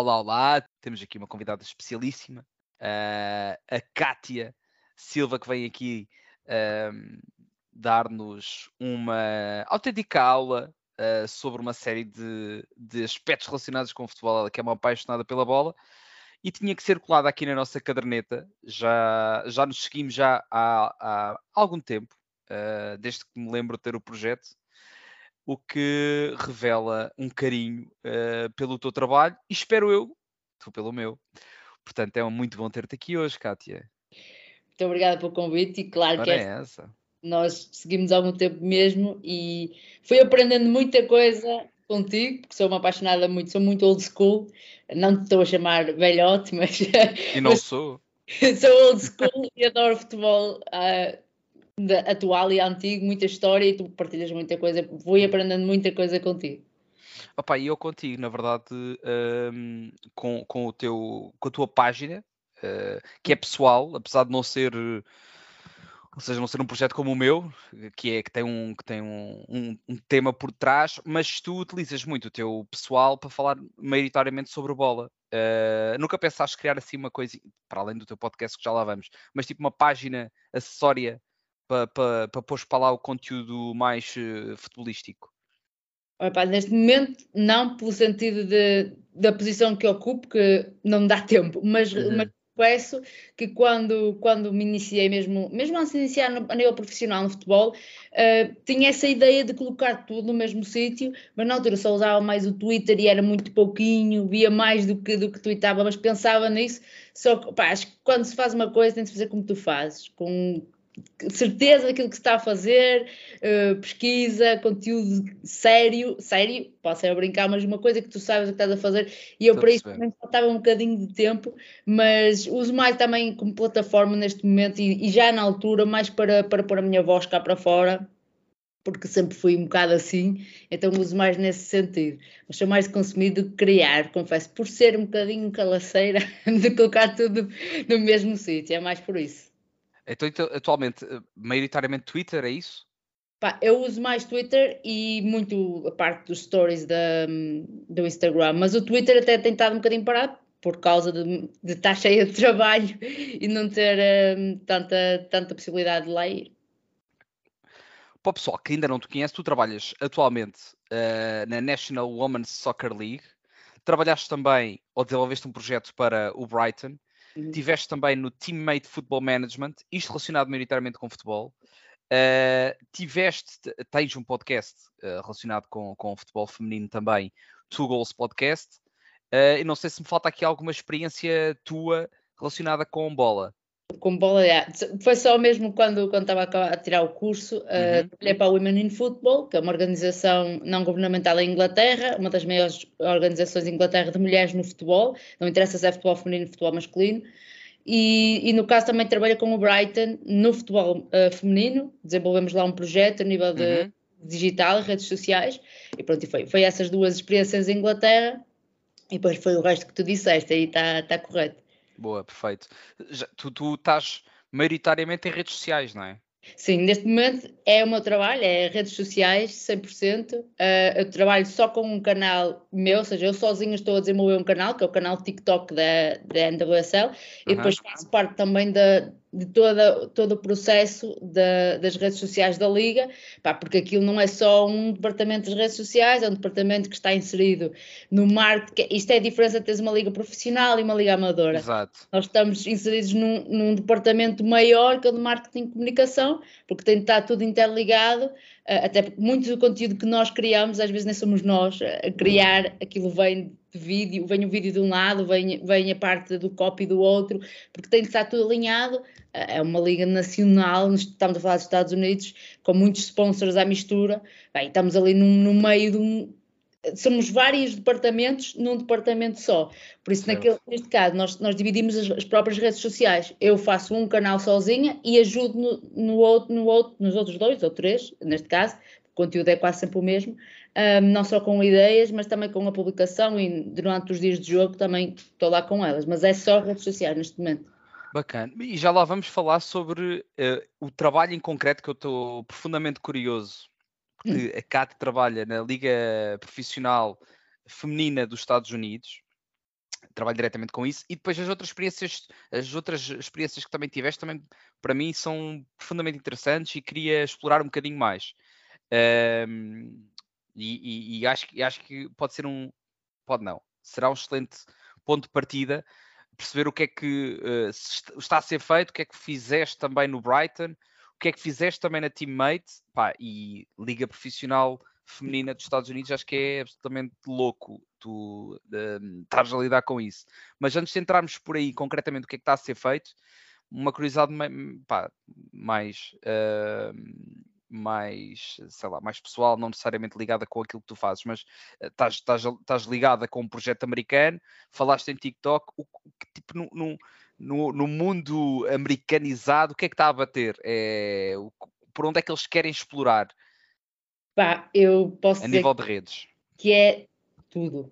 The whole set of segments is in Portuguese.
Olá, olá, temos aqui uma convidada especialíssima, uh, a Kátia Silva, que vem aqui uh, dar-nos uma autêntica aula uh, sobre uma série de, de, aspectos relacionados com o futebol. Ela que é uma apaixonada pela bola e tinha que ser colada aqui na nossa caderneta. Já, já nos seguimos já há, há algum tempo, uh, desde que me lembro de ter o projeto o que revela um carinho uh, pelo teu trabalho e espero eu, tu pelo meu. Portanto, é muito bom ter-te aqui hoje, Kátia. Muito obrigada pelo convite e claro que é essa. nós seguimos há algum tempo mesmo e fui aprendendo muita coisa contigo, porque sou uma apaixonada muito, sou muito old school, não te estou a chamar velhote, mas... E não mas, sou. sou old school e adoro futebol. Uh, atual e antigo, muita história e tu partilhas muita coisa, vou aprendendo muita coisa contigo. Opa, e eu contigo, na verdade, um, com, com, o teu, com a tua página, uh, que é pessoal, apesar de não ser, ou seja, não ser um projeto como o meu, que é que tem um, que tem um, um, um tema por trás, mas tu utilizas muito o teu pessoal para falar maioritariamente sobre bola. Uh, nunca pensaste criar assim uma coisa, para além do teu podcast que já lá vamos, mas tipo uma página acessória para, para, para pôr para lá o conteúdo mais uh, futebolístico? Opa, neste momento, não pelo sentido de, da posição que ocupo, que não me dá tempo, mas, uhum. mas confesso que quando, quando me iniciei mesmo, mesmo antes de iniciar no, a nível profissional no futebol, uh, tinha essa ideia de colocar tudo no mesmo sítio, mas na altura só usava mais o Twitter e era muito pouquinho, via mais do que, do que tweetava, mas pensava nisso, só que pá, acho que quando se faz uma coisa tem de se fazer como tu fazes, com certeza daquilo que se está a fazer, uh, pesquisa, conteúdo sério, sério, posso ser a brincar, mas uma coisa que tu sabes o que estás a fazer, e eu para isso também faltava um bocadinho de tempo, mas uso mais também como plataforma neste momento e, e, já na altura, mais para, para pôr a minha voz cá para fora, porque sempre fui um bocado assim, então uso mais nesse sentido. Mas sou mais de consumir do que criar, confesso, por ser um bocadinho calaceira de colocar tudo no mesmo sítio, é mais por isso. Então, então, atualmente, eh, maioritariamente Twitter, é isso? Pá, eu uso mais Twitter e muito a parte dos stories da, do Instagram, mas o Twitter até tem estado um bocadinho parado por causa de, de estar cheia de trabalho e não ter um, tanta, tanta possibilidade de lá ir. Para o pessoal que ainda não te conhece, tu trabalhas atualmente uh, na National Women's Soccer League, trabalhaste também ou desenvolveste um projeto para o Brighton Uhum. Tiveste também no Teammate Football Management, isto relacionado maioritariamente com futebol. Uh, tiveste, tens um podcast uh, relacionado com, com o futebol feminino também, Two Goals Podcast. Uh, e não sei se me falta aqui alguma experiência tua relacionada com bola com bola, é. foi só mesmo quando, quando estava a tirar o curso, uh, uhum. trabalhei para a Women in Football, que é uma organização não governamental em Inglaterra, uma das maiores organizações em Inglaterra de mulheres no futebol, não interessa se é futebol feminino ou futebol masculino, e, e, no caso também trabalho com o Brighton no futebol uh, feminino, desenvolvemos lá um projeto a nível de uhum. digital, redes sociais, e pronto, e foi, foi essas duas experiências em Inglaterra, e depois foi o resto que tu disseste, aí está tá correto. Boa, perfeito. Já, tu, tu estás maioritariamente em redes sociais, não é? Sim, neste momento é o meu trabalho, é redes sociais, 100%. Uh, eu trabalho só com um canal meu, ou seja, eu sozinho estou a desenvolver um canal, que é o canal TikTok da, da NWSL, e depois faço parte também da, de toda, todo o processo da, das redes sociais da Liga, pá, porque aquilo não é só um departamento das redes sociais, é um departamento que está inserido no marketing. Isto é a diferença de teres uma liga profissional e uma liga amadora. Exato. Nós estamos inseridos num, num departamento maior que é o de marketing e comunicação, porque tem de estar tudo interligado, eh, até porque muito do conteúdo que nós criamos, às vezes nem somos nós a criar, aquilo vem de vídeo, vem o vídeo de um lado, vem, vem a parte do copy do outro, porque tem de estar tudo alinhado. É uma liga nacional, estamos a falar dos Estados Unidos, com muitos sponsors à mistura. Bem, estamos ali no, no meio de um. Somos vários departamentos num departamento só. Por isso, naquele, neste caso, nós, nós dividimos as, as, próprias redes sociais. Eu faço um canal sozinha e ajudo no, no outro, no outro, nos outros dois ou três, neste caso, o conteúdo é quase sempre o mesmo, um, não só com ideias, mas também com a publicação e durante os dias de jogo também estou lá com elas, mas é só redes sociais neste momento. Bacana. E já lá vamos falar sobre uh, o trabalho em concreto que eu estou profundamente curioso. Porque hum. a Cat trabalha na Liga Profissional Feminina dos Estados Unidos trabalho diretamente com isso. E depois as outras experiências, as outras experiências que também tiveste, também para mim são profundamente interessantes e queria explorar um bocadinho mais. Um, e, e, e, acho, e acho que pode ser um, pode não, será um excelente ponto de partida perceber o que é que uh, está a ser feito, o que é que fizeste também no Brighton, que é que fizeste também na Teammate, pá, e Liga Profissional Feminina dos Estados Unidos, acho que é absolutamente louco tu uh, estás a lidar com isso. Mas antes de entrarmos por aí concretamente o que é que está a ser feito, uma curiosidade pá, mais uh, mais, sei lá, mais pessoal, não necessariamente ligada com aquilo que tu fazes, mas eh, estás, estás, estás ligada com um projeto americano, falaste em TikTok, o, tipo no, no, no, mundo americanizado, o que é que está a bater? É, por onde é que eles querem explorar? Pá, eu posso a nível de redes. Que é tudo. Hum.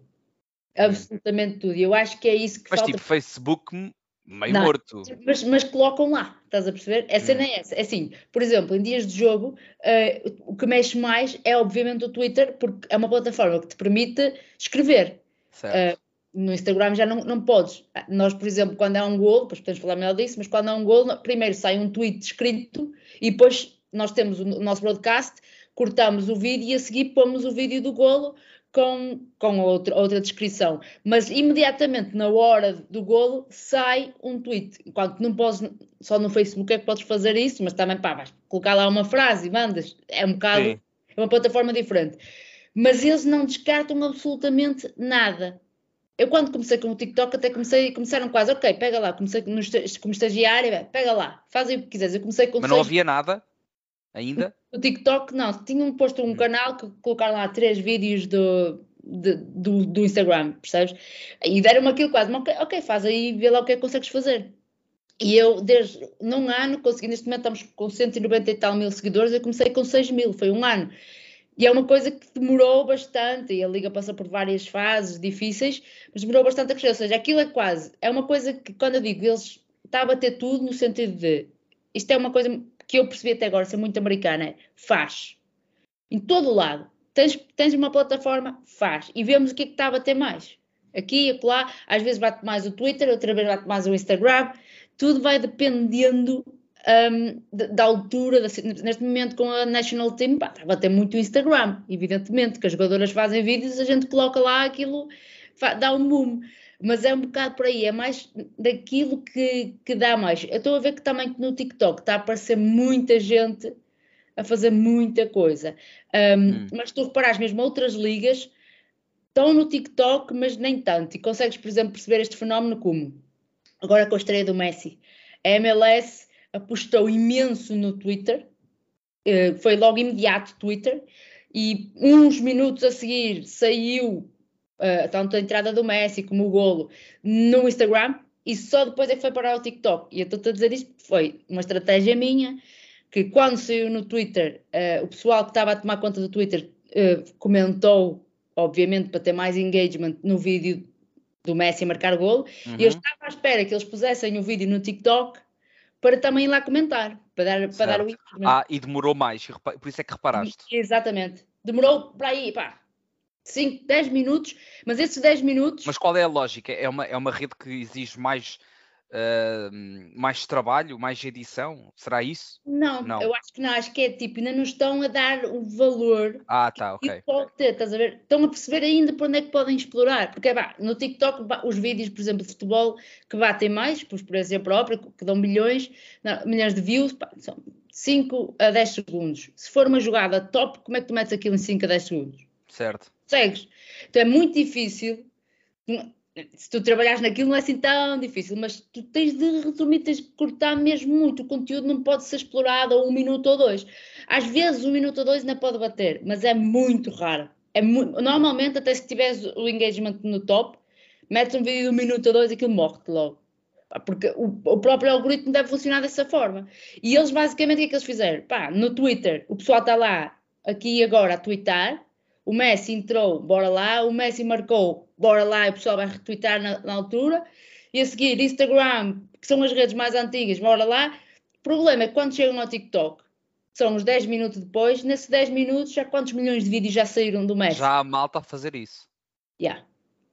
Absolutamente tudo. Eu acho que é isso que mas, falta. tipo, Facebook meio não, morto. Mas, mas, colocam lá, estás a perceber? A cena hum. é essa. É assim, por exemplo, em dias de jogo, uh, o que mexe mais é obviamente o Twitter, porque é uma plataforma que te permite escrever. Certo. Uh, no Instagram já não, não podes. Nós, por exemplo, quando há um gol, depois podemos falar melhor disso, mas quando há um gol, primeiro sai um tweet escrito e depois nós temos o nosso broadcast, cortamos o vídeo e a seguir pomos o vídeo do golo com, com outra, outra descrição. Mas imediatamente na hora do golo sai um tweet. Enquanto não podes, só no Facebook é que podes fazer isso, mas também pá, vais colocar lá uma frase e mandas. É um bocado, Sim. é uma plataforma diferente. Mas eles não descartam absolutamente nada. Eu quando comecei com o TikTok até comecei, começaram quase, ok, pega lá, comecei como estagiária, pega lá, faz aí o que quiseres. Eu comecei com Mas não havia nada ainda? O TikTok não, tinham posto um hum. canal que colocaram lá três vídeos do, de, do, do, Instagram, percebes? E deram-me aquilo quase, ok, ok, faz aí, vê lá o que é que consegues fazer. E eu, desde num ano, consegui, neste momento estamos com 190 e tal mil seguidores, eu comecei com 6 mil, foi um ano. E é uma coisa que demorou bastante, e a Liga passa por várias fases difíceis, mas demorou bastante a crescer. Ou seja, aquilo é quase, é uma coisa que, quando eu digo, eles está a bater tudo no sentido de isto é uma coisa que eu percebi até agora ser muito americana, é faz. Em todo o lado. Tens, tens uma plataforma, faz. E vemos o que é que está a bater mais. Aqui e lá, às vezes bate mais o Twitter, outra vez bate mais o Instagram. Tudo vai dependendo um, da, altura, neste momento com a National Team, pá, está a bater muito o Instagram, evidentemente, que as jogadoras fazem vídeos, a gente coloca lá aquilo, dá um boom mas é um bocado por aí, é mais daquilo que, que dá mais. Eu estou a ver que também no TikTok está a aparecer muita gente a fazer muita coisa. Um, hum. Mas tu reparares mesmo outras ligas estão no TikTok, mas nem tanto. E consegues, por exemplo, perceber este fenómeno como agora com a estreia do Messi. A MLS apostou imenso no Twitter, eh, foi logo imediato Twitter, e uns minutos a seguir saiu uh, tanto a entrada do Messi como o golo no Instagram e só depois é que foi para o TikTok. E eu estou a dizer isto foi uma estratégia minha que quando saiu no Twitter, uh, o pessoal que estava a tomar conta do Twitter uh, comentou, obviamente, para ter mais engagement no vídeo do Messi a marcar o golo, uhum. e eu estava à espera que eles pusessem o vídeo no TikTok para também ir lá comentar, para dar, para dar o Ah, e demorou mais, por isso é que reparaste. Exatamente. Demorou para aí, pá, 5, 10 minutos, mas esses 10 minutos. Mas qual é a lógica? É uma, é uma rede que exige mais, uh, mais trabalho, mais edição? Será isso? Não, não, eu acho que não, acho que é tipo, ainda não estão a dar o valor. Ah, tá, ok. Pode ter, estás a ver? Estão a perceber ainda por onde é que podem explorar. Porque bah, no TikTok, os vídeos, por exemplo, de futebol que batem mais, por experiência própria, que dão milhões, não, milhões de views, bah, são 5 a 10 segundos. Se for uma jogada top, como é que tu metes aquilo em 5 a 10 segundos? Certo. Segues? Então é muito difícil. Se tu trabalhares naquilo, não é assim tão difícil, mas tu tens de resumir, tens de cortar mesmo muito. O conteúdo não pode ser explorado a um minuto ou dois. Às vezes, um minuto ou dois ainda pode bater, mas é muito raro. É. Normalmente, até se tiveres o engagement no top, metes um vídeo de um minuto ou dois e aquilo morre-te logo. Porque o, o, próprio algoritmo deve funcionar dessa forma. E eles, basicamente, o que é que eles fizeram? Pá, no Twitter, o pessoal está lá, aqui e agora, a twittar o Messi entrou, bora lá, o Messi marcou, bora lá, o pessoal vai retweetar na, na altura, e a seguir Instagram, que são as redes mais antigas, bora lá. O problema é que quando chegam ao TikTok, são uns 10 minutos depois, nesses 10 minutos já quantos milhões de vídeos já saíram do Messi? Já há malta a fazer isso. Yeah.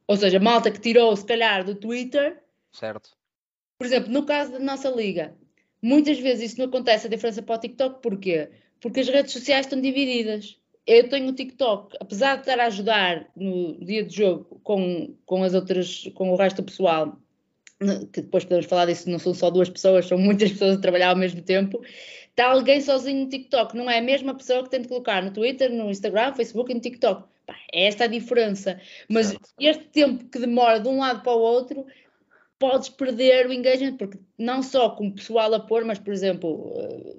Ou seja, malta que tirou, se calhar, do Twitter. Certo. Por exemplo, no caso da nossa liga, muitas vezes isso não acontece a diferença para o TikTok, porquê? Porque as redes sociais estão divididas. Eu tenho o TikTok, apesar de estar a ajudar no dia de jogo com, com as outras, com o resto do pessoal, que depois podemos falar disso, não são só duas pessoas, são muitas pessoas a trabalhar ao mesmo tempo. Está alguém sozinho no TikTok, não é a mesma pessoa que tem de colocar no Twitter, no Instagram, no Facebook e no TikTok. Pá, é esta a diferença. Mas este tempo que demora de um lado para o outro, podes perder o engagement, porque não só com o pessoal a pôr, mas, por exemplo, eh,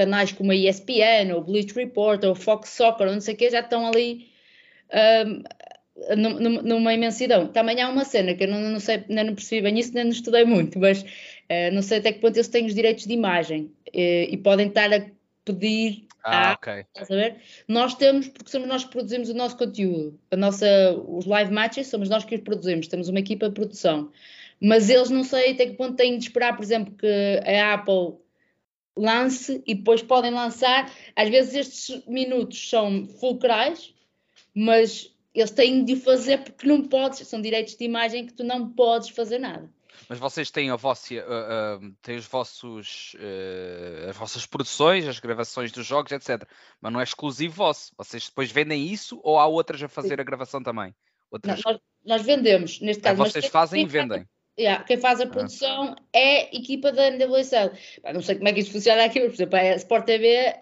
canais como a ESPN, ou Bleach Report, ou Fox Soccer, ou não sei o quê, já estão ali um, numa imensidão. Também há uma cena que eu não, não sei, nem não percebi bem isso, nem não estudei muito, mas uh, não sei até que ponto eles têm os direitos de imagem uh, e podem estar a pedir. Ah, a, ok. Saber? Nós temos, porque somos nós que produzimos o nosso conteúdo, a nossa, os live matches somos nós que os produzimos, temos uma equipa de produção, mas eles não sei até que ponto têm de esperar, por exemplo, que a Apple lance e depois podem lançar. Às vezes estes minutos são fulcrais, mas eles têm de fazer porque não podes, são direitos de imagem que tu não podes fazer nada. Mas vocês têm a vossa, uh, uh, têm os vossos, uh, as vossas produções, as gravações dos jogos, etc. Mas não é exclusivo vosso. Vocês depois vendem isso ou há outras a fazer a gravação também? Outras... Não, nós, nós, vendemos, neste caso. É, vocês fazem e vendem. Yeah, quem faz a ah. produção ah. é a equipa da NWSL. Não sei como é que isso funciona aqui, por exemplo, a Sport TV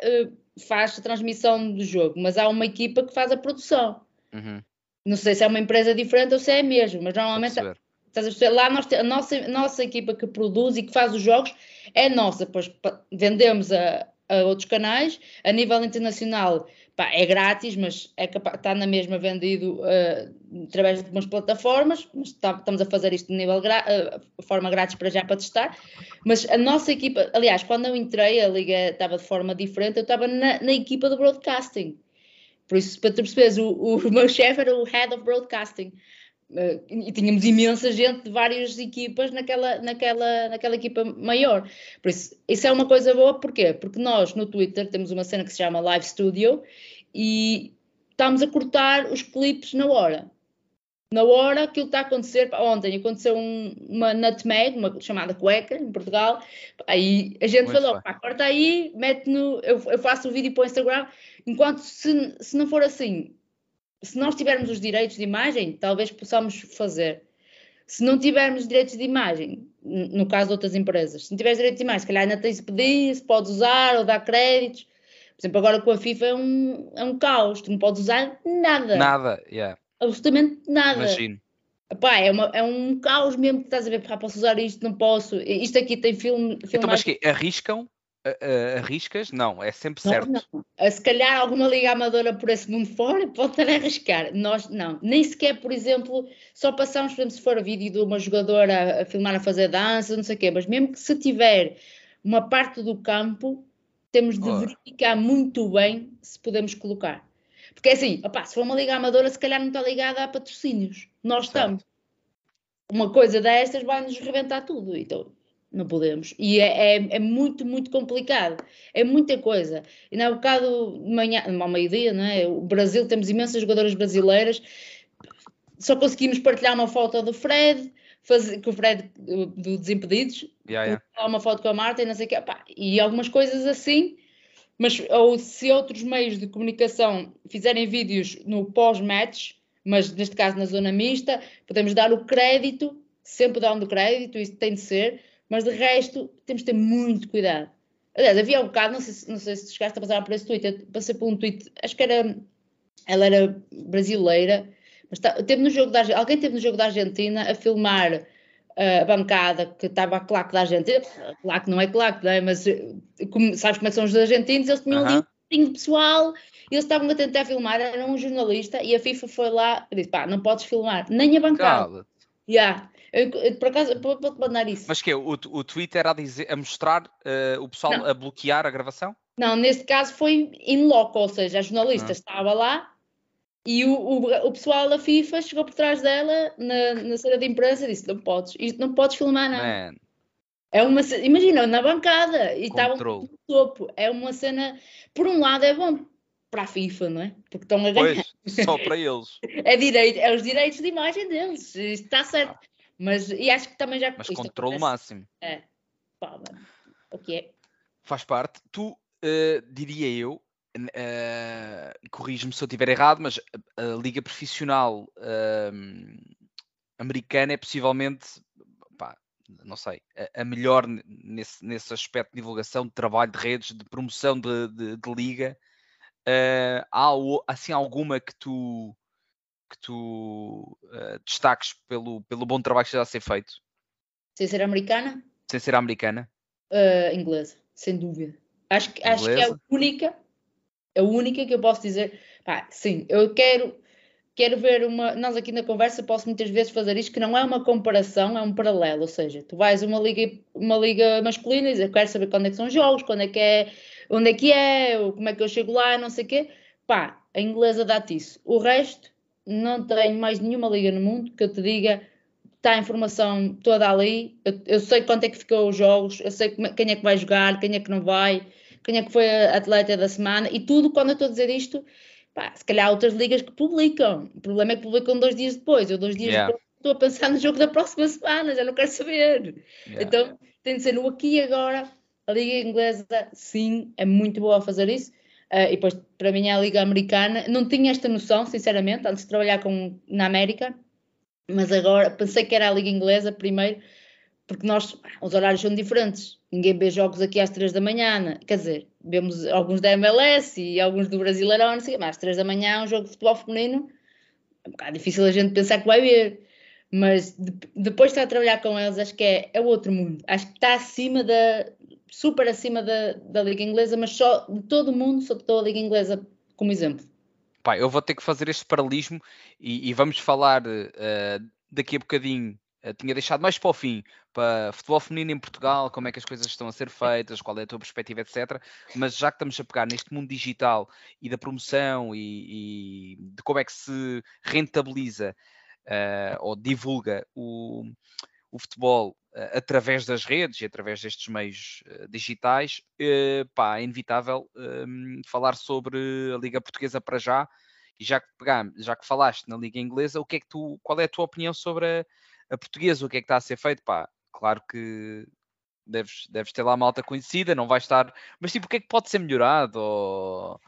faz a transmissão do jogo, mas há uma equipa que faz a produção. Uhum. Não sei se é uma empresa diferente ou se é mesmo, mas normalmente lá nós a nossa, nossa equipa que produz e que faz os jogos é nossa, pois vendemos a, a outros canais, a nível internacional pá, é grátis, mas é está na mesma vendido uh, através de algumas plataformas, mas está, estamos a fazer isto de nível uh, forma grátis para já para testar, mas a nossa equipa, aliás, quando eu entrei, a liga estava de forma diferente, eu estava na, na equipa do broadcasting, por isso, para tu perceberes, o, o meu chefe era o Head of Broadcasting. Uh, e tínhamos imensa gente de várias equipas naquela, naquela, naquela equipa maior. Por isso, isso é uma coisa boa, porquê? Porque nós no Twitter temos uma cena que se chama Live Studio e estamos a cortar os clipes na hora. Na hora aquilo está a acontecer, ontem aconteceu um, uma nutmeg, uma chamada cueca em Portugal, aí a gente Muito falou, pá, corta aí, mete no, eu, eu faço o vídeo para o Instagram, Enquanto se, se não for assim, se nós tivermos os direitos de imagem, talvez possamos fazer. Se não tivermos direitos de imagem, no caso de outras empresas, se não tiveres direitos de imagem, se calhar ainda tens de pedir, se podes usar ou dar créditos. Por exemplo, agora com a FIFA é um, é um caos, tu não podes usar nada. Nada, yeah. Absolutamente nada. Imagino. Epá, é, uma, é um caos mesmo que estás a ver, pá, posso usar isto, não posso. Isto aqui tem filme. Então, mas que arriscam uh, arriscas? Não, é sempre certo. Não, não. Se calhar alguma liga amadora por esse mundo fora pode estar a arriscar. Nós não. Nem sequer, por exemplo, só passamos, por exemplo, se for vídeo de uma jogadora a, a filmar a fazer dança, não sei o quê, mas mesmo que se tiver uma parte do campo, temos de oh. verificar muito bem se podemos colocar. Porque é assim, opa, se for uma liga amadora, se calhar não está ligada a patrocínios. Nós certo. estamos. Uma coisa destas vai nos reventar tudo. Então, não podemos. E é, é, é, muito, muito complicado. É muita coisa. E na bocado de manhã, ao meio-dia, não é? O Brasil, temos imensas jogadoras brasileiras. Só conseguimos partilhar uma foto do Fred, fazer, com o Fred do, do Desimpedidos, yeah, yeah. uma foto com a Marta e não sei o quê. Pá, e algumas coisas assim. Mas ou se outros meios de comunicação fizerem vídeos no pós-match, mas neste caso na zona mista, podemos dar o crédito, sempre dando crédito, isso tem de ser, mas de resto, temos de ter muito cuidado. Aliás, havia um bocado, não sei, se, não sei se chegaste a passar por esse tweet, eu passei por um tweet, acho que era, ela era brasileira, mas tá, teve no jogo da, alguém teve no jogo da Argentina a filmar uh, a bancada que estava a claque da Argentina, claque não é claque, não é? mas eh, como, sabes como é são os argentinos, eles tinham ali um pouquinho pessoal, e eles estavam a tentar filmar, era um jornalista, e a FIFA foi lá e disse, pá, não podes filmar, nem a bancada. Yeah. Eu, por acaso, vou-te mandar isso. Mas que o, o Twitter a, dizer, a mostrar uh, o pessoal não. a bloquear a gravação? Não, neste caso foi in loco, ou seja, a jornalista ah. estava lá e o, o, o, pessoal da FIFA chegou por trás dela na, na cena de imprensa e disse: Não podes, isto não podes filmar nada. Man. É uma imagina, na bancada e estava no topo. É uma cena, por um lado é bom, para a FIFA, não é? Porque estão a ganhar. Pois, só para eles. é, direito, é os direitos de imagem deles, está certo. Mas e acho que também já. Mas controle acontece. máximo. É. Pá, o que é? Faz parte. Tu, uh, diria eu, uh, corrige-me se eu estiver errado, mas a, a liga profissional uh, americana é possivelmente, pá, não sei, a, a melhor nesse, nesse aspecto de divulgação, de trabalho de redes, de promoção de, de, de liga. Uh, há assim alguma que tu que tu uh, destaques pelo, pelo bom trabalho que está a ser feito? Sem ser americana? Sem ser americana? Uh, inglesa, sem dúvida. Acho que, acho que é a única, a única que eu posso dizer. Pá, sim, eu quero, quero ver uma. Nós aqui na conversa posso muitas vezes fazer isto, que não é uma comparação, é um paralelo. Ou seja, tu vais a uma liga, uma liga masculina e dizes, eu quero saber quando é que são os jogos, quando é que é, onde é que é, como é que eu chego lá, não sei o quê. Pá, a inglesa dá-te isso. O resto não tenho mais nenhuma liga no mundo que eu te diga está a informação toda ali, eu, eu sei quanto é que ficou os jogos, eu sei quem é que vai jogar, quem é que não vai, quem é que foi a atleta da semana e tudo quando eu estou a dizer isto, pá, se calhar há outras ligas que publicam, o problema é que publicam dois dias depois, eu dois dias yeah. depois estou a pensar no jogo da próxima semana, já não quero saber. Yeah. Então tem de ser no aqui e agora, a liga inglesa sim, é muito boa a fazer isso, Uh, e depois, para mim, é a Liga Americana. Não tinha esta noção, sinceramente, antes de trabalhar com, na América, mas agora pensei que era a Liga Inglesa primeiro, porque nós, os horários são diferentes. Ninguém vê jogos aqui às 3 da manhã, né? quer dizer, vemos alguns da MLS e alguns do Brasileirão, não sei, mas às 3 da manhã, um jogo de futebol feminino, é um bocado difícil a gente pensar que vai ver. Mas de, depois de estar a trabalhar com eles, acho que é, é outro mundo. Acho que está acima da, super acima da, da Liga Inglesa, mas só de todo o mundo, só estou a Liga Inglesa como exemplo. Pá, eu vou ter que fazer este paralelismo e, e vamos falar uh, daqui a bocadinho. Uh, tinha deixado mais para o fim, para futebol feminino em Portugal, como é que as coisas estão a ser feitas, qual é a tua perspectiva, etc. Mas já que estamos a pegar neste mundo digital e da promoção e, e de como é que se rentabiliza uh, ou divulga o, o futebol uh, através das redes e através destes meios uh, digitais, uh, pá, é inevitável ehm, falar sobre a Liga Portuguesa para já. E já que pegamos, já que falaste na Liga Inglesa, o que é que tu, qual é a tua opinião sobre a, a portuguesa? O que é que está a ser feito? Pá, claro que deves, deves ter lá a malta conhecida, não vai estar. Mas tipo, o que é que pode ser melhorado? Ou,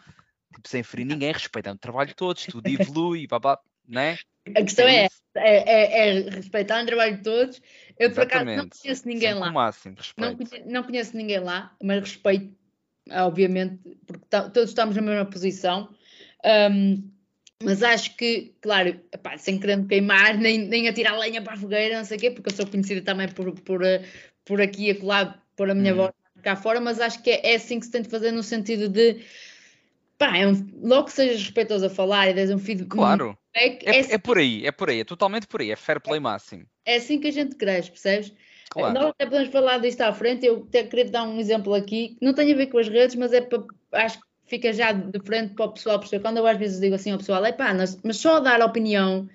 tipo, sem ferir ninguém, respeitando o trabalho de todos, tudo evolui, babá, não é? A questão é, é, é, é, respeitar o trabalho de todos. Eu, por acaso, não conheço ninguém lá. Máximo, não, conheço, não conheço ninguém lá, mas respeito, obviamente, porque todos estamos na mesma posição. Um, mas acho que, claro, epá, sem querer queimar, nem, nem atirar lenha para a fogueira, não sei o quê, porque eu sou conhecida também por, por, por aqui e acolá, por a minha hum. voz cá fora, mas acho que é, é assim que se tem de fazer no sentido de pá, é um, logo que sejas respeitoso a falar e des um feedback. Claro. É, é, é, por aí, é por aí, é totalmente por aí, é fair play máximo. É assim que a gente cresce, percebes? Claro. Nós até podemos falar disto à frente, eu até queria dar um exemplo aqui, que não tem a ver com as redes, mas é para, acho que fica já de frente para o pessoal perceber. Quando eu às vezes digo assim ao pessoal, é pá, mas só dar opinião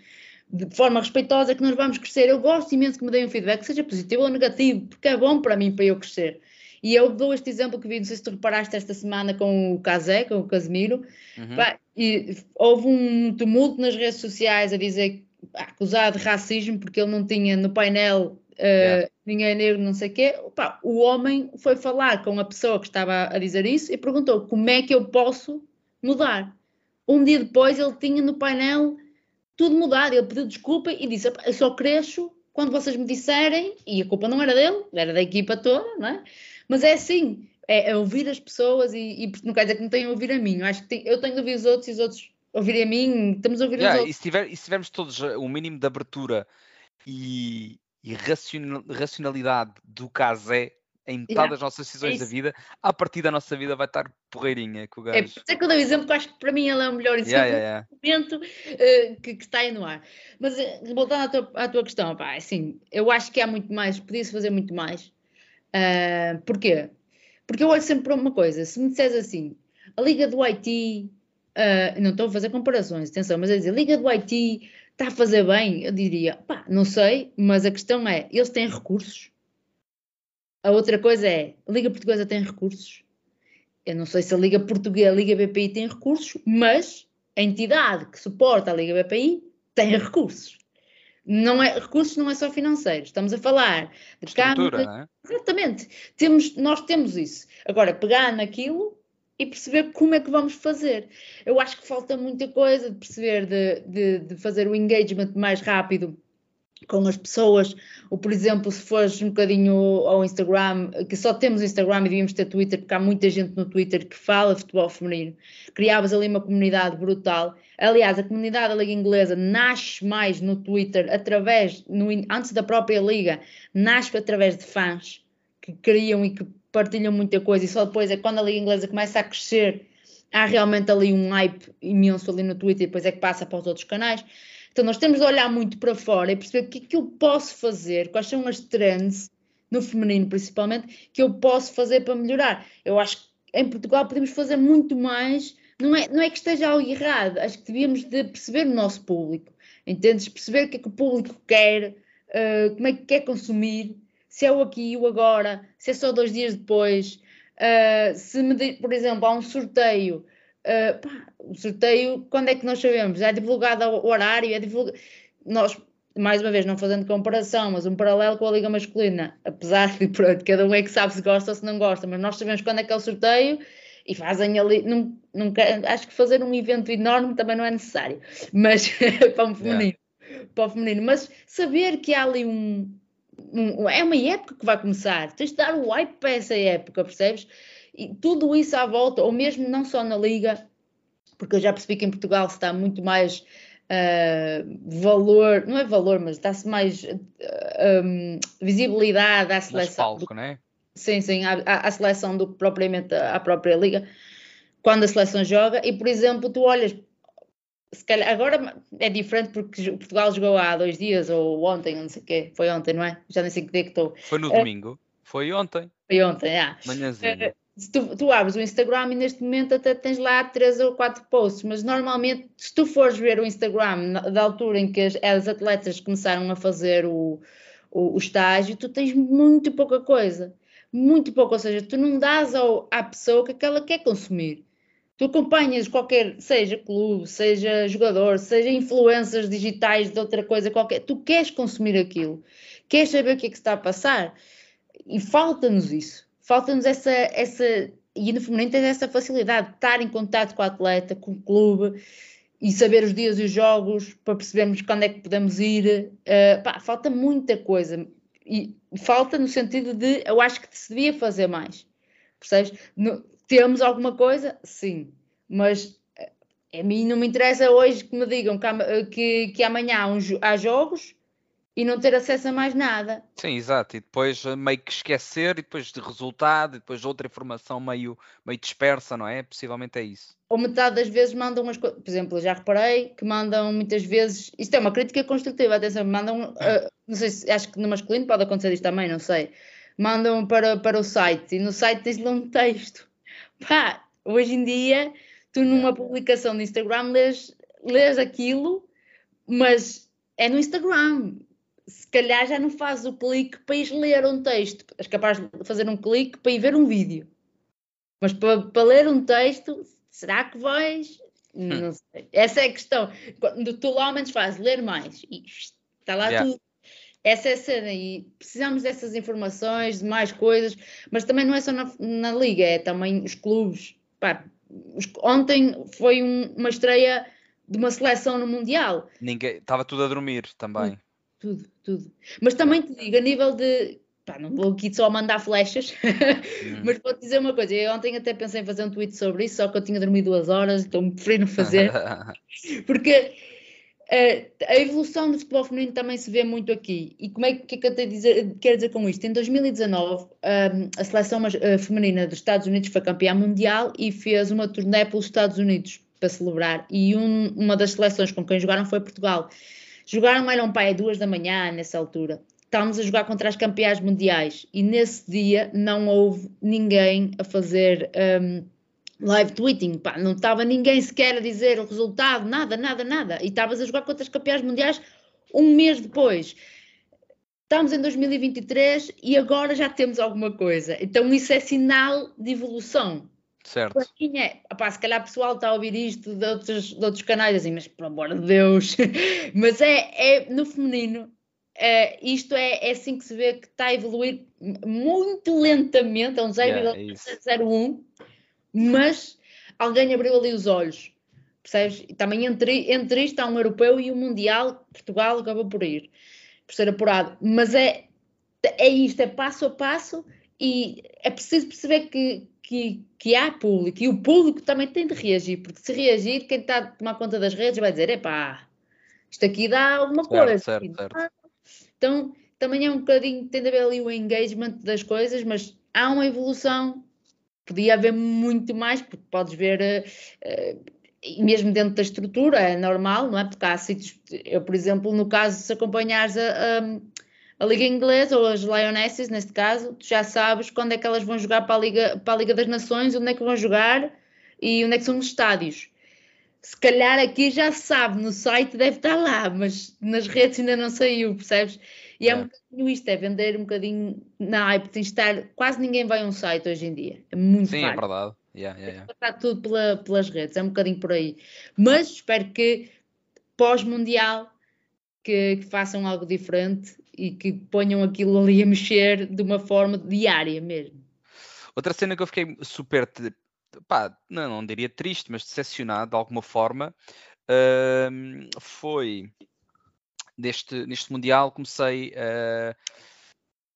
de forma respeitosa que nós vamos crescer. Eu gosto imenso que me deem um feedback, seja positivo ou negativo, porque é bom para mim, para eu crescer. E eu dou este exemplo que vi, não sei se tu reparaste esta semana com o Casé, com o Casemiro, uhum. e houve um tumulto nas redes sociais a dizer acusado de racismo porque ele não tinha no painel uh, yeah. ninguém negro, não sei o quê. O homem foi falar com a pessoa que estava a dizer isso e perguntou como é que eu posso mudar. Um dia depois ele tinha no painel tudo mudado, ele pediu desculpa e disse: Eu só cresço quando vocês me disserem, e a culpa não era dele, era da equipa toda, não é? Mas é assim, é, é ouvir as pessoas e, e, não quer dizer que não tenham a ouvir a mim. Eu acho que tem, eu tenho de ouvir os outros e os outros ouvirem a mim, estamos a ouvir yeah, os outros. E se, tiver, e se tivermos todos o mínimo de abertura e, e racionalidade do casé em metade yeah. das nossas decisões é da vida, a partir da nossa vida vai estar porreirinha com o é, gajo. É, é que eu dou exemplo que acho que para mim ele é o melhor exemplo yeah, momento uh, que, que, está aí no ar. Mas uh, voltando à tua, à tua questão, pá, assim, eu acho que há muito mais, podia-se fazer muito mais. Uh, porquê? Porque eu olho sempre para uma coisa, se me disseres assim, a Liga do Haiti, uh, não estou a fazer comparações, atenção, mas a dizer, a Liga do Haiti está a fazer bem, eu diria, pá, não sei, mas a questão é, eles têm recursos? A outra coisa é, a Liga Portuguesa tem recursos? eu não sei se a Liga Portuguesa, a Liga BPI tem recursos, mas a entidade que suporta a Liga BPI tem recursos. Não é, recursos não é só financeiros, estamos a falar de Estrutura, câmara, é? Exatamente. Temos, nós temos isso. Agora, pegar naquilo e perceber como é que vamos fazer. Eu acho que falta muita coisa de perceber, de, de, de fazer o engagement mais rápido com as pessoas, ou por exemplo, se fores um bocadinho ao Instagram, que só temos Instagram e devíamos ter Twitter, porque há muita gente no Twitter que fala futebol feminino, criavas ali uma comunidade brutal. Aliás, a comunidade da Liga Inglesa nasce mais no Twitter, através, no, antes da própria Liga, nasce através de fãs que criam e que partilham muita coisa, e só depois é quando a Liga Inglesa começa a crescer, há realmente ali um hype imenso ali no Twitter, e depois é que passa para os outros canais. Então, nós temos de olhar muito para fora e perceber o que é que eu posso fazer, quais são as trends, no feminino principalmente, que eu posso fazer para melhorar. Eu acho que em Portugal podemos fazer muito mais. Não é, não é que esteja algo errado, acho que devíamos de perceber o nosso público, entendes? Perceber o que é que o público quer, uh, como é que quer consumir, se é o aqui e o agora, se é só dois dias depois. Uh, se me, por exemplo, há um sorteio Uh, pá, o sorteio, quando é que nós sabemos? É divulgado o horário, é divulgado. Nós, mais uma vez, não fazendo comparação, mas um paralelo com a Liga Masculina, apesar de pronto, cada um é que sabe se gosta ou se não gosta, mas nós sabemos quando é que é o sorteio e fazem ali. Não, nunca, acho que fazer um evento enorme também não é necessário, mas para o feminino. Yeah. Para o feminino, mas saber que há ali um, um, é uma época que vai começar, tens de dar o hype para essa época, percebes? E tudo isso à volta, ou mesmo não só na Liga, porque eu já percebi que em Portugal se está muito mais uh, valor, não é valor, mas dá-se mais uh, um, visibilidade à seleção. Palco, do, né? Sim, sim, à, à, seleção do que propriamente à própria Liga, quando a seleção joga, e por exemplo, tu olhas se calhar, agora é diferente porque Portugal jogou há dois dias ou ontem, não sei o quê, foi ontem, não é? Já nem sei que dia que estou. Foi no uh, domingo, foi ontem. Foi ontem, ah. Manhãzinho. Uh, tu, tu, abres o Instagram e neste momento até tens lá três ou quatro posts, mas normalmente, se tu fores ver o Instagram da altura em que as, as atletas começaram a fazer o, o, o, estágio, tu tens muito pouca coisa. Muito pouco, ou seja, tu não dás ao, à pessoa o que ela quer consumir. Tu acompanhas qualquer, seja clube, seja jogador, seja influências digitais de outra coisa qualquer, tu queres consumir aquilo, queres saber o que é que está a passar e falta-nos isso falta-nos essa, essa, e no feminino tens essa facilidade de estar em contato com o atleta, com o clube e saber os dias e os jogos para percebermos quando é que podemos ir. Uh, pá, falta muita coisa. E falta no sentido de eu acho que se devia fazer mais. Percebes? No, temos alguma coisa? Sim. Mas eh, a mim não me interessa hoje que me digam que, que, que amanhã há, há jogos e não ter acesso a mais nada. Sim, exato. E depois eh, meio que esquecer, e depois de resultado, e depois outra informação meio, meio dispersa, não é? Possivelmente é isso. Ou metade das vezes mandam umas coisas. Por exemplo, já reparei que mandam muitas vezes. Isto é uma crítica construtiva, atenção, mandam. Uh, não sei se acho que no masculino pode acontecer isto também, não sei. Mandam para, para o site e no site tens lá um texto. Pá, hoje em dia, tu numa publicação no Instagram lês, lês aquilo, mas é no Instagram se calhar já não fazes o clique para ir ler um texto. És capaz de fazer um clique para ir ver um vídeo. Mas para, para ler um texto, será que vais? Hum. Não sei. Essa é a questão. Quando tu lá ao menos fazes ler mais e está lá yeah. tudo. Essa é a cena e precisamos dessas informações, de mais coisas, mas também não é só na, na liga, é também os clubes. Pá, os, ontem foi um, uma estreia de uma seleção no Mundial. Ninguém estava tudo a dormir também tudo, tudo. Mas também te digo, a nível de. Pá, não vou aqui só mandar flechas, hum. mas vou-te dizer uma coisa. Eu ontem até pensei em fazer um tweet sobre isso, só que eu tinha dormido duas horas, então prefiro fazer. Porque uh, a evolução do futebol feminino também se vê muito aqui. E como é que, que, é que eu dizer, quero dizer com isto? Em 2019, um, a seleção uh, feminina dos Estados Unidos foi campeã mundial e fez uma turnê pelos Estados Unidos para celebrar. E um, uma das seleções com quem jogaram foi Portugal. Jogaram eram pai duas da manhã nessa altura. Estávamos a jogar contra as campeãs mundiais e nesse dia não houve ninguém a fazer um, live tweeting. Pá, não estava ninguém sequer a dizer o resultado, nada, nada, nada. E estavas a jogar contra as campeãs mundiais um mês depois. Estamos em 2023 e agora já temos alguma coisa. Então isso é sinal de evolução. Certo. É, opá, se calhar o pessoal está a ouvir isto de outros, de outros canais, assim, mas pelo amor de Deus. mas é, é no feminino, é, isto é, é assim que se vê que está a evoluir muito lentamente, é um 0,01, yeah, mas alguém abriu ali os olhos, percebes? E também entre, entre isto há um europeu e um mundial, Portugal acabou por ir, por ser apurado, mas é, é isto, é passo a passo e é preciso perceber que que, que há público e o público também tem de reagir, porque se reagir, quem está a tomar conta das redes vai dizer: epá, isto aqui dá alguma certo, coisa. Certo, certo. Então também é um bocadinho, tem de haver ali o engagement das coisas, mas há uma evolução, podia haver muito mais, porque podes ver. Uh, e mesmo dentro da estrutura, é normal, não é? Porque há sítios, eu, por exemplo, no caso, se acompanhares a, a a Liga Inglesa, ou as Lionesses, neste caso, tu já sabes quando é que elas vão jogar para a Liga, para a Liga das Nações, onde é que vão jogar e onde é que são os estádios. Se calhar aqui já sabe, no site deve estar lá, mas nas redes ainda não saiu, percebes? E é, é um bocadinho isto, é vender um bocadinho na hype, tem de estar, quase ninguém vai a um site hoje em dia, é muito Sim, é fácil. é verdade. Yeah, yeah, yeah. Está tudo pela, pelas redes, é um bocadinho por aí. Mas espero que pós-mundial que, que, façam algo diferente e que ponham aquilo ali a mexer de uma forma diária mesmo. Outra cena que eu fiquei super, pá, não, não diria triste, mas decepcionado de alguma forma, uh, foi neste, neste Mundial comecei uh,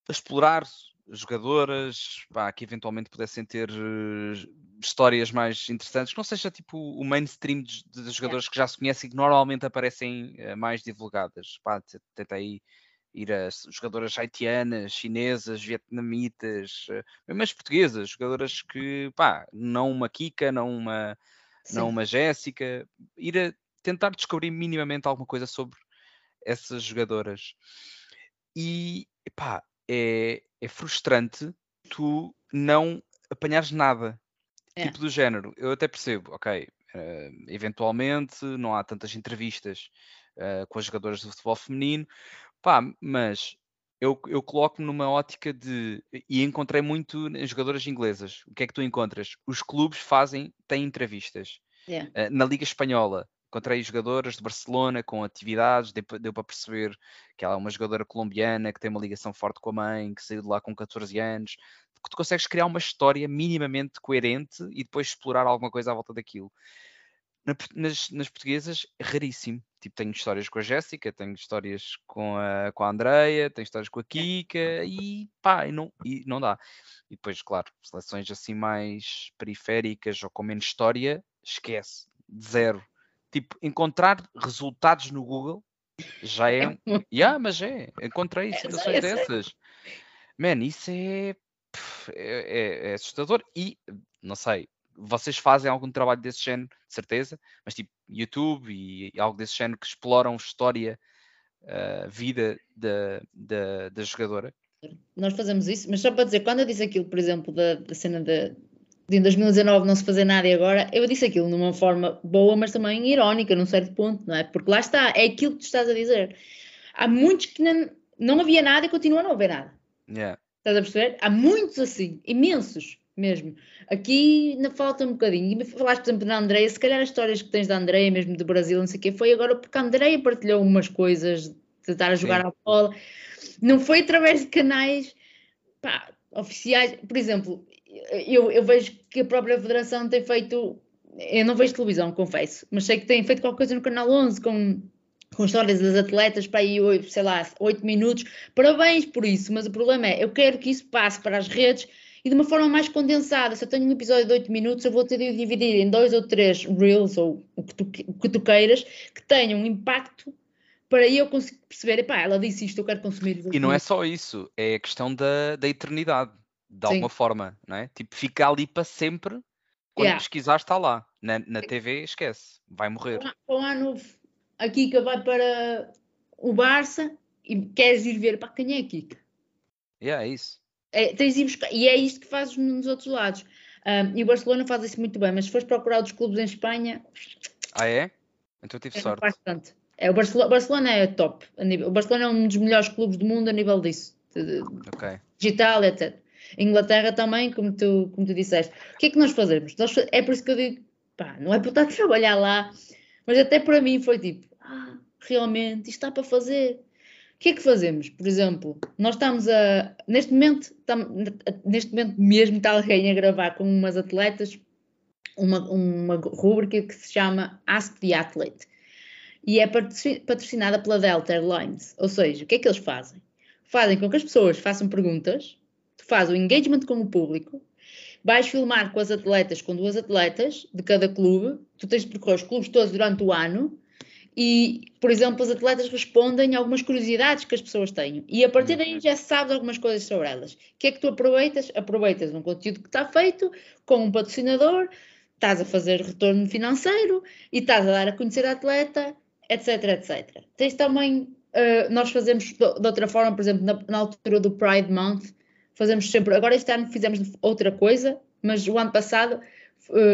a explorar jogadoras pá, que eventualmente pudessem ter uh, histórias mais interessantes, que não seja tipo o mainstream de, de jogadores é. que já se conhecem e que normalmente aparecem uh, mais divulgadas. Pá, tentei ir a jogadoras haitianas, chinesas, vietnamitas, eh, mesmo as portuguesas, jogadoras que, pá, não uma Kika, não uma, não uma Jéssica, ir a tentar descobrir minimamente alguma coisa sobre essas jogadoras. E, pá, é, é frustrante tu não apanhares nada, é. tipo do género. Eu até percebo, ok, uh, eventualmente não há tantas entrevistas uh, com as jogadoras do futebol feminino, Pá, mas eu, eu coloco-me numa ótica de. E encontrei muito em jogadoras inglesas. O que é que tu encontras? Os clubes fazem, têm entrevistas. Yeah. Uh, na Liga Espanhola, encontrei jogadoras de Barcelona com atividades, deu, deu, para perceber que ela é uma jogadora colombiana que tem uma ligação forte com a mãe, que saiu de lá com 14 anos, porque tu consegues criar uma história minimamente coerente e depois explorar alguma coisa à volta daquilo. nas, nas portuguesas, é raríssimo. Tipo, tenho histórias com a Jéssica, tenho histórias com a, com a Andreia, tenho histórias com a Kika e pá, e não, e não dá. E depois, claro, seleções assim mais periféricas ou com menos história, esquece, zero. Tipo, encontrar resultados no Google já é. yeah, mas é, encontrei situações dessas. Man, isso é, é, é, é assustador e não sei, vocês fazem algum trabalho desse género, de certeza, mas tipo YouTube e, e algo desse género que exploram história, uh, vida da, da, da, jogadora? Nós fazemos isso, mas só para dizer, quando eu disse aquilo, por exemplo, da, da cena de, de em 2019 não se fazer nada e agora, eu disse aquilo numa forma boa, mas também irónica, num certo ponto, não é? Porque lá está, é aquilo que tu estás a dizer. Há muitos que não, não havia nada e continuam a não haver nada. Yeah. Estás a perceber? Há muitos assim, imensos mesmo. Aqui ainda falta um bocadinho. E falaste, por exemplo, da Andreia, se calhar as histórias que tens da Andreia, mesmo do Brasil, não sei o quê, foi agora porque a Andreia partilhou umas coisas de estar a jogar Sim. à bola. Não foi através de canais pá, oficiais. Por exemplo, eu, eu vejo que a própria Federação tem feito. Eu não vejo televisão, confesso, mas sei que tem feito qualquer coisa no Canal 11 com com histórias das atletas para aí, sei lá, 8 minutos. Parabéns por isso, mas o problema é, eu quero que isso passe para as redes e de uma forma mais condensada. Se eu tenho um episódio de 8 minutos, eu vou ter de dividir em dois ou três reels ou o que tu, o que tu queiras que tenham um impacto para eu conseguir perceber, epá, ela disse isto, eu quero consumir. E não é só isso, é a questão da, da eternidade, de Sim. alguma forma, não é? Tipo, fica ali para sempre, quando yeah. pesquisar está lá. Na, na TV, esquece, vai morrer. Com um ano, a Kika vai para o Barça e queres ir ver, para quem é a Kika? Yeah, é isso. É, tens de buscar, e é isto que fazes nos outros lados. Um, e o Barcelona faz isso muito bem, mas se fores procurar outros clubes em Espanha. Ah, é? Então tive é sorte. Bastante. É, o Barcelona, Barcelona é top. Nível, o Barcelona é um dos melhores clubes do mundo a nível disso. De, okay. Digital, etc. Inglaterra também, como tu, como tu disseste. O que é que nós fazemos? Nós, é por isso que eu digo, pá, não é por estar a trabalhar lá, mas até para mim foi tipo, ah, realmente, isto está para fazer. O que é que fazemos? Por exemplo, nós estamos a. Neste momento, neste momento mesmo está alguém a gravar com umas atletas uma, uma rúbrica que se chama Ask the Athlete e é patrocinada pela Delta Airlines. Ou seja, o que é que eles fazem? Fazem com que as pessoas façam perguntas, tu fazes o engagement com o público, vais filmar com as atletas, com duas atletas de cada clube, tu tens de percorrer os clubes todos durante o ano e, por exemplo, as atletas respondem a algumas curiosidades que as pessoas têm. E a partir daí já sabes algumas coisas sobre elas. O que é que tu aproveitas? Aproveitas um conteúdo que está feito com um patrocinador, estás a fazer retorno financeiro e estás a dar a conhecer a atleta, etc, etc. Tens também, uh, nós fazemos de, outra forma, por exemplo, na, na, altura do Pride Month, fazemos sempre, agora este ano fizemos outra coisa, mas o ano passado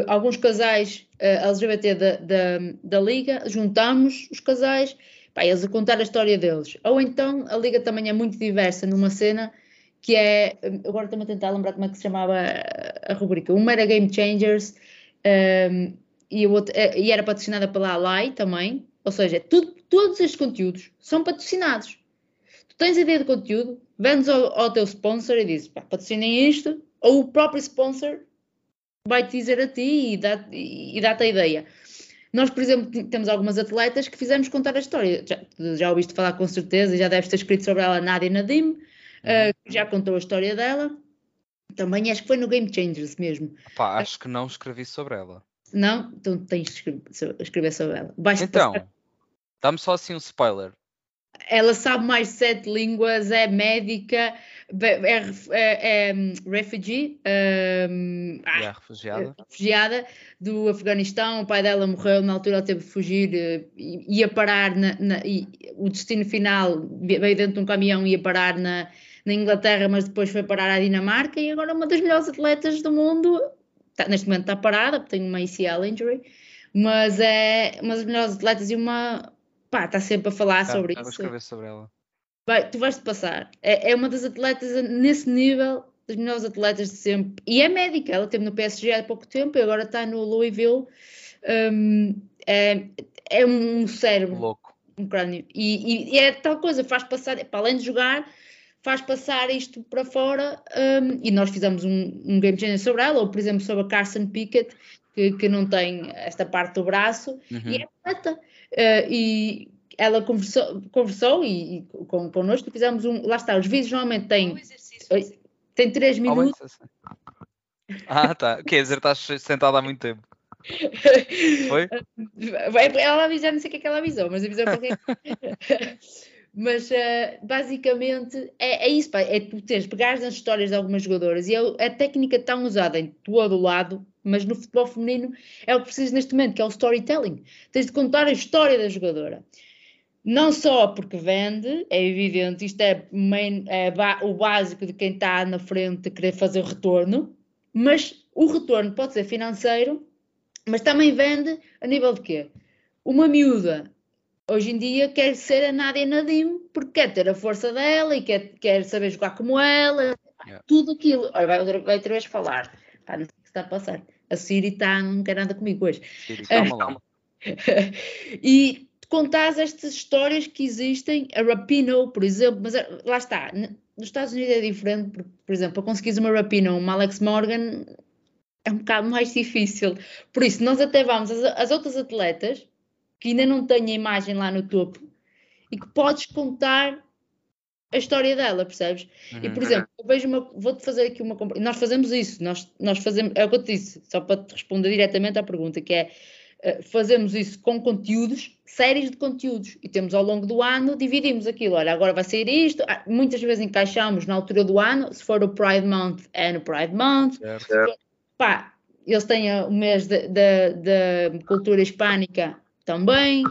alguns casais eh, LGBT da, da, da, Liga, juntamos os casais, pá, eles a contar a história deles. Ou então a Liga também é muito diversa numa cena que é, agora estou-me a tentar lembrar como é que se chamava a, rubrica, uma era Game Changers um, ehm, e, outro, e era patrocinada pela Alai também, ou seja, tudo, todos estes conteúdos são patrocinados. Tu tens a ideia de conteúdo, vendes ao, ao teu sponsor e dizes, patrocinem isto, ou o próprio sponsor vai-te dizer a ti e dá-te dá a ideia. Nós, por exemplo, temos algumas atletas que fizemos contar a história. Já, já ouviste falar com certeza já deves ter escrito sobre ela Nadia Nadim, uh, que já contou a história dela. Também acho que foi no Game Changers mesmo. Pá, acho que não escrevi sobre ela. Não? Então tens de escrever sobre ela. então, dá-me só assim um spoiler. Ela sabe mais sete línguas, é médica, é, é, é refugee, um, ah, refugiada. refugiada do Afeganistão. O pai dela morreu na altura, ela teve de fugir, eh, ia parar, na, na, e, o destino final veio dentro de um caminhão, ia parar na, na Inglaterra, mas depois foi parar à Dinamarca e agora é uma das melhores atletas do mundo. Tá, neste momento está parada, porque tem uma ACL injury, mas é uma das melhores atletas e uma. Pá, está sempre a falar tá, sobre isso. Vou escrever sobre ela. Vai, tu vais-te passar. É, é uma das atletas nesse nível, das melhores atletas de sempre. E é médica, ela teve no PSG há pouco tempo e agora está no Louisville. Um, é, é um cérebro. Louco. Um crânio. E, e, é tal coisa, faz passar, para além de jogar, faz passar isto para fora. Um, e nós fizemos um, um game changer sobre ela, ou por exemplo sobre a Carson Pickett, que, que não tem esta parte do braço, uhum. e é atleta. Uh, e ela conversou, conversou e, e com, connosco fizemos um. Lá está, os vídeos normalmente têm. Tem 3 minutos. Ah, tá. Quer dizer, estás sentada há muito tempo. Foi? Ela avisou, não sei o que é que ela avisou, mas avisou qualquer Mas uh, basicamente é, é isso, pá, é tu tens, pegares nas histórias de algumas jogadoras e é a técnica tão usada em todo o lado, mas no futebol feminino é o que precisas neste momento, que é o storytelling. Tens de contar a história da jogadora. Não só porque vende, é evidente, isto é, main, é o básico de quem está na frente querer fazer o retorno, mas o retorno pode ser financeiro, mas também vende a nível de quê? Uma miúda hoje em dia quer ser a Nadia Nadim porque quer ter a força dela e quer, quer saber jogar como ela, yeah. tudo aquilo. Olha, vai, vai outra vez falar. Pá, não sei o que está a passar. A Siri está, não quer nada comigo hoje. Siri, calma lá. e contar estas histórias que existem, a Rapino, por exemplo, mas eh, lá está, nos Estados Unidos é diferente, por, por exemplo, para conseguires uma Rapino, uma Alex Morgan, é um bocado mais difícil. Por isso, nós até vamos às, às outras atletas que ainda não têm a imagem lá no topo e que podes contar a história dela, percebes? Uhum. E por exemplo, eu vejo uma, vou-te fazer aqui uma nós fazemos isso, nós, nós fazemos, é o que eu te disse, só para te responder diretamente à pergunta, que é eh, fazemos isso com conteúdos, séries de conteúdos, e temos ao longo do ano, dividimos aquilo. Olha, agora vai sair isto. Ah, muitas vezes encaixamos na altura do ano, se for o Pride Month, é no Pride Month. Certo. Pá, eles têm o mês da cultura hispânica também.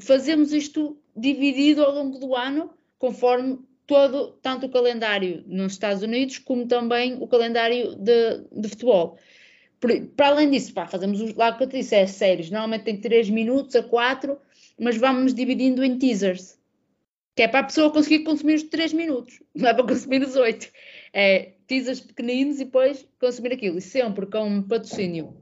Fazemos isto dividido ao longo do ano, conforme todo, tanto o calendário nos Estados Unidos, como também o calendário de, de futebol para além disso, pá, fazemos os, lá que eu te disse, é séries, normalmente tem 3 minutos a 4, mas vamos dividindo em teasers, que é para a pessoa conseguir consumir os 3 minutos, não é para consumir os 8. É, teasers pequeninos e depois consumir aquilo. E sempre com patrocínio.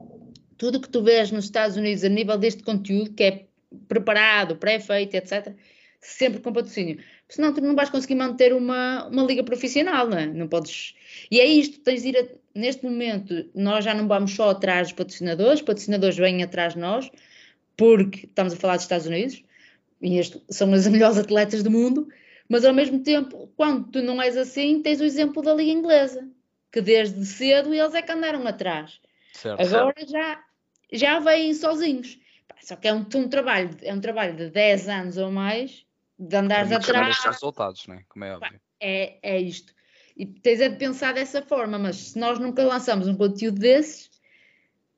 Tudo que tu vês nos Estados Unidos a nível deste conteúdo, que é preparado, pré-feito, etc., sempre com patrocínio. Senão tu não vais conseguir manter uma, uma liga profissional, não é? Não podes. E é isto, tens de ir a... neste momento, nós já não vamos só atrás dos patrocinadores, patrocinadores vêm atrás de nós, porque estamos a falar dos Estados Unidos, e este, são os melhores atletas do mundo, mas ao mesmo tempo, quando tu não és assim, tens o exemplo da Liga Inglesa, que desde cedo eles é que andaram atrás. Certo, Agora certo. já já vêm sozinhos. Só que é um, um, trabalho, é um trabalho de 10 anos ou mais de andares atrás. estes resultados, né? como é óbvio. É, é isto. E tens é de pensar dessa forma, mas se nós nunca lançamos um conteúdo desses,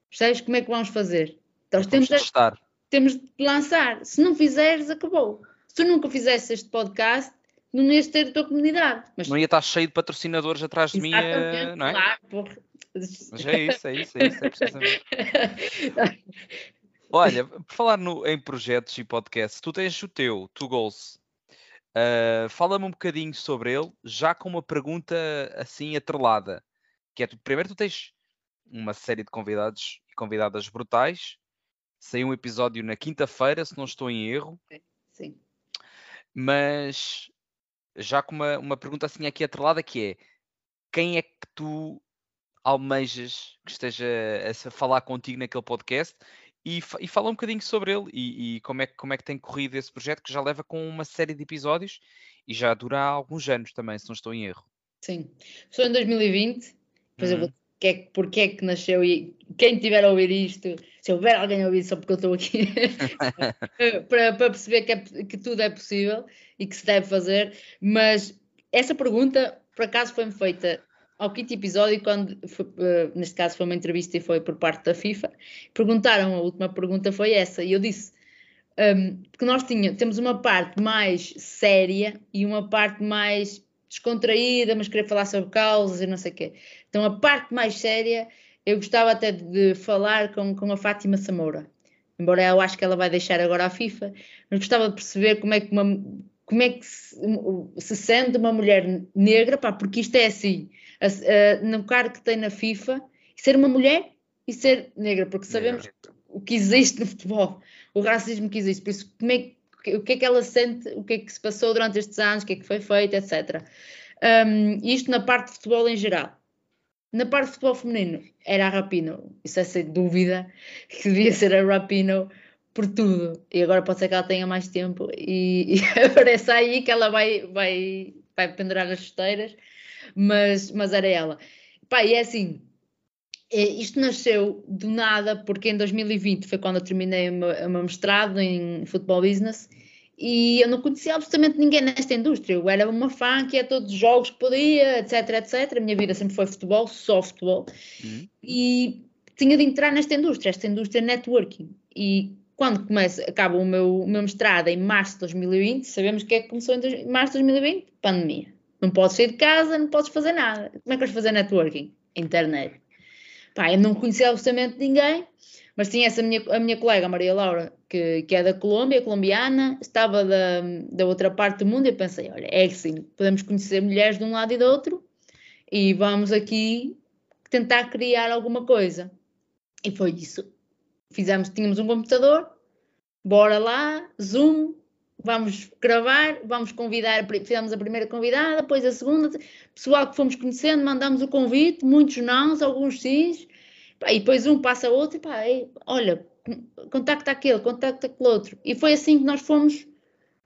percebes como é que vamos fazer? Então temos de, testar. temos de lançar. Se não fizeres, acabou. Se tu nunca fizesse este podcast, não ias ter a tua comunidade. Mas... Não ia estar cheio de patrocinadores atrás de mim, eh, não é? Claro, porra. Mas é isso, é isso, é isso, é precisamente. Olha, por falar no, em projetos e podcasts, tu tens o teu, Tu Goals. Uh, Fala-me um bocadinho sobre ele, já com uma pergunta assim atrelada. Que é, tu, primeiro tu tens uma série de convidados e convidadas brutais. Saiu um episódio na quinta-feira, se não estou em erro. Sim. Mas já com uma, uma pergunta assim aqui atrelada que é quem é que tu almejas que esteja a falar contigo naquele podcast e, e fala um bocadinho sobre ele e, e, como, é, como é que tem corrido esse projeto que já leva com uma série de episódios e já dura alguns anos também, se não estou em erro. Sim, foi em 2020, por exemplo, uhum. que é, porque é que nasceu e quem tiver a ouvir isto, se houver alguém a ouvir só porque eu estou aqui, para, para, perceber que, é, que tudo é possível e que se deve fazer, mas essa pergunta por acaso foi-me feita ao quinto episódio, quando foi, uh, neste caso foi uma entrevista e foi por parte da FIFA, perguntaram, a última pergunta foi essa, e eu disse um, que nós tinha, temos uma parte mais séria e uma parte mais descontraída, mas querer falar sobre causas e não sei o quê. Então a parte mais séria, eu gostava até de falar com, com a Fátima Samoura, embora eu acho que ela vai deixar agora a FIFA, mas gostava de perceber como é que uma como é que se, se sente uma mulher negra, pá, porque isto é assim, a, a, no cargo que tem na FIFA, ser uma mulher e ser negra, porque sabemos negra. o que existe no futebol, o racismo que existe, por isso como é, o que é que ela sente, o que é que se passou durante estes anos, o que é que foi feito, etc. Um, isto na parte de futebol em geral. Na parte de futebol feminino, era a Rapino, isso é sem dúvida que devia ser a Rapino por tudo. E agora pode ser que ela tenha mais tempo e, e apareça aí que ela vai, vai, vai pendurar as chuteiras mas, mas era ela. Pá, e é assim, é, isto nasceu do nada, porque em 2020 foi quando eu terminei o meu, mestrado em futebol business e eu não conhecia absolutamente ninguém nesta indústria. Eu era uma fã que ia a todos os jogos que podia, etc, etc. A minha vida sempre foi futebol, só futebol. Uhum. E tinha de entrar nesta indústria, esta indústria networking. E quando começa, acaba o meu, o meu mestrado em março de 2020, sabemos que é que começou em março de 2020? Pandemia. Não podes sair de casa, não podes fazer nada. Como é que vais fazer networking? Internet. Pá, eu não conhecia absolutamente ninguém, mas tinha essa minha, a minha colega, Maria Laura, que, que é da Colômbia, colombiana, estava da, da outra parte do mundo e eu pensei, olha, é assim, podemos conhecer mulheres de um lado e do outro e vamos aqui tentar criar alguma coisa. E foi isso. Fizemos, tínhamos um computador, bora lá, Zoom, vamos gravar, vamos convidar, fizemos a primeira convidada, depois a segunda, pessoal que fomos conhecendo, mandamos o convite, muitos nãos, alguns sims, e depois um passa outro, e pá, olha, contacta aquele, contacta aquele outro. E foi assim que nós fomos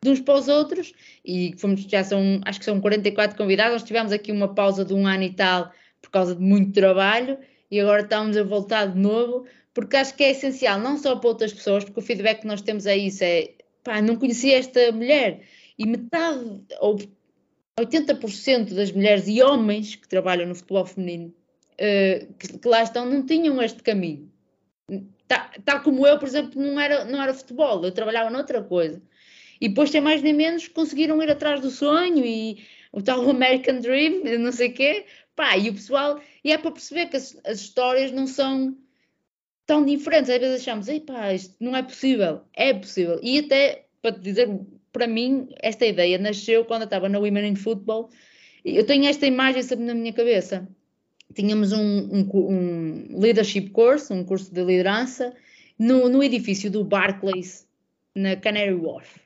de uns para os outros, e fomos, já são, acho que são 44 convidados, nós tivemos aqui uma pausa de um ano e tal, por causa de muito trabalho, e agora estamos a voltar de novo, porque acho que é essencial, não só para outras pessoas, porque o feedback que nós temos é isso, é pá, não conhecia esta mulher. E metade, ou 80% das mulheres e homens que trabalham no futebol feminino, uh, que, que, lá estão, não tinham este caminho. Tal, tal como eu, por exemplo, não era, não era futebol, eu trabalhava noutra coisa. E depois, tem mais nem menos, conseguiram ir atrás do sonho e o tal American Dream, não sei o quê. Pá, e o pessoal, e é para perceber que as, as histórias não são tão diferentes. Às vezes achamos, pá, isto não é possível. É possível. E até, para te dizer, para mim, esta ideia nasceu quando eu estava na Women in Football Eu tenho esta imagem sempre na minha cabeça. Tínhamos um, um, um leadership course, um curso de liderança, no, no edifício do Barclays, na Canary Wharf.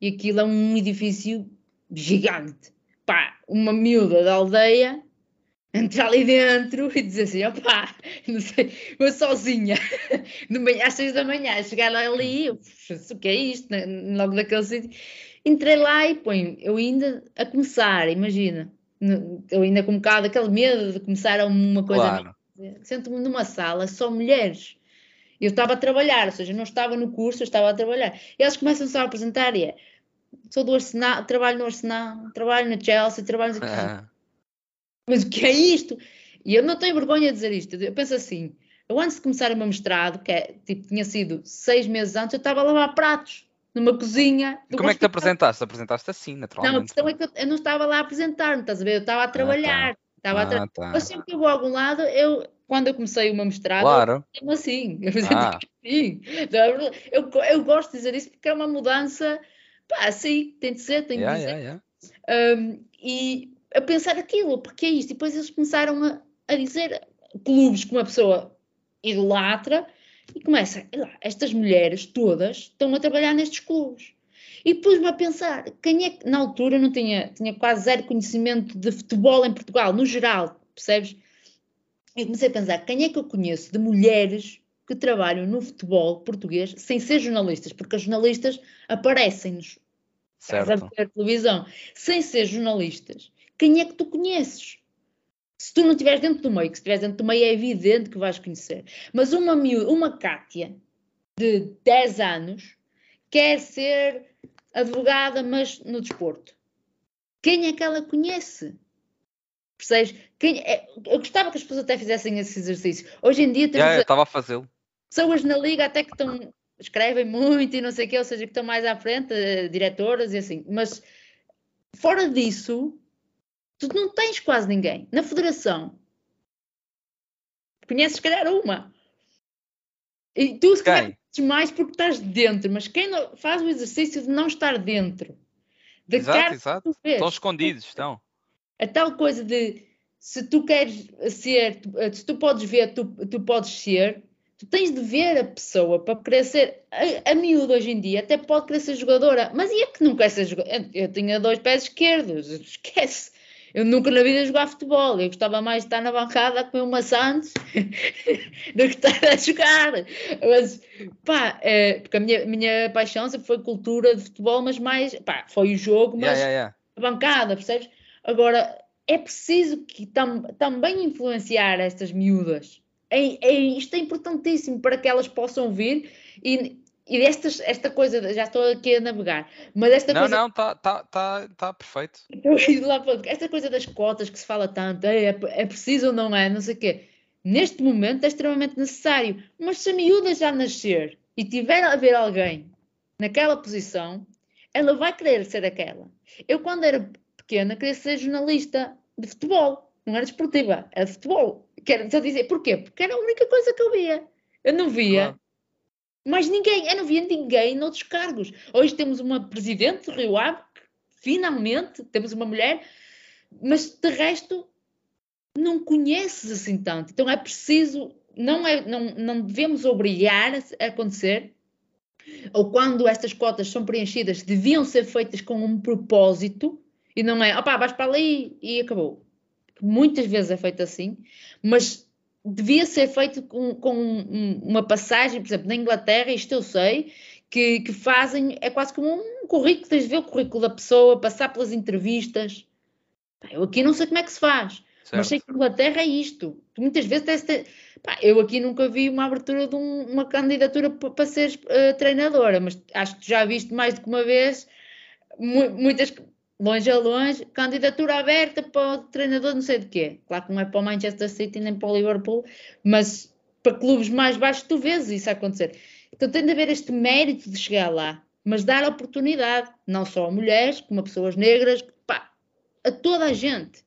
E aquilo é um edifício gigante. Pá, uma miúda da aldeia entrar ali dentro e dizer assim, opá, não sei, vou sozinha, de manhã às seis da manhã, chegar lá ali, o que é isto, logo daquele sítio, entrei lá e põe, eu ainda a começar, imagina, eu ainda com um bocado aquele medo de começar uma coisa, claro. sento-me numa sala, só mulheres, eu estava a trabalhar, ou seja, não estava no curso, eu estava a trabalhar, e elas começam-se a apresentar e é, sou do Arsenal, trabalho no Arsenal, trabalho no Chelsea, trabalho no... Ah mas o que é isto? E eu não tenho vergonha de dizer isto. Eu penso assim, eu antes de começar o meu mestrado, que é, tipo, tinha sido seis meses antes, eu estava a lavar pratos numa cozinha. Como é que te apresentaste? Apresentaste assim, naturalmente. Não, a questão é que eu, eu, não estava lá a apresentar, estás a ver? Eu estava a trabalhar. Ah, tá. Estava ah, a tra... tá. Eu sempre que eu vou a algum lado, eu, quando eu comecei o meu mestrado, claro. eu assim. Eu, ah. assim. Eu, eu, gosto de dizer isso porque é uma mudança, pá, assim, tem de ser, tem yeah, de ser. Yeah, yeah. Um, e a pensar aquilo, porque é isto. E depois eles começaram a, a dizer clubes que uma pessoa idolatra e começa, lá, estas mulheres todas estão a trabalhar nestes clubes. E pus-me a pensar, quem é que na altura não tinha, tinha quase zero conhecimento de futebol em Portugal, no geral, percebes? E comecei a pensar, quem é que eu conheço de mulheres que trabalham no futebol português sem ser jornalistas, porque as jornalistas aparecem-nos certo. a televisão, sem ser jornalistas quem é que tu conheces? Se tu não estiveres dentro do meio, que se estiveres dentro do meio é evidente que vais conhecer. Mas uma, uma Kátia de 10 anos quer ser advogada, mas no desporto. Quem é que ela conhece? Percebes? Quem é, eu gostava que as pessoas até fizessem esse exercício. Hoje em dia temos. Yeah, eu estava a fazê-lo. Pessoas na liga até que estão. escrevem muito e não sei o quê, ou seja, que estão mais à frente, uh, diretoras e assim. Mas fora disso, Tu não tens quase ninguém. Na federação, conheces, se calhar, uma. E tu, se calhar, mais porque estás dentro, mas quem não, faz o exercício de não estar dentro, de exato, exato. estão escondidos, estão. A tal coisa de se tu queres ser, se tu podes ver, tu, tu podes ser, tu tens de ver a pessoa para querer ser. A, a miúda hoje em dia até pode querer ser jogadora, mas e é que não quer ser jogadora? Eu tinha dois pés esquerdos, esquece. Eu nunca na vida jogar futebol. Eu gostava mais de estar na bancada a comer uma Santos do que estar a jogar. Mas, pá, é, porque a minha, minha paixão sempre foi cultura de futebol, mas mais, pá, foi o jogo, mas yeah, yeah, yeah. a bancada, percebes? Agora, é preciso que tam, também influenciar estas miúdas. É, é, isto é importantíssimo para que elas possam vir e, e estas, esta coisa, já estou aqui a navegar, mas esta não, coisa. Não, está tá, tá, tá perfeito. esta coisa das cotas que se fala tanto, é, é preciso ou não é, não sei o quê. Neste momento é extremamente necessário. Mas se a miúda já nascer e tiver a ver alguém naquela posição, ela vai querer ser aquela. Eu, quando era pequena, queria ser jornalista de futebol, não era desportiva, era de futebol. Quero só dizer, porquê? Porque era a única coisa que eu via. Eu não via. Claro mais ninguém, eu não via ninguém noutros cargos. Hoje temos uma presidente do Rio Ave, finalmente temos uma mulher, mas de resto não conheces assim tanto. Então é preciso, não, é, não, não devemos obrigar a acontecer, ou quando estas cotas são preenchidas, deviam ser feitas com um propósito, e não é, opá, vais para ali e acabou. Muitas vezes é feito assim, mas devia ser feito com, com uma passagem, por exemplo, na Inglaterra, isto eu sei, que, que, fazem, é quase como um currículo, tens de ver o currículo da pessoa, passar pelas entrevistas. Eu aqui não sei como é que se faz, certo. mas sei que na Inglaterra é isto. Muitas vezes ter, pá, eu aqui nunca vi uma abertura de um, uma candidatura para ser uh, treinadora, mas acho que já viste mais do que uma vez muitas longe a longe, candidatura aberta para o treinador não sei de quê. Claro que não é para o Manchester City nem para o Liverpool, mas para clubes mais baixos tu vês isso acontecer. Então tem de haver este mérito de chegar lá, mas dar oportunidade, não só a mulheres, como a pessoas negras, pá, a toda a gente.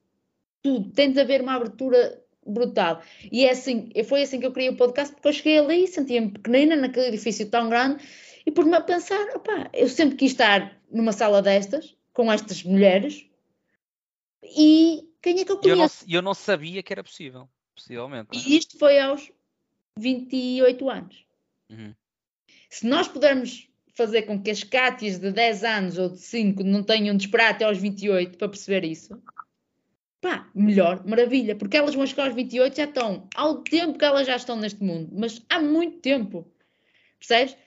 Tudo, tem de haver uma abertura brutal. E é assim, foi assim que eu criei o podcast, porque eu cheguei ali, sentia-me pequenina naquele edifício tão grande, e por-me a pensar, opá, eu sempre quis estar numa sala destas, com estas mulheres, E quem é que eu conheço? E eu, eu não, sabia que era possível, possivelmente. E isto foi aos 28 anos. Uhum. Se nós pudermos fazer com que as Cátias de 10 anos ou de 5 não tenham de esperar até aos 28 para perceber isso, pá, melhor, maravilha, porque elas vão chegar aos 28 já estão, ao tempo que elas já estão neste mundo, mas há muito tempo, percebes?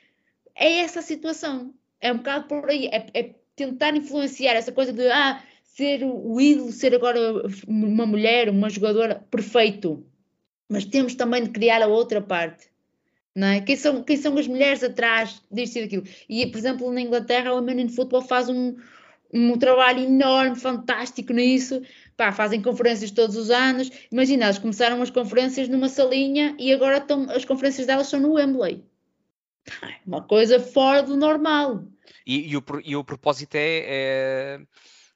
É essa a situação, é um bocado por aí, é, é tentar influenciar essa coisa de, ah, ser o ídolo, ser agora uma mulher, uma jogadora, perfeito, mas temos também de criar a outra parte. Não é? quem, são, quem são as mulheres atrás disto e daquilo? E, por exemplo, na Inglaterra, o Women in Football faz um, um trabalho enorme, fantástico nisso, Pá, fazem conferências todos os anos. Imagina, elas começaram as conferências numa salinha e agora estão, as conferências delas são no Wembley. Uma coisa fora do normal. E, e, o, e o propósito é, é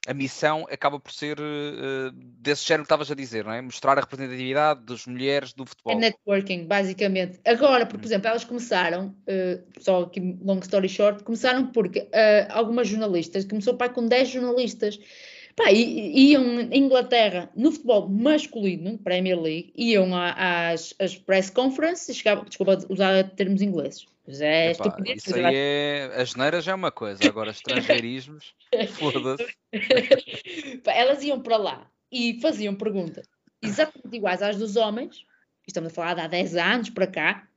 a missão acaba por ser uh, desse género que estavas a dizer, não é? Mostrar a representatividade das mulheres do futebol. É networking, basicamente. Agora, por, por hum. exemplo, elas começaram, uh, só aqui long story short, começaram porque uh, algumas jornalistas, começou pai com 10 jornalistas, pá, iam em Inglaterra no futebol masculino, Premier League, iam às, às press conferences, chegavam, desculpa usar termos ingleses, é Epá, Isso aí é. A geneira já é uma coisa, agora estrangeirismos, foda-se. Elas iam para lá e faziam perguntas exatamente iguais às dos homens, estamos a falar de há 10 anos para cá,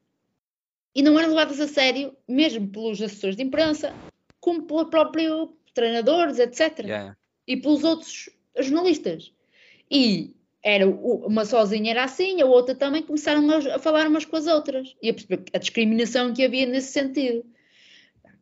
e não eram levadas a sério, mesmo pelos assessores de imprensa, como pelo próprio treinadores, etc. Yeah. E pelos outros jornalistas. E era uma sozinha era assim, a outra também começaram a, falar umas com as outras e a a discriminação que havia nesse sentido.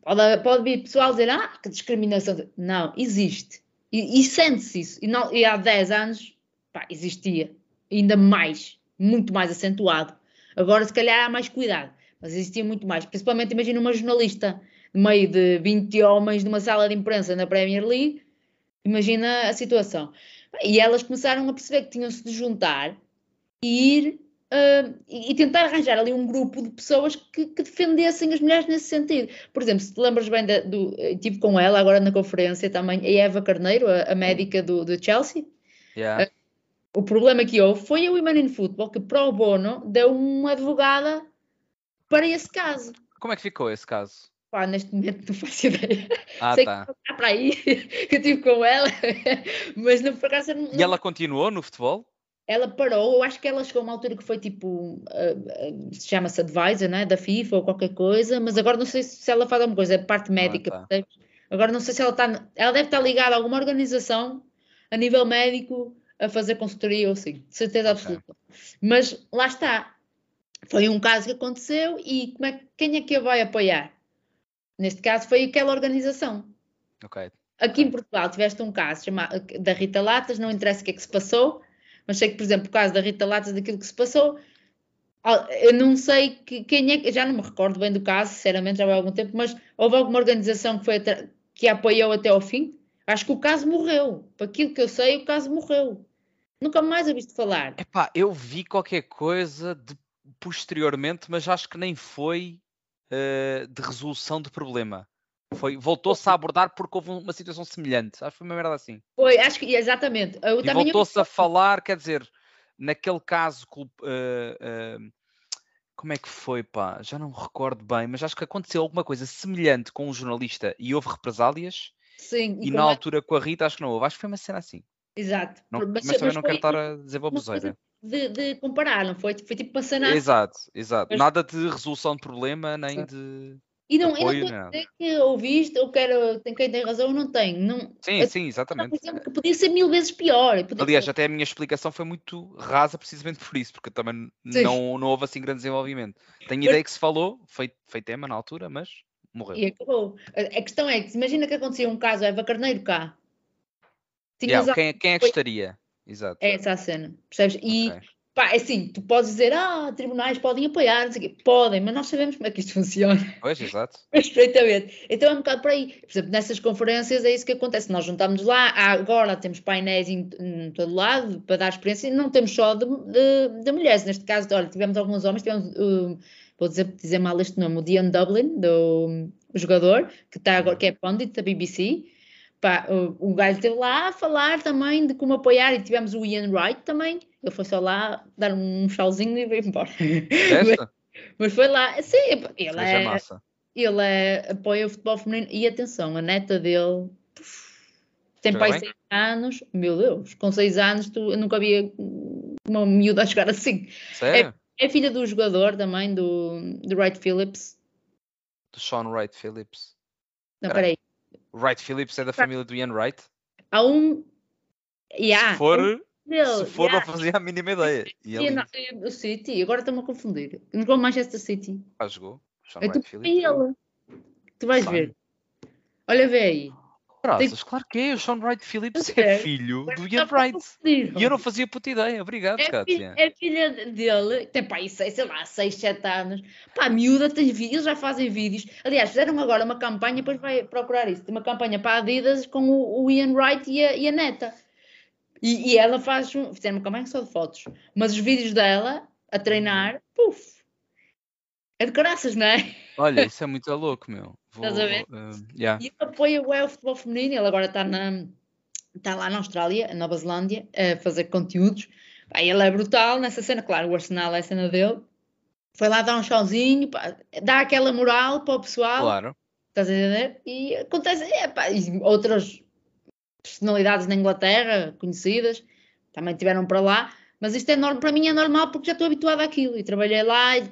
Pode, pode vir pessoal dizer, ah, que discriminação. Não, existe. E, e sente-se isso. E, não, e, há 10 anos, pá, existia. Ainda mais, muito mais acentuado. Agora, se calhar, há mais cuidado. Mas existia muito mais. Principalmente, imagina uma jornalista no meio de 20 homens numa sala de imprensa na Premier League. Imagina a situação. E elas começaram a perceber que tinham-se de juntar e ir uh, e tentar arranjar ali um grupo de pessoas que, que, defendessem as mulheres nesse sentido. Por exemplo, se te lembras bem da, do. Estive com ela agora na conferência também, a Eva Carneiro, a, a médica do, do Chelsea. Yeah. Uh, o problema que houve foi a Women in Football que, pro bono, deu uma advogada para esse caso. Como é que ficou esse caso? Pá, neste momento não faço ideia. Ah, Sei tá. que está para aí, que eu estive com ela, mas não, por acaso não... E ela continuou no futebol? Ela parou, eu acho que ela chegou a uma altura que foi tipo, uh, uh, chama-se advisor, né, da FIFA ou qualquer coisa, mas agora não sei se ela faz alguma coisa, é parte médica. Ah, tá. Agora não sei se ela está, ela deve estar ligada a alguma organização a nível médico a fazer consultoria ou assim, de certeza absoluta. Okay. Mas lá está, foi um caso que aconteceu e como é, quem é que a vai apoiar? Neste caso foi aquela organização. Ok. Aqui em Portugal tiveste um caso chamado, da Rita Latas, não interessa o que é que se passou, mas sei que, por exemplo, o caso da Rita Latas, daquilo que se passou, eu não sei que, quem é, já não me recordo bem do caso, sinceramente, já há algum tempo, mas houve alguma organização que, foi que a apoiou até ao fim? Acho que o caso morreu. Para aquilo que eu sei, o caso morreu. Nunca mais ouviste falar. Epá, eu vi qualquer coisa de, posteriormente, mas acho que nem foi uh, de resolução de problema. Foi, voltou-se a abordar porque houve uma situação semelhante. Acho que foi uma merda assim. Foi, acho que exatamente. Voltou-se eu... a falar, quer dizer, naquele caso, uh, uh, como é que foi, pá? Já não me recordo bem, mas acho que aconteceu alguma coisa semelhante com um jornalista e houve represálias. Sim. E, e na altura com a Rita, acho que não houve. Acho que foi uma cena assim. Exato. Não, mas, mas, também não quero estar a dizer baboseira de, de, comparar, não foi? Foi tipo passar Exato, exato. Mas... Nada de resolução de problema, nem de. E não, apoio, e não, que ouviste, ou quero, tem quem tem razão ou não tem. Não, sim, sim, exatamente. que podia ser mil vezes pior. Aliás, ser... até a minha explicação foi muito rasa precisamente por isso, porque também não, não houve assim grande desenvolvimento. Tenho ideia que se falou, foi, foi tema na altura, mas morreu. E acabou. A, questão é que, imagina que acontecia um caso, Eva Carneiro cá. Yeah, quem, quem é que estaria? Exato. É essa a cena, percebes? E okay. pá, é assim, tu podes dizer, ah, tribunais podem apoiar, não sei o quê. podem, mas nós sabemos como é que isto funciona. Pois, exato. Perfeitamente. Então é um bocado por aí. Por exemplo, nessas conferências é isso que acontece. Nós juntamos lá, agora temos painéis em, em todo lado para dar experiência e não temos só de, de, de, mulheres. Neste caso, olha, tivemos alguns homens, tivemos. Uh, vou dizer, dizer mal este nome, o Dion Dublin, do jogador, que, está agora, que é pundit da BBC, Pá, o, o gajo esteve lá a falar também de como apoiar e tivemos o Ian Wright também. Ele foi só lá dar um chauzinho e veio embora. Mas, mas, foi lá, sim, ele Seja é, massa. ele é, apoia o futebol feminino e atenção, a neta dele tem pai 6 anos, meu Deus, com 6 anos tu, eu nunca vi uma miúda a jogar assim. Sério? É, é filha do jogador também, do, do Wright Phillips. Do Sean Wright Phillips. Não, peraí. Wright Phillips é da família do Ian Wright? Há um. Yeah, se for, se for yeah. não fazia a mínima ideia. E ele... não, o City, agora estou-me a confundir. Jogou Manchester City. Ah, jogou. Sean Wright Phillips. Ele. Tu vais ver. Olha, vê aí. Graças, claro que é. O Sean Wright Phillips é, é filho do Ian Wright. E eu não fazia puta ideia. Obrigado, é Kátia. é filha dele, tem pá, sei, sei lá, 6, 7 anos. Pá, a miúda tem vídeos, eles já fazem vídeos. Aliás, fizeram agora uma campanha, depois vai procurar isso. Tem uma campanha para a Adidas com o, o Ian Wright e a, e a neta. E, e, ela faz, fizeram uma campanha só de fotos. Mas os vídeos dela a treinar, puf, é de graças, não é? Olha, isso é muito louco, meu. Vou, Estás a ver? Uh, yeah. E ele apoia o futebol feminino, ele agora está, na, está lá na Austrália, na Nova Zelândia, a fazer conteúdos. Aí ele é brutal nessa cena, claro, o Arsenal é a cena dele. Foi lá dar um showzinho, pá, dá aquela moral para o pessoal. Claro. Estás a entender? E acontece, é, pá, e outras personalidades na Inglaterra, conhecidas, também tiveram para lá. Mas isto é normal, para mim é normal porque já estou habituada àquilo e trabalhei lá e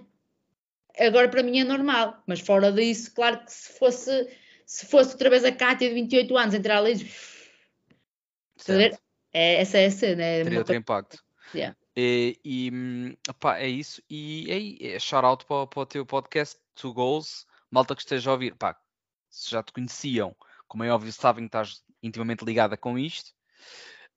agora para mim é normal, mas fora disso, claro que se fosse, se fosse outra vez a Cátia de 28 anos entrar ali, é, essa é a cena. É Teria outro impacto. Yeah. E, e opá, é isso. E é, é shout out para, para o teu podcast, Two Goals, malta que esteja a ouvir. Pá, se já te conheciam, como é óbvio, sabem que estás intimamente ligada com isto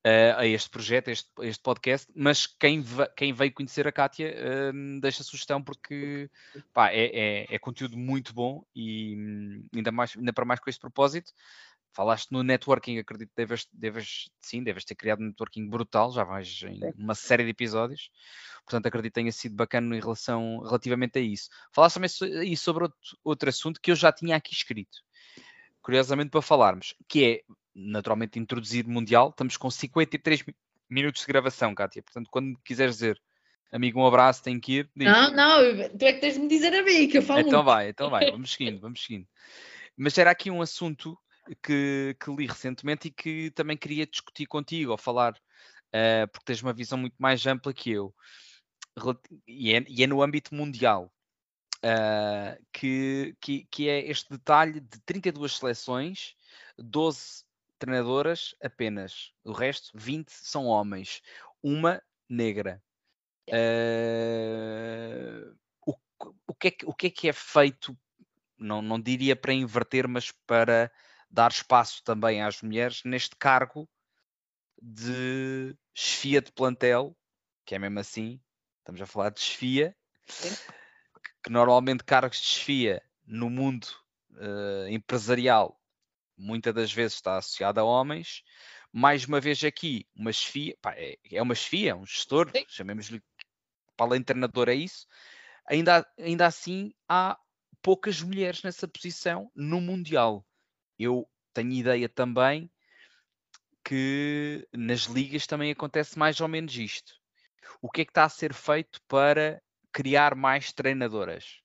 uh, a este projeto, a este, a este, podcast, mas quem, quem veio conhecer a Kátia uh, deixa sugestão porque pá, é, é, é, conteúdo muito bom e hum, ainda, mais, ainda para mais com este propósito. Falaste no networking, acredito que deves, deves, sim, deves ter criado um networking brutal, já vais em uma série de episódios, portanto acredito que tenha sido bacana em relação, relativamente a isso. Falaste também sobre outro, outro assunto que eu já tinha aqui escrito, curiosamente para falarmos, que é naturalmente introduzir mundial. Estamos com 53 minutos de gravação, Kátia. Portanto, quando quiseres dizer amigo, um abraço, tem que ir. Diz. Não, não, tu é que tens de me dizer a mim, que eu falo. Então vai, então vai, vamos seguindo, vamos seguindo. Mas era aqui um assunto que, que li recentemente e que também queria discutir contigo, ou falar, uh, porque tens uma visão muito mais ampla que eu. E é, e é no âmbito mundial. Uh, que, que, que é este detalhe de 32 seleções, 12 treinadoras apenas. O resto, 20 são homens. Uma negra. Uh, o, o, que é que, o que é que é feito, não, não diria para inverter, mas para dar espaço também às mulheres neste cargo de chefia de plantel, que é mesmo assim, estamos a falar de chefia, que, que normalmente cargos de chefia no mundo uh, empresarial muitas das vezes está associada a homens. Mais uma vez aqui, uma chefia, pá, é, é, uma chefia, é um gestor, chamemos-lhe, para além de treinador é isso. Ainda, ainda assim, há poucas mulheres nessa posição no Mundial. Eu tenho ideia também que nas ligas também acontece mais ou menos isto. O que é que está a ser feito para criar mais treinadoras?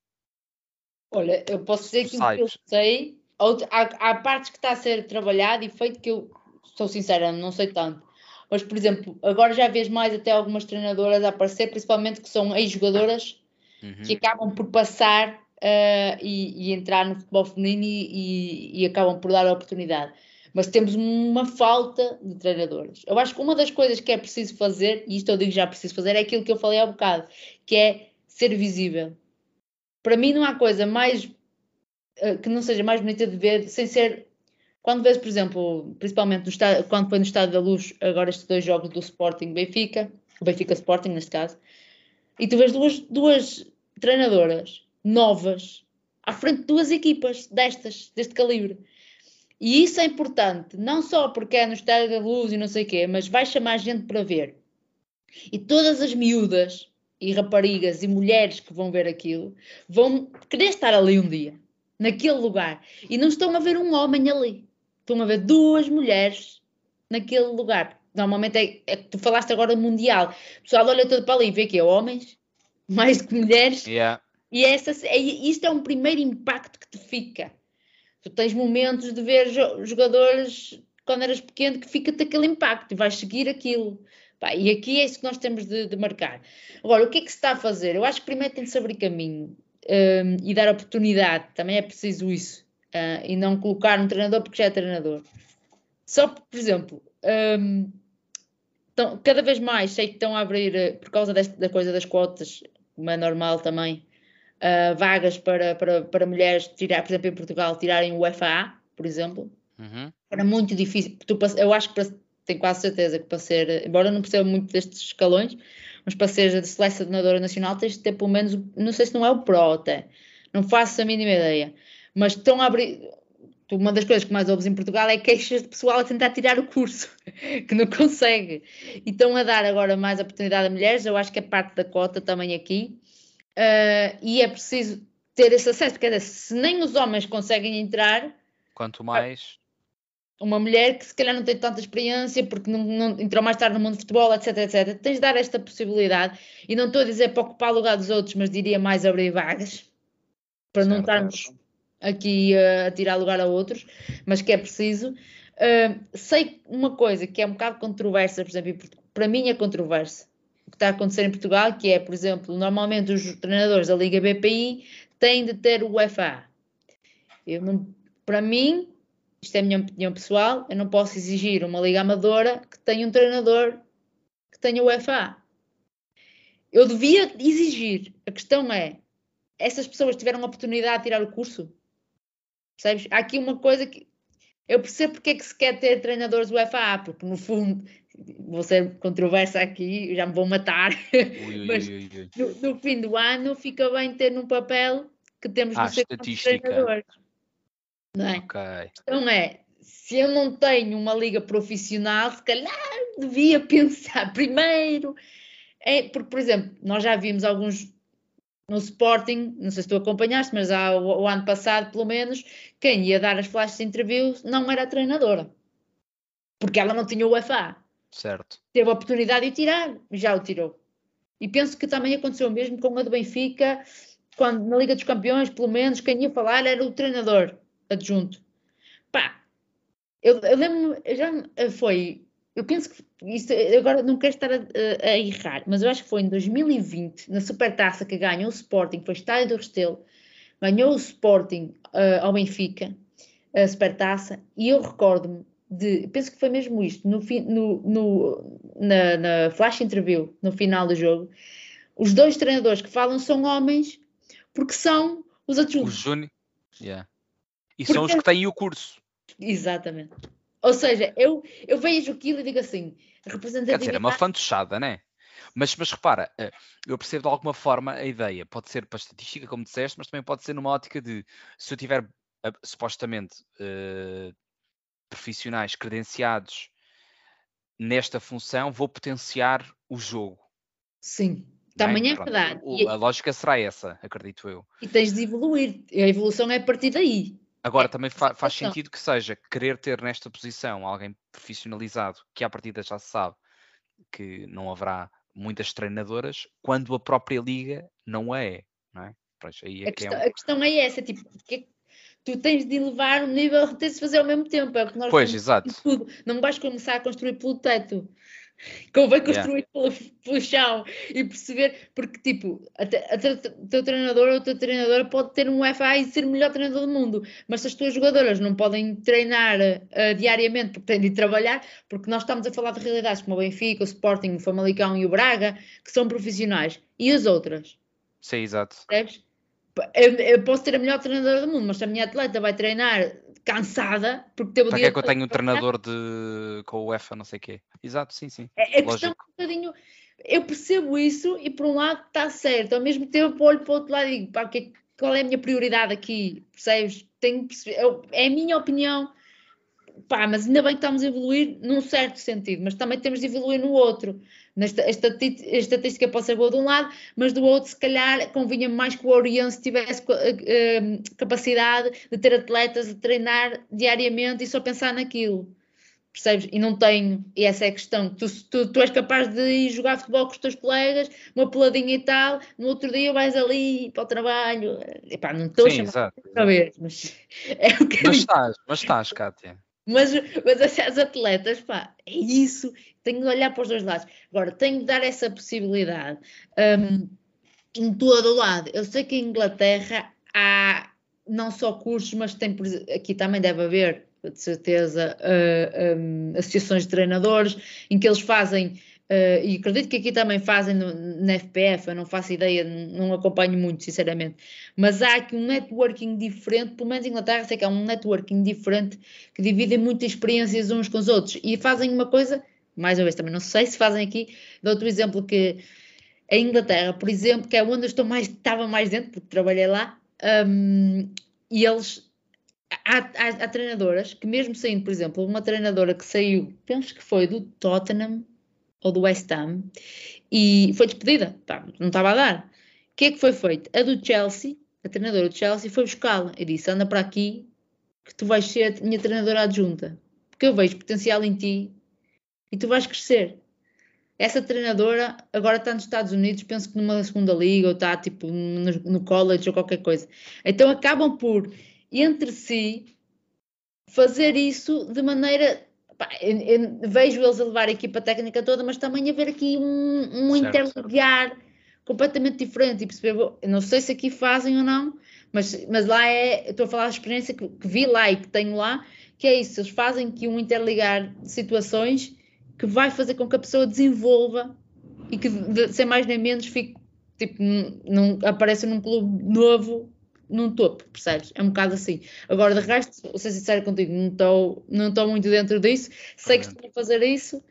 Olha, eu posso dizer que eu sei há, há partes que está a ser trabalhado e feito que eu sou sincera, não sei tanto. Mas, por exemplo, agora já vês mais até algumas treinadoras a aparecer, principalmente que são ex-jogadoras, uhum. que acabam por passar uh, e, e, entrar no futebol feminino e, e, e, acabam por dar a oportunidade. Mas temos uma falta de treinadoras. Eu acho que uma das coisas que é preciso fazer, e isto eu digo já preciso fazer, é aquilo que eu falei há bocado, que é ser visível. Para mim não há coisa mais que não seja mais bonita de ver, sem ser. Quando vês, por exemplo, principalmente estado, quando foi no Estado da Luz, agora estes dois jogos do Sporting Benfica, o Benfica Sporting neste caso, e tu vês duas, duas treinadoras novas à frente de duas equipas destas, deste calibre. E isso é importante, não só porque é no Estádio da Luz e não sei o quê, mas vai chamar gente para ver. E todas as miúdas e raparigas e mulheres que vão ver aquilo vão querer estar ali um dia naquele lugar. E não estão a ver um homem ali. estão a ver duas mulheres naquele lugar. Normalmente é, é tu falaste agora mundial. O pessoal olha todo para ali e vê que é homens, mais do que mulheres. Yeah. E essa, é, isto é um primeiro impacto que te fica. Tu tens momentos de ver jogadores quando eras pequeno que fica-te aquele impacto e vais seguir aquilo. Pá, e aqui é isso que nós temos de, de, marcar. Agora, o que é que se está a fazer? Eu acho que primeiro tem de se abrir caminho um, e dar oportunidade, também é preciso isso. Uh, e não colocar um treinador porque já é treinador. Só, por exemplo, um, então, cada vez mais sei que estão a abrir, eh, por causa desta, da coisa das cotas, como é normal também, uh, vagas para, para, para mulheres tirar, por exemplo, em Portugal, tirarem o FA, por exemplo. Uhum. Era muito difícil. Tu, eu acho que tenho quase certeza que para ser, embora não perceba muito destes escalões, mas para ser selecionadora nacional tens de ter pelo menos, não sei se não é o PRO até, não faço a mínima ideia, mas estão a abrir, uma das coisas que mais ouves em Portugal é queixas de pessoal a tentar tirar o curso, que não consegue, e estão a dar agora mais oportunidade a mulheres, eu acho que é parte da cota também aqui, uh, e é preciso ter esse acesso, porque se nem os homens conseguem entrar... Quanto mais uma mulher que se calhar não tem tanta experiência porque não, não, entrou mais tarde no mundo de futebol, etc, etc. Tens de dar esta possibilidade e não estou a dizer para ocupar o lugar dos outros, mas diria mais abrir vagas para certo. não estarmos aqui uh, a tirar lugar a outros, mas que é preciso. Uh, sei uma coisa que é um bocado controversa, por exemplo, para mim é controversa o que está a acontecer em Portugal, que é, por exemplo, normalmente os treinadores da Liga BPI têm de ter o UFA. Eu não, para mim, isto é a minha opinião pessoal, eu não posso exigir uma liga amadora que tenha um treinador que tenha o FA. Eu devia exigir. A questão é, essas pessoas tiveram a oportunidade de tirar o curso? Percebes? Há aqui uma coisa que eu percebo porque é que se quer ter treinadores do FA, porque no fundo, vou ser controversa aqui, já me vou matar, ui, mas ui, ui, no, no, fim do ano fica bem ter num papel que temos ah, de ser treinadores. Não é? Okay. Então é, se eu não tenho uma liga profissional, se calhar devia pensar primeiro. É, porque, por exemplo, nós já vimos alguns no Sporting, não sei se tu acompanhaste, mas há, o, o, ano passado, pelo menos, quem ia dar as flashes de interviews não era a treinadora. Porque ela não tinha o UFA. Certo. Teve a oportunidade de tirar, já o tirou. E penso que também aconteceu o mesmo com a do Benfica, quando na Liga dos Campeões, pelo menos, quem ia falar era o treinador adjunto. Pá, eu, eu lembro, já foi, eu penso que isto, agora não quero estar a, a, errar, mas eu acho que foi em 2020, na Supertaça que ganhou o Sporting, foi Estádio do Restelo, ganhou o Sporting uh, ao Benfica, a Supertaça, e eu recordo-me de, penso que foi mesmo isto, no, no, no na, na, flash interview, no final do jogo, os dois treinadores que falam são homens, porque são os adjuntos. Júnior, yeah. E Porque... são os que têm o curso. Exatamente. Ou seja, eu, eu vejo aquilo e digo assim, representatividade... Quer dizer, é uma fantochada, não é? Mas, mas repara, eh, eu percebo de alguma forma a ideia. Pode ser para a estatística, como disseste, mas também pode ser numa ótica de se eu tiver uh, supostamente uh, profissionais credenciados nesta função, vou potenciar o jogo. Sim. Também é, verdade. A lógica será essa, acredito eu. E tens de evoluir. A evolução é a partir daí. Agora, é, também fa faz sentido que seja querer ter nesta posição alguém profissionalizado, que à partida já se sabe que não haverá muitas treinadoras, quando a própria liga não é, não é? Pois, aí é a, que é questão, é um... a questão é essa, tipo, que tu tens de elevar o nível, tens de fazer ao mesmo tempo, é o que nós Pois, exato. Tudo. Não vais começar a construir pelo teto. Convém construir yeah. pelo, pelo chão e perceber, porque tipo, o teu treinador ou a tua treinadora pode ter um FA e ser o melhor treinador do mundo, mas se as tuas jogadoras não podem treinar uh, diariamente porque têm de trabalhar, porque nós estamos a falar de realidades como o Benfica, o Sporting, o Famalicão e o Braga, que são profissionais, e as outras? Sim, exato. Percebes? Eu, eu, posso ter a melhor treinadora do mundo, mas se a minha atleta vai treinar cansada, porque teve o dia. que é que eu tenho um treinador de... com o UEFA, não sei o quê. Exato, sim, sim. É, é questão um bocadinho. Eu percebo isso e por um lado está certo, ao mesmo tempo olho para o outro lado e digo, pá, que, qual é a minha prioridade aqui? Percebes? Tenho perceber, é a minha opinião. Pá, mas ainda bem que estamos a evoluir num certo sentido, mas também temos de evoluir no outro. A estatística pode ser boa de um lado, mas do outro, se calhar, convinha mais que o Oriente tivesse eh, capacidade de ter atletas a treinar diariamente e só pensar naquilo. Percebes? E não tenho, e essa é a questão. Tu, tu, tu és capaz de ir jogar futebol com os teus colegas, uma peladinha e tal, no outro dia vais ali para o trabalho. Epá, não estou a chamar outra vez, mas é o que Mas estás, mas estás, Kátia. Mas, mas as atletas, pá, é isso. Tenho de olhar para os dois lados. Agora, tenho de dar essa possibilidade um, em todo o lado. Eu sei que em Inglaterra há não só cursos, mas tem aqui também deve haver, de certeza, uh, um, associações de treinadores em que eles fazem. Uh, e acredito que aqui também fazem na FPF, eu não faço ideia, não acompanho muito, sinceramente, mas há aqui um networking diferente, pelo menos em Inglaterra sei que há um networking diferente que dividem muitas experiências uns com os outros. E fazem uma coisa, mais uma vez também não sei se fazem aqui, dou outro exemplo que a Inglaterra, por exemplo, que é onde eu estou mais, estava mais dentro, porque trabalhei lá, um, e eles há, há, há, treinadoras que mesmo saindo, por exemplo, uma treinadora que saiu, penso que foi do Tottenham ou do West Ham e foi despedida, tá, não estava a dar. O que é que foi feito? A do Chelsea, a treinadora do Chelsea, foi buscá-la e disse: anda para aqui que tu vais ser a minha treinadora adjunta, porque eu vejo potencial em ti e tu vais crescer. Essa treinadora agora está nos Estados Unidos, penso que numa segunda liga ou está tipo no, no college ou qualquer coisa. Então acabam por, entre si, fazer isso de maneira Pá, eu, eu vejo eles a levar a equipa técnica toda, mas também haver aqui um, um interligar completamente diferente e perceber, não sei se aqui fazem ou não, mas, mas lá é, estou a falar da experiência que, que, vi lá e que tenho lá, que é isso, eles fazem que um interligar de situações que vai fazer com que a pessoa desenvolva e que, sem mais nem menos, fique, tipo, num, apareça num clube novo num topo, percebes? É um bocado assim. Agora, de resto, vou ser sincero contigo, não estou não muito dentro disso. Sei que estou a fazer isso.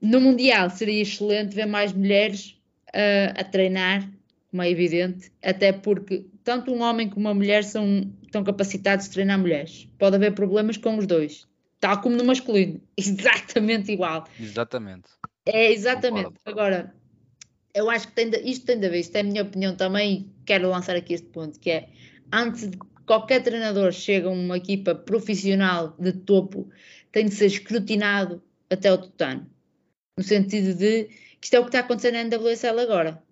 No Mundial seria excelente ver mais mulheres uh, a treinar, como é evidente, até porque tanto um homem como uma mulher são, estão capacitados de treinar mulheres. Pode haver problemas com os dois, tal como no masculino. Exatamente igual. Exatamente. É exatamente. Agora, eu acho que tem de, isto tem de haver, isto é a minha opinião também, quero lançar aqui este ponto, que é, antes de qualquer treinador chega a uma equipa profissional de topo, tem de ser escrutinado até o tutano. No sentido de, que isto é o que está acontecendo na NWSL agora.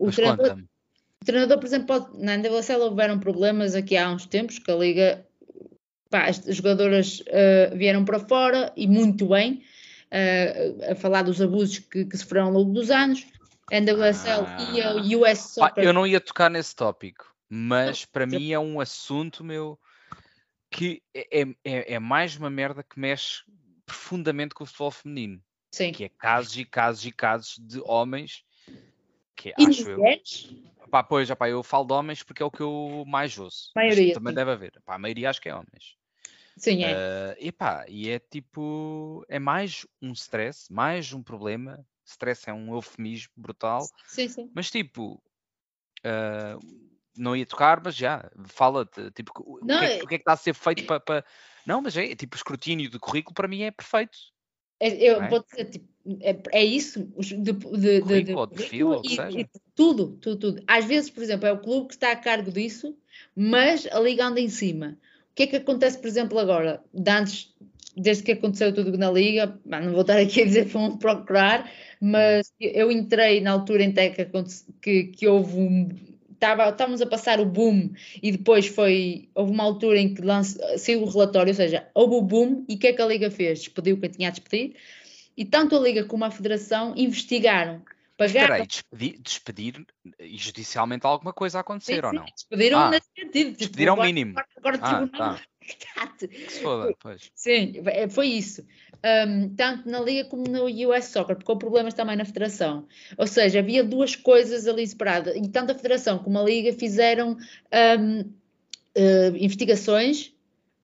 O treinador, o treinador, por exemplo, pode, na NWSL houveram problemas aqui há uns tempos, que a Liga, pá, as jogadoras uh, vieram para fora, e muito bem, uh, a falar dos abusos que, que sofreram ao longo dos anos, NWSL ah. e a US Soccer. eu não ia tocar nesse tópico, mas para mim é um assunto, meu, que é, é, é, é mais uma merda que mexe profundamente com o futebol feminino. Sim. Que é casos e casos e casos de homens que e acho eu. Pá, pois, pá, eu falo de homens porque é o que eu mais ouço. Maioria. Também sim. deve haver. Pá, a maioria acho que é homens. Sim, é. Uh, epá, e é tipo, é mais um stress, mais um problema stress é um eufemismo brutal. Sim, sim. Mas tipo, uh, não ia tocar, mas já, fala-te, tipo, não, o, que é, o, que é, que está a ser feito para. Pa... Não, mas é, tipo, o escrutínio do currículo para mim é perfeito. É, eu é? vou dizer, tipo, é, é isso, de, de, de, currículo, de, de perfil, ou e, e, tudo, tudo, tudo. Às vezes, por exemplo, é o clube que está a cargo disso, mas a liga anda em cima. O que é que acontece, por exemplo, agora? De antes, desde que aconteceu tudo na liga, não vou estar aqui a dizer para procurar, mas eu entrei na altura em que, que, que houve um. Estava, estávamos a passar o boom e depois foi. Houve uma altura em que lance, saiu o relatório, ou seja, houve o boom e o que é que a Liga fez? Despediu quem tinha a despedir e tanto a Liga como a Federação investigaram. Pagaram... Mas despedir, despedir e judicialmente alguma coisa a acontecer sim, sim, ou não? Despediram ah, nesse sentido. Tipo, despedir ao mínimo. Agora, agora ah, tá. Se foda, pois. Sim, é, foi isso um, tanto na Liga como no US Soccer, porque houve problemas também na Federação. Ou seja, havia duas coisas ali separadas, e tanto a Federação como a Liga fizeram um, uh, eh, investigações.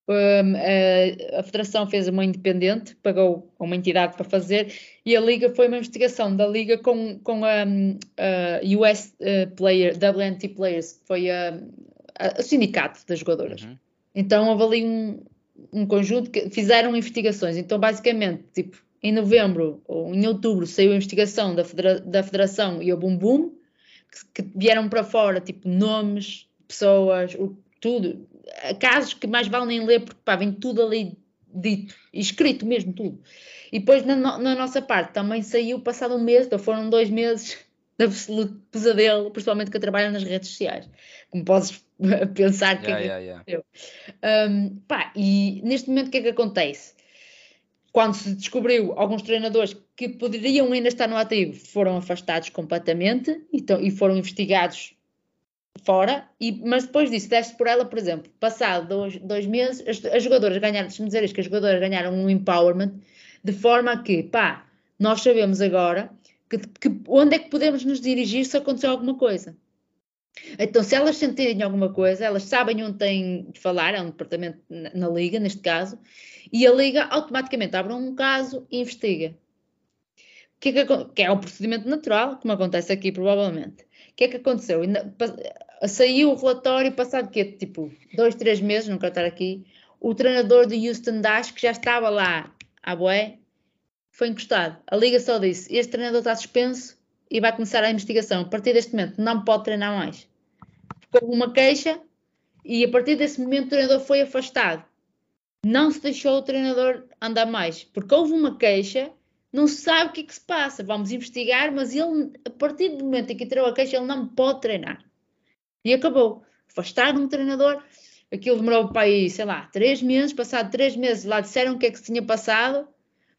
Um, a, a Federação fez uma independente, pagou uma entidade para fazer, e a Liga foi uma investigação da Liga com, com a, a US uh, Player, WNT Players, que foi a, a, o sindicato das jogadoras. Uhum. Então houve ali um, um conjunto que fizeram investigações. Então, basicamente, tipo, em novembro ou em outubro saiu a investigação da, federa da Federação e o Bum Bum, que, que, vieram para fora, tipo, nomes, pessoas, tudo. Casos que mais valem nem ler, porque pá, vem tudo ali dito, escrito mesmo, tudo. E depois, na, na nossa parte, também saiu passado um mês, então foram dois meses de absoluto pesadelo, principalmente que eu trabalho nas redes sociais. Como podes pensar que yeah, é yeah, yeah. Um, pá, e neste momento o que é que acontece? Quando se descobriu alguns treinadores que poderiam ainda estar no ativo, foram afastados completamente então, e foram investigados fora, e, mas depois disso, deste por ela, por exemplo, passado dois, dois meses, as, as jogadoras ganharam, deixa-me dizer isto, que as jogadoras ganharam um empowerment, de forma que, pá, nós sabemos agora que, que, onde é que podemos nos dirigir se acontecer alguma coisa. Então, se elas sentirem alguma coisa, elas sabem onde têm de falar, é um departamento na, na Liga, neste caso, e a Liga automaticamente abre um caso e investiga. Que é, que, que é um procedimento natural, como acontece aqui, provavelmente. O que é que aconteceu? Saiu o relatório passado que tipo dois, três meses, não quero estar aqui, o treinador de Houston Dash, que já estava lá à boé, foi encostado. A Liga só disse: este treinador está suspenso e vai começar a investigação. A partir deste momento, não pode treinar mais. Houve uma queixa e a partir desse momento o treinador foi afastado. Não se deixou o treinador andar mais, porque houve uma queixa, não se sabe o que é que se passa. Vamos investigar, mas ele, a partir do momento em que tirou a queixa, ele não pode treinar. E acabou. Afastaram o treinador. Aquilo demorou para aí, sei lá, três meses. Passado três meses, lá disseram o que é que se tinha passado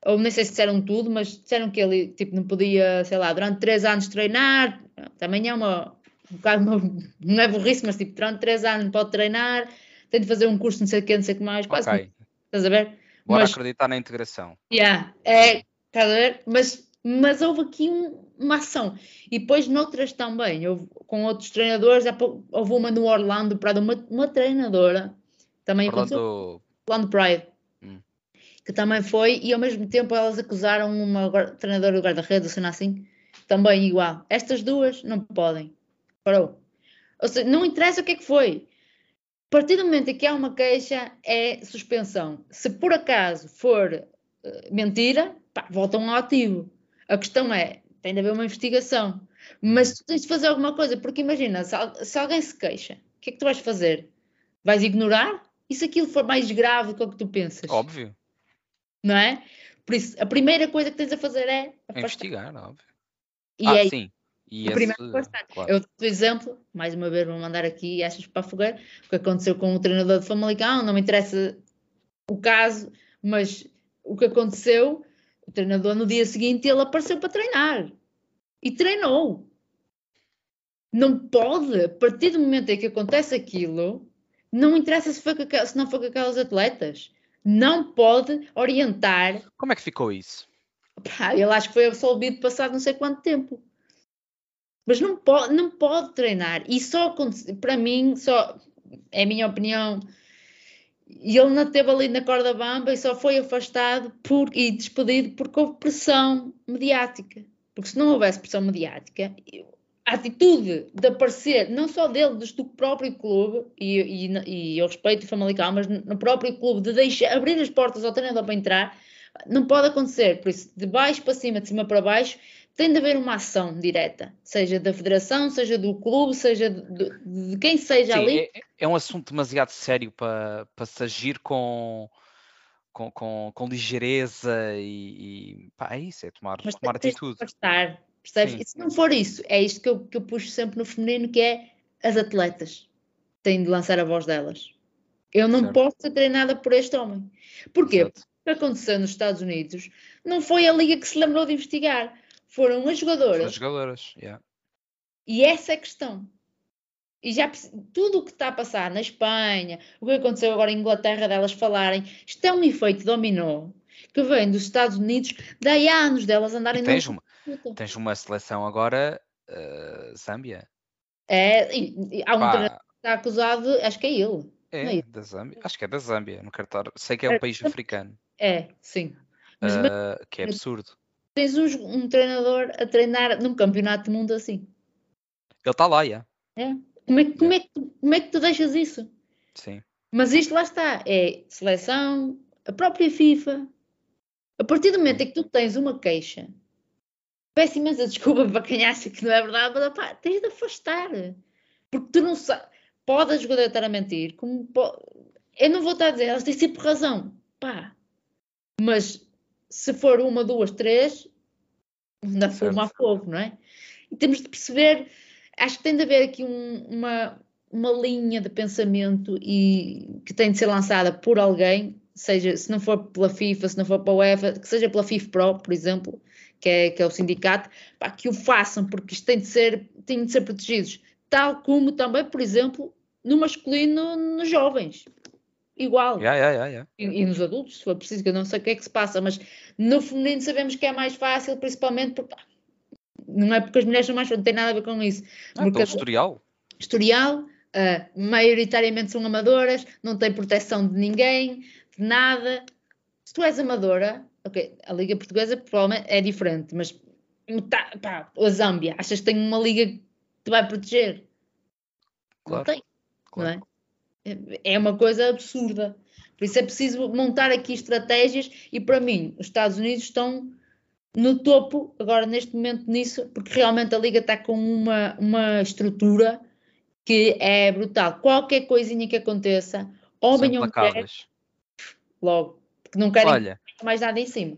ou nem sei se disseram tudo, mas disseram que ele tipo, não podia, sei lá, durante três anos treinar, também é uma, um bocado, uma, não é burrice, mas tipo, durante três anos não pode treinar, tem de fazer um curso não sei o que, não sei o que mais, quase, Ok. estás a ver? Bora Mas- acreditar na integração. Yeah, é, estás a ver? Mas, mas houve aqui um- uma ação. E depois noutras também, houve, com outros treinadores, houve uma no Orlando uma, uma treinadora, também aconteceu, Orlando, Orlando Pride. Que também foi, e ao mesmo tempo elas acusaram uma treinadora do guarda-redes, seja, assim, também igual. Estas duas não podem. Parou. Ou seja, não interessa o que é que foi. A partir do momento em que há uma queixa, é suspensão. Se por acaso for eh, mentira, pá, voltam ao ativo. A questão é, tem de haver uma investigação. Mas tu tens de fazer alguma coisa, porque imagina, se, se alguém se queixa, o que é que tu vais fazer? Vais ignorar? E se aquilo for mais grave do que o que tu pensas? óbvio, Não é? Por isso, a primeira coisa que tens a fazer é é afastar. investigar, óbvio. E ah, é sim. E o esse, primeiro claro. Eu dou exemplo, mais uma vez vou mandar aqui achas para a fogueira, o que aconteceu com o treinador de Famalicão, não me interessa o caso, mas o que aconteceu, o treinador no dia seguinte ele apareceu para treinar e treinou. Não pode, a partir do momento em que acontece aquilo, não interessa se, foi se não foi com aquelas atletas, não pode orientar Como é que ficou isso? Pá, ele acho que foi absolvido passado não sei quanto tempo. Mas não pode, não pode treinar. E só para mim, só é a minha opinião. E ele não esteve ali na corda bamba e só foi afastado por, e despedido porque houve pressão mediática. Porque se não houvesse pressão mediática, a atitude de aparecer, não só dele, mas do próprio clube, e, e, e eu respeito o Famalicão, mas no próprio clube, de deixar, abrir as portas ao treinador para entrar, não pode acontecer. Por isso, de baixo para cima, de cima para baixo, tem de haver uma ação direta, seja da federação, seja do clube, seja de, de- quem seja Sim, ali. é, é um assunto demasiado sério para, para se agir com, com, com, com ligeireza e, e pá, é isso, é tomar, Mas tomar atitude. afastar, percebes? Sim. E se não for isso, é isto que eu, que eu puxo sempre no feminino, que é as atletas têm de lançar a voz delas. Eu não Certo. posso ser treinada por este homem. Porquê? Exato. O que aconteceu nos Estados Unidos não foi a liga que se lembrou de investigar, foram as jogadoras. As jogadoras, yeah. E essa é a questão. E já tudo o que está a passar na Espanha, o que aconteceu agora em Inglaterra, delas falarem, isto é um efeito dominó que vem dos Estados Unidos, daí há anos delas andarem tens uma, luta. Tens uma seleção agora, eh, Zâmbia. É, e- e há um Pá, treinador que está acusado, acho que é ele. é é, da Zâmbia. Acho que é da Zâmbia, quero estar. Sei que é um É, país africano, É, sim. Mas eh, que é absurdo. tens um, um treinador a treinar num campeonato do mundo assim. Ele está lá, yeah. Como é, como, é que, como é que tu deixas isso? sim. Mas isto lá está, é seleção, a própria FIFA. A partir do momento em que tu tens uma queixa, peço imensa desculpa para quem acha que não é verdade, mas pá, tens de afastar. Porque tu não sabes. Pode a jogadora estar a mentir, como pode... eu não vou estar a dizer, elas têm sempre razão, pá. Mas se for uma, duas, três, ainda fogo a fogo, não é? E temos de perceber, acho que tem de haver aqui um, uma, uma linha de pensamento e que tem de ser lançada por alguém, seja se não for pela FIFA, se não for pela UEFA, que seja pela FIFA Pro, por exemplo, que é, que é o sindicato, pá, que o façam, porque isto tem de ser, tem de ser protegidos, tal como também, por exemplo, no masculino, nos jovens. Igual. Yeah, yeah, yeah, e, e, nos adultos, se for preciso, que eu não sei o que é que se passa, mas no feminino sabemos que é mais fácil, principalmente porque não é porque as mulheres são mais não tem nada a ver com isso. Ah, porque historial. Historial, uh, maioritariamente são amadoras, não têm proteção de ninguém, de nada. Se tu és amadora, ok, a Liga Portuguesa provavelmente é diferente, mas tá, pá, a Zâmbia, achas que tem uma liga que te vai proteger? Claro. Não tem, claro. não é? É uma coisa absurda. Por isso é preciso montar aqui estratégias e para mim os Estados Unidos estão no topo agora neste momento nisso, porque realmente a liga está com uma, uma estrutura que é brutal. Qualquer coisinha que aconteça, homem ou mulher, logo, porque não querem Olha, mais nada em cima.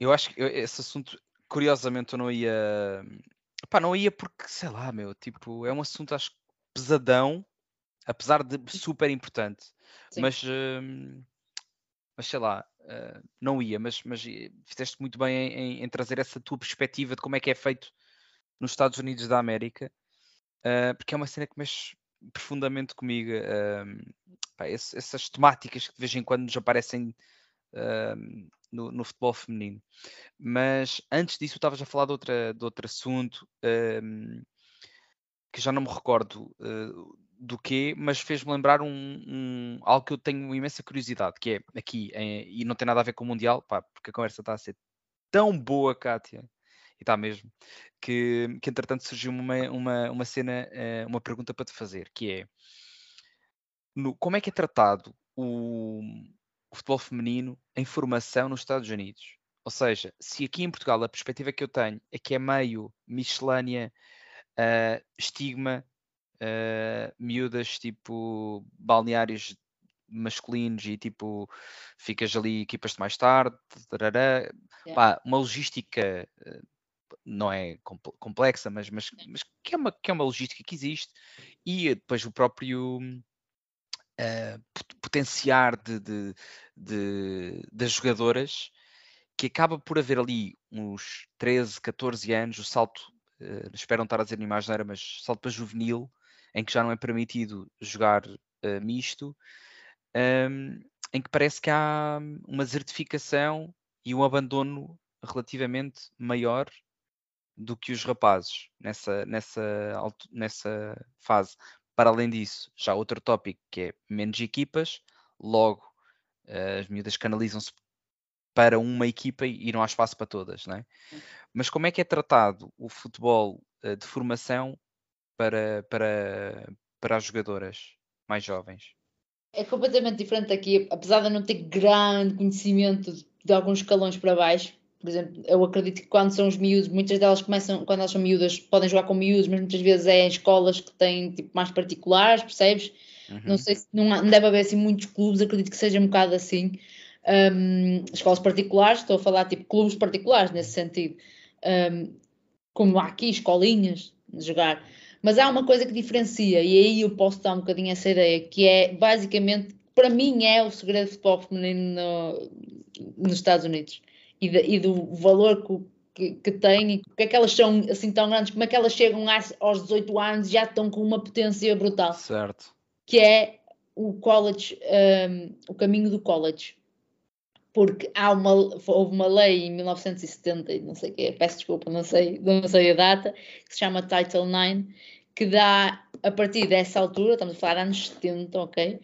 Eu acho que eu, esse assunto, curiosamente, eu não ia. Pá, não ia porque, sei lá, meu, tipo, é um assunto, acho pesadão, apesar de super importante. Mas, uh, mas sei lá, uh, não ia, mas, mas fizeste muito bem em, em, trazer essa tua perspectiva de como é que é feito nos Estados Unidos da América uh, porque é uma cena que mexe profundamente comigo. Pá, esse, essas temáticas que de vez em quando nos aparecem no, no, futebol feminino. Mas antes disso, estavas a falar de, outra, de outro assunto que já não me recordo do que, mas fez-me lembrar um, um, algo que eu tenho imensa curiosidade, que é aqui, é, e não tem nada a ver com o Mundial, pá, porque a conversa está a ser tão boa, Kátia, e está mesmo, que, que entretanto surgiu uma, uma, uma cena, uh, uma pergunta para te fazer, que é no, como é que é tratado o, o, futebol feminino em formação nos Estados Unidos? Ou seja, se aqui em Portugal a perspectiva que eu tenho é que é meio miscelânea, uh, estigma, uh, miúdas tipo balneários masculinos e tipo ficas ali equipas de mais tarde, tarará, yeah. pá, uma logística não é complexa, mas, mas, mas que, é uma, que é uma logística que existe, e depois o próprio uh, potenciar de, de, de, das jogadoras, que acaba por haver ali uns 13, 14 anos, o salto, uh, espero não estar a dizer nenhuma asneira, mas salto para juvenil, em que já não é permitido jogar uh, misto, um, em que parece que há uma desertificação e um abandono relativamente maior do que os rapazes nessa, nessa, nessa fase. Para além disso, já outro tópico que é menos equipas, logo uh, as miúdas canalizam-se para uma equipa e não há espaço para todas, não é? Mas como é que é tratado o futebol uh, de formação para, para, para as jogadoras mais jovens? É completamente diferente aqui, apesar de eu não ter grande conhecimento de alguns escalões para baixo, por exemplo, eu acredito que quando são os miúdos, muitas delas começam, quando elas são miúdas, podem jogar com miúdos, mas muitas vezes é em escolas que têm tipo mais particulares, percebes? Uhum. Não sei se não, não, deve haver assim muitos clubes, acredito que seja um bocado assim. Um, escolas particulares, estou a falar tipo clubes particulares nesse sentido. Um, como há aqui escolinhas de jogar. Mas há uma coisa que diferencia, e aí eu posso dar um bocadinho essa ideia, que é basicamente, para mim, é o segredo do futebol feminino no, nos Estados Unidos e, de, e do valor que, que, que têm e porque é que elas são assim tão grandes, como é que elas chegam aos 18 anos e já estão com uma potência brutal. Certo. Que é o college, um, o caminho do college. Porque há uma, houve uma lei em 1970, não sei o que, peço desculpa, não sei, não sei a data, que se chama Title IX, que dá, a partir dessa altura, estamos a falar anos 70, ok?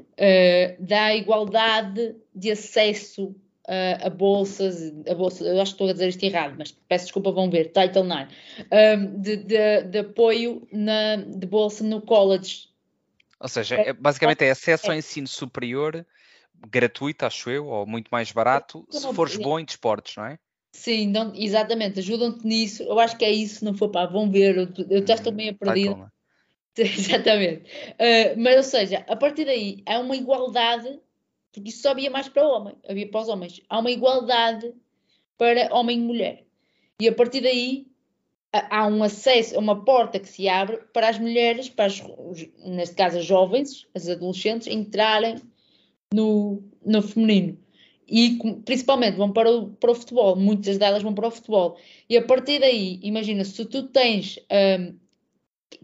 Uh, dá igualdade de acesso uh, a bolsas, a bolsa, eu acho que estou a dizer isto errado, mas peço desculpa, vão ver, Title IX, um, de, de, de, apoio na, de bolsa no college. Ou seja, é, basicamente é acesso ao ensino superior gratuito, acho eu, ou muito mais barato, se fores bom em desportos, não é? Sim, não, exatamente, ajudam-te nisso. Eu acho que é isso, não for pá, vão ver, eu, eu já estou meio perdido. Exatamente. Uh, mas, ou seja, a partir daí há uma igualdade, porque isso só havia mais para o homem, havia para os homens. Há uma igualdade para homem e mulher. E a partir daí há um acesso, uma porta que se abre para as mulheres, para as, neste caso as jovens, as adolescentes, entrarem no, no feminino. E principalmente vão para o, para o futebol, muitas delas vão para o futebol. E a partir daí, imagina, se tu tens, um,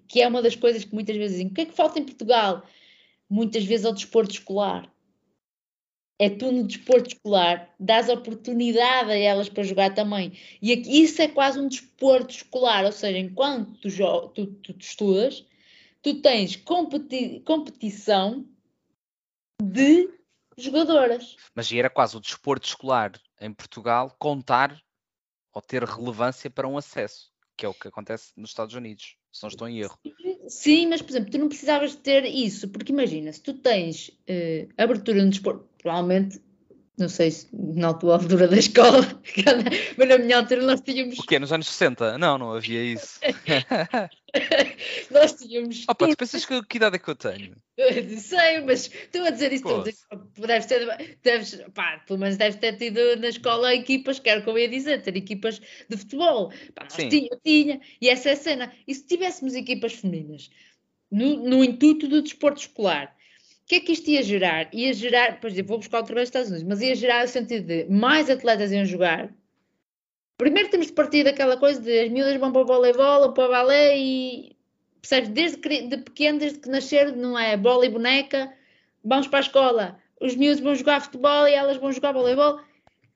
que é uma das coisas que muitas vezes dizem, o que é que falta em Portugal? Muitas vezes ao desporto escolar é tu no desporto escolar, dás oportunidade a elas para jogar também. E aqui, isso é quase um desporto escolar, ou seja, enquanto tu, tu, tu, tu estudas, tu tens competi competição de jogadoras. Mas era quase o desporto escolar em Portugal contar ou ter relevância para um acesso, que é o que acontece nos Estados Unidos, se não estou em erro. Sim, mas por exemplo, tu não precisavas ter isso, porque imagina, se tu tens uh, abertura no desporto, provavelmente, não sei se na tua altura da escola, mas na minha altura nós tínhamos. O quê? Nos anos 60? Não, não havia isso. nós tínhamos. Opa, tu pensas que, que idade é que eu tenho? Sei, mas estou a dizer isso tudo. Deves ter, deves, pá, pelo menos deves ter tido na escola equipas, quero que eu ia dizer, ter equipas de futebol. Pá, nós Sim. tinha, tinha, e essa é a cena. E se tivéssemos equipas femininas no, no intuito do desporto escolar, que é que isto ia gerar? Ia gerar, por exemplo, vou buscar outra vez os Estados Unidos, mas ia gerar o sentido de mais atletas iam jogar. Primeiro temos de partir daquela coisa de as miúdas vão para o voleibol ou para o balé e percebes, desde de pequeno, desde que nasceram, não é bola e boneca, vamos para a escola, os miúdos vão jogar futebol e elas vão jogar voleibol.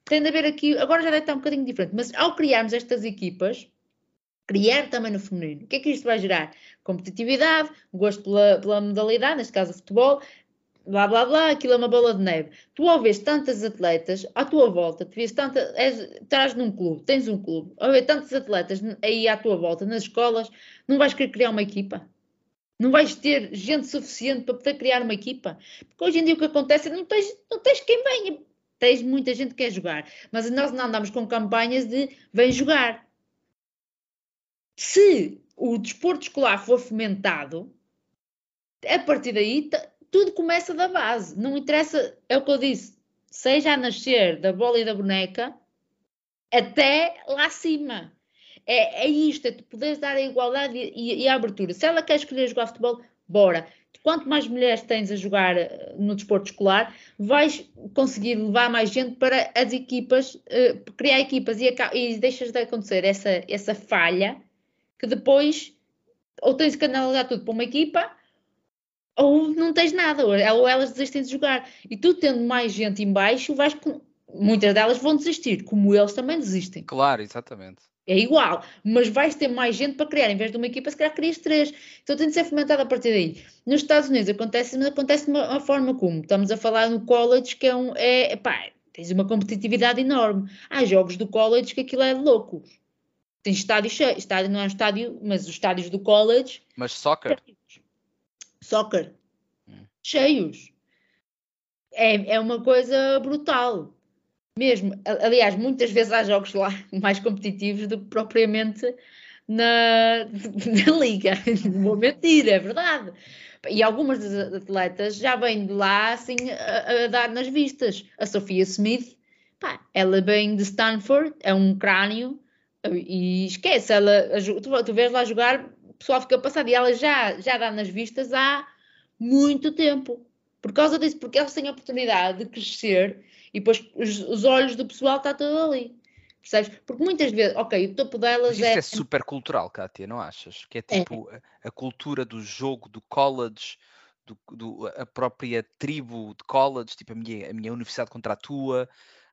Tem de haver aqui, agora já deve estar um bocadinho diferente, mas ao criarmos estas equipas, criar também no feminino, o que é que isto vai gerar? Competitividade, gosto pela, pela modalidade, neste caso o futebol, blá blá blá, aquilo é uma bola de neve. Tu ao vês tantas atletas à tua volta, tu vês tanta, és, estás num clube, tens um clube, ao ver tantos atletas aí à tua volta, nas escolas, não vais querer criar uma equipa? Não vais ter gente suficiente para poder criar uma equipa? Porque hoje em dia o que acontece é não tens, não tens quem venha. Tens muita gente que quer jogar, mas nós não andamos com campanhas de vem jogar. Se o desporto escolar for fomentado, a partir daí tudo começa da base. Não interessa, é o que eu disse, seja a nascer da bola e da boneca até lá acima. É, é isto, é tu poderes dar a igualdade e, e, e, a abertura. Se ela quer escolher jogar futebol, bora. Quanto mais mulheres tens a jogar eh, no desporto escolar, vais conseguir levar mais gente para as equipas, uh, criar equipas e, e deixas de acontecer essa, essa falha que depois ou tens que analisar tudo para uma equipa ou não tens nada, ou elas desistem de jogar. E tu tendo mais gente em baixo, vais muitas delas vão desistir, como eles também desistem. Claro, exatamente. É igual, mas vais ter mais gente para criar, em vez de uma equipa, se calhar crias três. Então tem de ser fomentado a partir daí. Nos Estados Unidos acontece, mas acontece de uma, forma como estamos a falar no college, que é um. É, pá, tens uma competitividade enorme. Há jogos do college que aquilo é louco. Tem estádio cheio, estádio não é um estádio, mas os estádios do college. Mas soccer? Soccer, hum. cheios. É, é uma coisa brutal. Mesmo, aliás, muitas vezes há jogos lá mais competitivos do que propriamente na, na liga. Não vou mentir, é verdade. E algumas das atletas já vêm de lá assim a, a dar nas vistas. A Sofia Smith, pá, ela vem de Stanford, é um crânio, e esquece, ela, tu, tu vês lá jogar, pessoal fica passado e ela já, já dá nas vistas há muito tempo. Por causa disso, porque elas têm a oportunidade de crescer e depois os, os olhos do pessoal está tudo ali. Percebes? Porque muitas vezes, ok, o topo delas Mas isso é... é super cultural, Kátia, não achas? Que é, é. tipo é. A, a, cultura do jogo, do college, do, do, a própria tribo de college, tipo a minha, a minha universidade contra a tua,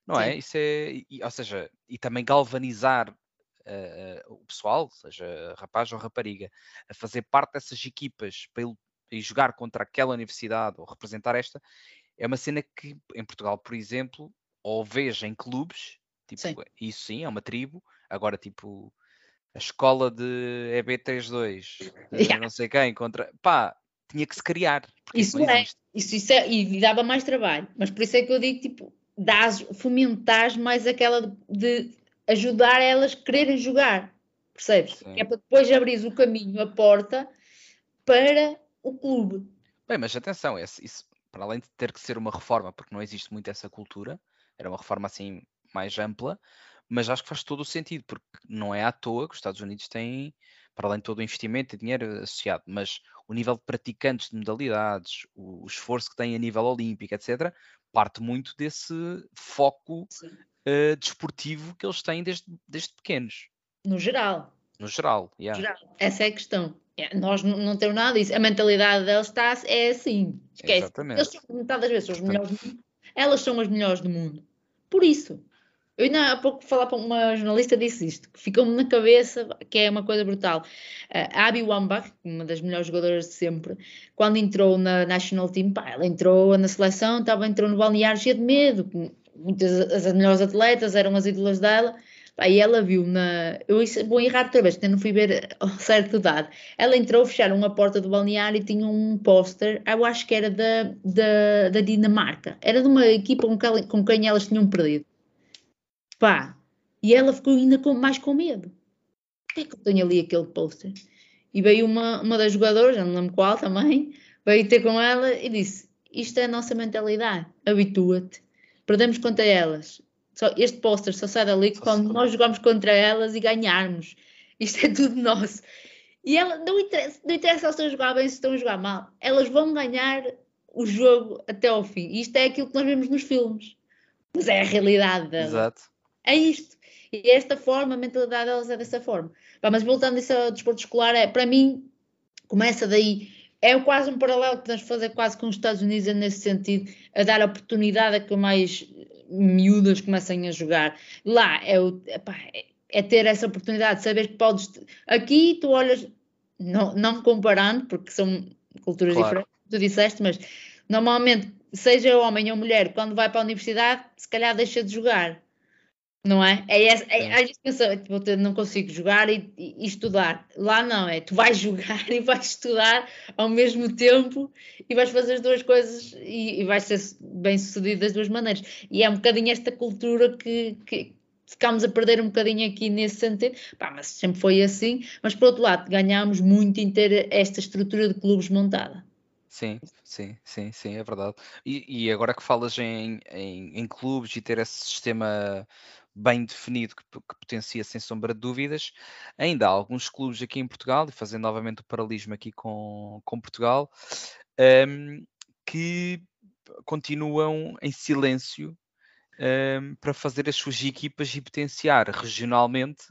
não é? Sim. é? Isso é, e, ou seja, e também galvanizar uh, o pessoal, seja rapaz ou rapariga, a fazer parte dessas equipas para ele e jogar contra aquela universidade ou representar esta, é uma cena que em Portugal, por exemplo, ou vejo em clubes, tipo, sim. isso sim, é uma tribo, agora tipo a escola de EB32, yeah. não sei quem, contra pá, tinha que se criar. Isso, é, isso, isso é, e dava mais trabalho. Mas por isso é que eu digo, tipo, dás, fomentar mais aquela de ajudar elas a quererem jogar. Percebes? Sim. Que é para depois abrir o caminho, a porta para o clube. Bem, mas atenção, esse, isso, para além de ter que ser uma reforma, porque não existe muito essa cultura, era uma reforma assim mais ampla, mas acho que faz todo o sentido, porque não é à toa que os Estados Unidos têm, para além de todo o investimento e dinheiro associado, mas o nível de praticantes de modalidades, o, o esforço que têm a nível olímpico, etc., parte muito desse foco uh, desportivo que eles têm desde, desde pequenos. No geral. No geral, yeah. geral. Essa é a questão. É, nós não, temos nada disso. A mentalidade deles está, é assim. Esquece. Exatamente. Eles são, metade das vezes são os melhores do mundo. Elas são as melhores do mundo. Por isso. Eu ainda há pouco falar para uma jornalista disse isto, que ficou-me na cabeça, que é uma coisa brutal. A Abby Wambach, uma das melhores jogadoras de sempre, quando entrou na National Team, pá, ela entrou na seleção, estava, entrou no balneário cheia de medo, muitas as melhores atletas eram as ídolas dela, Aí ela viu na. Eu vou errar outra vez, não fui ver a certa dado. Ela entrou, fecharam a porta do balneário e tinha um póster, eu acho que era da, da, da Dinamarca. Era de uma equipa com quem, com quem elas tinham perdido. Pá, e ela ficou ainda com, mais com medo. Por que é que eu tenho ali aquele póster? E veio uma, uma das jogadoras, não lembro qual também, veio ter com ela e disse: Isto é a nossa mentalidade, habitua-te. Perdemos contra elas, só, este póster só sai dali só quando nós jogamos contra elas e ganharmos. Isto é tudo nosso. E ela, não interessa, não interessa se elas estão a jogar bem, se estão a jogar mal. Elas vão ganhar o jogo até ao fim. E isto é aquilo que nós vemos nos filmes. Mas é a realidade dela. Exato. É isto. E é esta forma, a mentalidade delas é dessa forma. mas voltando a isso ao desporto escolar, é, para mim, começa daí. É quase um paralelo que podemos fazer quase com os Estados Unidos é nesse sentido, a dar oportunidade a que mais miúdas comecem a jogar. Lá é, o, epá, é, ter essa oportunidade de saber que podes. Aqui tu olhas, não, não comparando, porque são culturas claro. diferentes, tu disseste, mas normalmente, seja homem ou mulher, quando vai para a universidade, se calhar deixa de jogar. Não é? É, é, é, vezes pensa, tipo, não consigo jogar e, e, e, estudar. Lá não, é tu vais jogar e vais estudar ao mesmo tempo e vais fazer as duas coisas e, e vais ser bem sucedido das duas maneiras. E é um bocadinho esta cultura que, que ficámos a perder um bocadinho aqui nesse sentido. Pá, mas sempre foi assim. Mas por outro lado, ganhámos muito em ter esta estrutura de clubes montada. Sim, sim, sim, sim, é verdade. E, e agora que falas em, em, em clubes e ter esse sistema bem definido que, que, potencia sem sombra de dúvidas. Ainda há alguns clubes aqui em Portugal, e fazendo novamente o paralelismo aqui com, com Portugal, um, que continuam em silêncio um, para fazer as suas equipas e potenciar regionalmente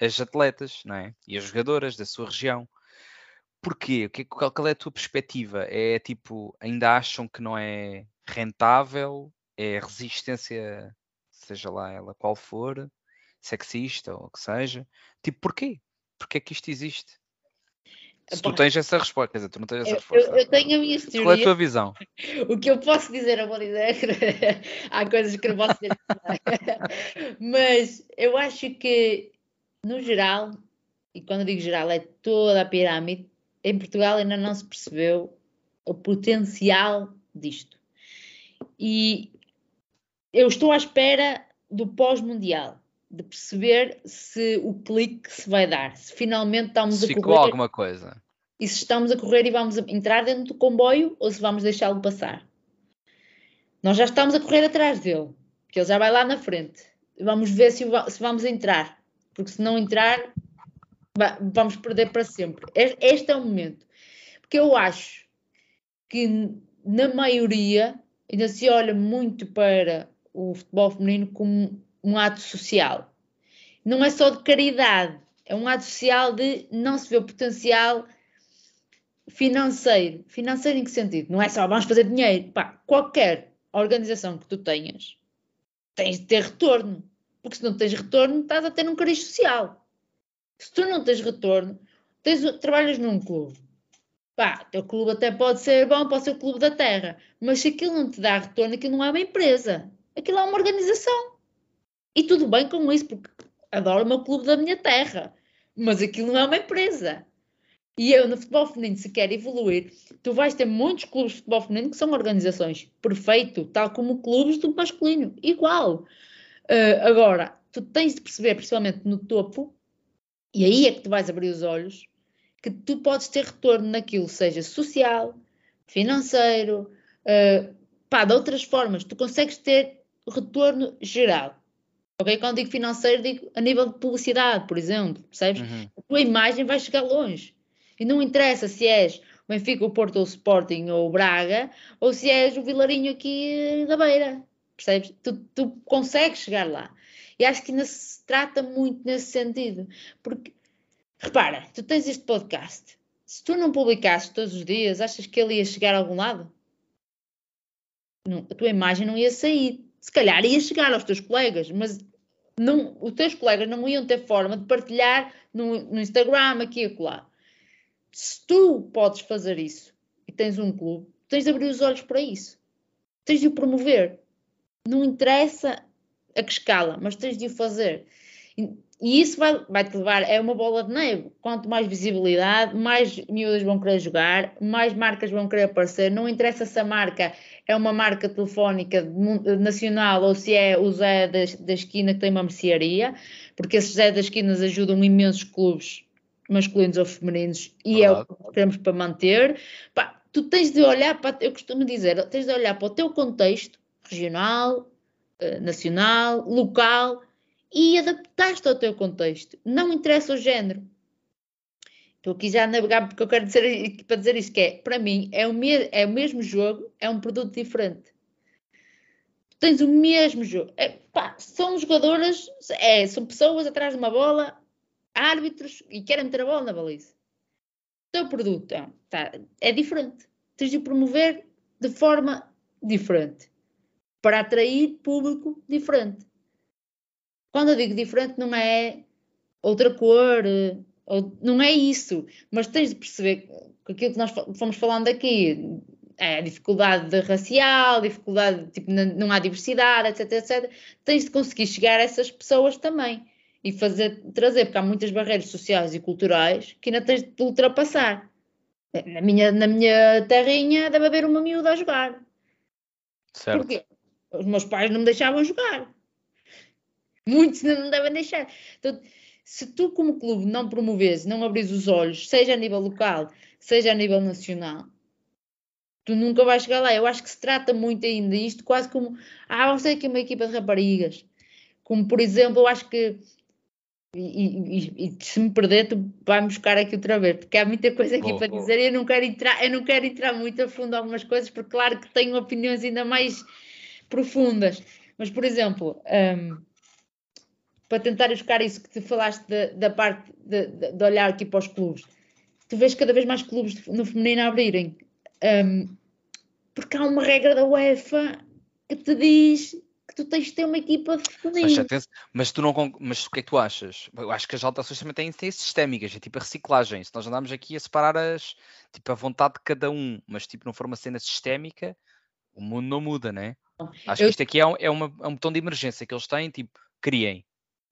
as atletas não é? e as jogadoras da sua região. Porquê? Qual, qual é a tua perspectiva? É tipo, ainda acham que não é rentável? É resistência seja lá ela qual for, sexista ou o que seja. Tipo, porquê? Porquê é que isto existe? Se tu tens essa resposta, quer dizer, tu não tens essa eu, resposta. Eu, eu tenho a minha teoria. Qual é a tua visão? o que eu posso dizer, eu vou dizer. Há coisas que não posso dizer. Mas eu acho que, no geral, e quando digo geral, é toda a pirâmide, em Portugal ainda não se percebeu o potencial disto. E eu estou à espera do pós-mundial, de perceber se o clique se vai dar, se finalmente estamos se a ficou correr. alguma coisa. E se estamos a correr e vamos entrar dentro do comboio ou se vamos deixá-lo passar. Nós já estamos a correr atrás dele, que ele já vai lá na frente. Vamos ver se, se vamos entrar, porque se não entrar, vamos perder para sempre. Este é o momento. Porque eu acho que, na maioria, ainda se olha muito para o futebol feminino como um ato social. Não é só de caridade, é um ato social de não se ver o potencial financeiro. Financeiro em que sentido? Não é só vamos fazer dinheiro. Pá, qualquer organização que tu tenhas, tens de ter retorno. Porque se não tens retorno, estás a ter um cariz social. Se tu não tens retorno, tens, trabalhas num clube. Pá, teu clube até pode ser bom, pode ser o clube da terra, mas se aquilo não te dá retorno, aquilo não é uma empresa. Aquilo é uma organização. E tudo bem com isso, porque adoro o meu clube da minha terra. Mas aquilo não é uma empresa. E eu, no futebol feminino, se quer evoluir, tu vais ter muitos clubes de futebol feminino que são organizações perfeito, tal como clubes do masculino, igual. Uh, agora, tu tens de perceber, principalmente no topo, e aí é que tu vais abrir os olhos, que tu podes ter retorno naquilo, seja social, financeiro, uh, pá, de outras formas. Tu consegues ter retorno geral. Ok? Quando digo financeiro, digo a nível de publicidade, por exemplo, percebes? Uhum. A tua imagem vai chegar longe. E não interessa se és o Benfica, o Porto, o Sporting ou o Braga, ou se és o Vilarinho aqui da beira. Percebes? Tu, tu consegues chegar lá. E acho que ainda se trata muito nesse sentido. Porque, repara, tu tens este podcast. Se tu não publicasses todos os dias, achas que ele ia chegar a algum lado? Não, a tua imagem não ia sair. Se calhar ia chegar aos teus colegas, mas não, os teus colegas não iam ter forma de partilhar no, no Instagram, aqui e acolá. Se tu podes fazer isso e tens um clube, tens de abrir os olhos para isso. Tens de o promover. Não interessa a que escala, mas tens de o fazer. E isso vai, vai te levar, é uma bola de neve. Quanto mais visibilidade, mais miúdas vão querer jogar, mais marcas vão querer aparecer. Não interessa se a marca é uma marca telefónica nacional ou se é o Zé da, da esquina que tem uma mercearia, porque esses Zé das esquinas ajudam imensos clubes masculinos ou femininos e é o que queremos para manter. Pá, tu tens de olhar para, eu costumo dizer, tens de olhar para o teu contexto regional, eh, nacional, local e adaptaste ao teu contexto. Não interessa o género. Estou aqui já a navegar porque eu quero dizer para dizer isso que é, para mim, é o, me, é o mesmo jogo, é um produto diferente. tens o mesmo jogo. É, pá, são jogadoras, é, são pessoas atrás de uma bola, árbitros e querem meter a bola na baliza. O teu produto é, tá, é diferente. Tens de promover de forma diferente para atrair público diferente. Quando eu digo diferente, não é outra cor, não é isso, mas tens de perceber que aquilo que nós fomos falando aqui é dificuldade racial, dificuldade, tipo, não há diversidade, etc, etc. Tens de conseguir chegar a essas pessoas também e fazer, trazer, porque há muitas barreiras sociais e culturais que ainda tens de ultrapassar. Na minha, na minha terrinha deve haver uma miúda a jogar. Certo. Porquê? Os meus pais não me deixavam jogar. Muitos não me devem deixar. Então, se tu, como clube, não promoves, não abris os olhos, seja a nível local, seja a nível nacional, tu nunca vais chegar lá. Eu acho que se trata muito ainda isto quase como, ah, você aqui é uma equipa de raparigas. Como, por exemplo, eu acho que, e, e, e se me perder, tu vai buscar aqui outra vez, porque há muita coisa aqui para dizer e eu não quero entrar, eu não quero entrar muito a fundo algumas coisas, porque claro que tenho opiniões ainda mais profundas. Mas, por exemplo, um, para tentar buscar isso que tu falaste de, da parte de, de, olhar aqui para os clubes, tu vês cada vez mais clubes no feminino a abrirem. Um, porque há uma regra da UEFA que te diz que tu tens de ter uma equipa feminina. Mas, mas, tu não, mas o que é que tu achas? Eu acho que as alterações também têm de ser sistémicas, é tipo a reciclagem. Se nós andamos aqui a separar as, tipo, a vontade de cada um, mas tipo não for uma cena sistémica, o mundo não muda, né? Acho eu... que isto aqui é um, é, uma, é um botão de emergência que eles têm, tipo, criem.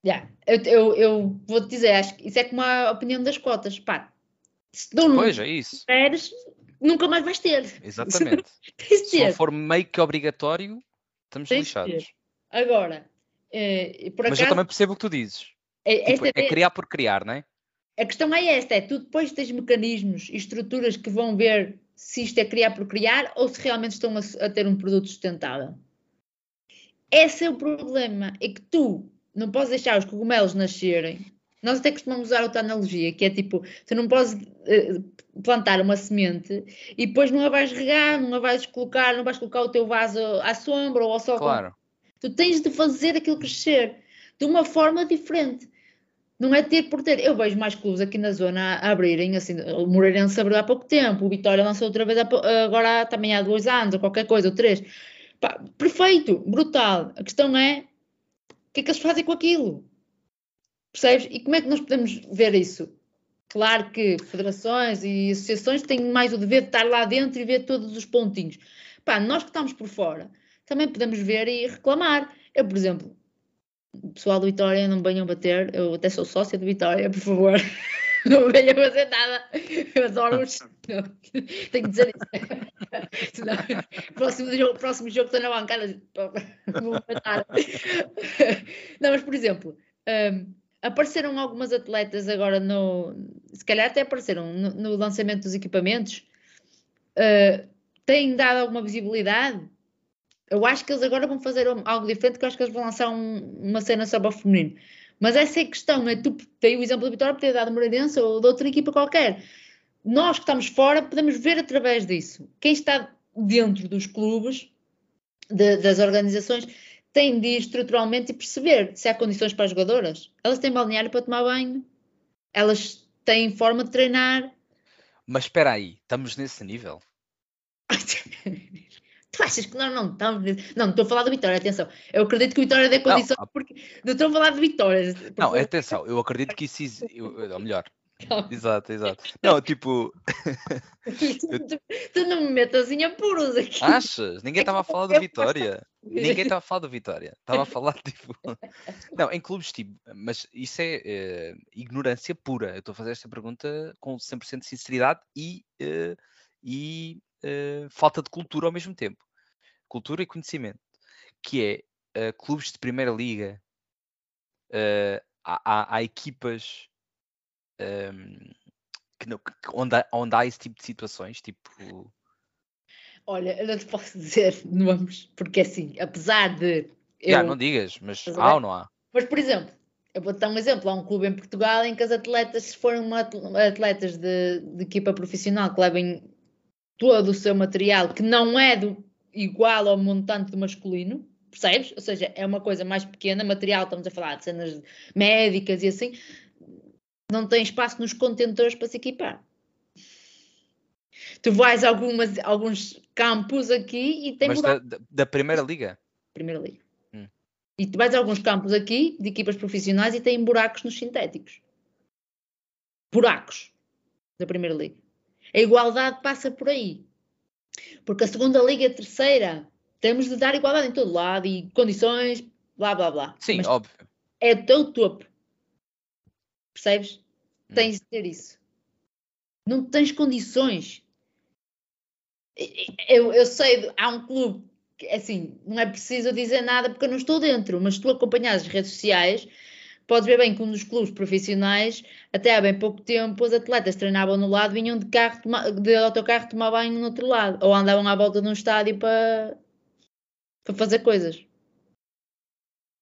Yeah. Eu, eu, eu vou-te dizer, acho que isso é como a opinião das cotas. Pá, se tu pois, é isso. queres, nunca mais vais ter. Exatamente. se não for meio que obrigatório, estamos Tens lixados. Agora, eh, por Mas acaso, eu também percebo o que tu dizes. É, tipo, é, é criar por criar, não é? A questão é esta, é tu depois tens mecanismos e estruturas que vão ver se isto é criar por criar ou se realmente estão a, a ter um produto sustentável. Esse é o problema, é que tu não podes deixar os cogumelos nascerem. Nós até costumamos usar outra analogia, que é tipo, tu não podes uh, plantar uma semente e depois não a vais regar, não a vais colocar, não vais colocar o teu vaso à sombra ou ao sol. Claro. Tu tens de fazer aquilo crescer de uma forma diferente. Não é ter por ter. Eu vejo mais clubes aqui na zona a abrirem, assim, o Moreirense abriu há pouco tempo, o Vitória lançou outra vez agora também há dois anos, ou qualquer coisa, ou três. Pá, perfeito, brutal. A questão é que é que eles fazem com aquilo? Percebes? E como é que nós podemos ver isso? Claro que federações e associações têm mais o dever de estar lá dentro e ver todos os pontinhos. Pá, nós que estamos por fora, também podemos ver e reclamar. Eu, por exemplo, o pessoal do Vitória não venham bater, eu até sou sócia do Vitória, por favor. não venho fazer nada. Eu adoro os. Tenho que dizer isso. Senão, próximo, jogo, próximo jogo estou na bancada. Vou matar. Não, mas por exemplo, um, apareceram algumas atletas agora no. Se calhar até apareceram no, no lançamento dos equipamentos. Uh, têm dado alguma visibilidade? Eu acho que eles agora vão fazer algo diferente, que eu acho que eles vão lançar um, uma cena sobre o feminino. Mas essa é a questão, é? Tu tem o exemplo da Vitória, poder dar de Moreirense ou de outra equipa qualquer. Nós que estamos fora podemos ver através disso. Quem está dentro dos clubes, de, das organizações, tem de ir estruturalmente e perceber se há condições para as jogadoras. Elas têm balneário para tomar banho, elas têm forma de treinar. Mas espera aí, estamos nesse nível? Tu achas que nós não estamos. Não, não estou a falar do Vitória, atenção. Eu acredito que o Vitória dê condição não, porque. Não estou a falar de Vitória. Não, atenção, eu acredito que isso. Ou melhor. Exato, exato. Não, tipo. tu, tu, não me metas em apuros aqui. Achas? Ninguém estava a falar do Vitória. Ninguém estava a falar do Vitória. Estava a falar, tipo. Não, em clubes, tipo. Mas isso é uh, ignorância pura. Eu estou a fazer esta pergunta com 100% de sinceridade e. Uh, e uh, falta de cultura ao mesmo tempo. Cultura e conhecimento. Que é clubes de primeira liga, há, há, há, equipas um, que não, que, onde, há, onde há esse tipo de situações, tipo. Olha, eu não te posso dizer nomes, porque assim, apesar de. Eu... Já, não digas, mas há ou não há? Mas, por exemplo, eu vou-te dar um exemplo. Há um clube em Portugal em que as atletas, se forem atletas de, de equipa profissional que levem todo o seu material que não é do, igual ao montante do masculino, percebes? Ou seja, é uma coisa mais pequena, material, estamos a falar de cenas médicas e assim, não tem espaço nos contentores para se equipar. Tu vais a algumas, alguns campos aqui e tem Mas da, da, Primeira Liga? Primeira Liga. Hum. E tu vais a alguns campos aqui de equipas profissionais e tem buracos nos sintéticos. Buracos da Primeira Liga. A igualdade passa por aí. Porque a segunda liga e a terceira temos de dar igualdade em todo lado e condições, blá blá blá. Sim, Mas óbvio. É o teu topo. Percebes? Tens de ter isso. Não tens condições. Eu, eu sei, há um clube que, assim, não é preciso dizer nada porque eu não estou dentro, mas tu acompanhas as redes sociais, podes ver bem que um dos clubes profissionais, até há bem pouco tempo, os atletas treinavam no lado, vinham de carro, de autocarro tomar banho no outro lado, ou andavam à volta de um estádio para, para fazer coisas.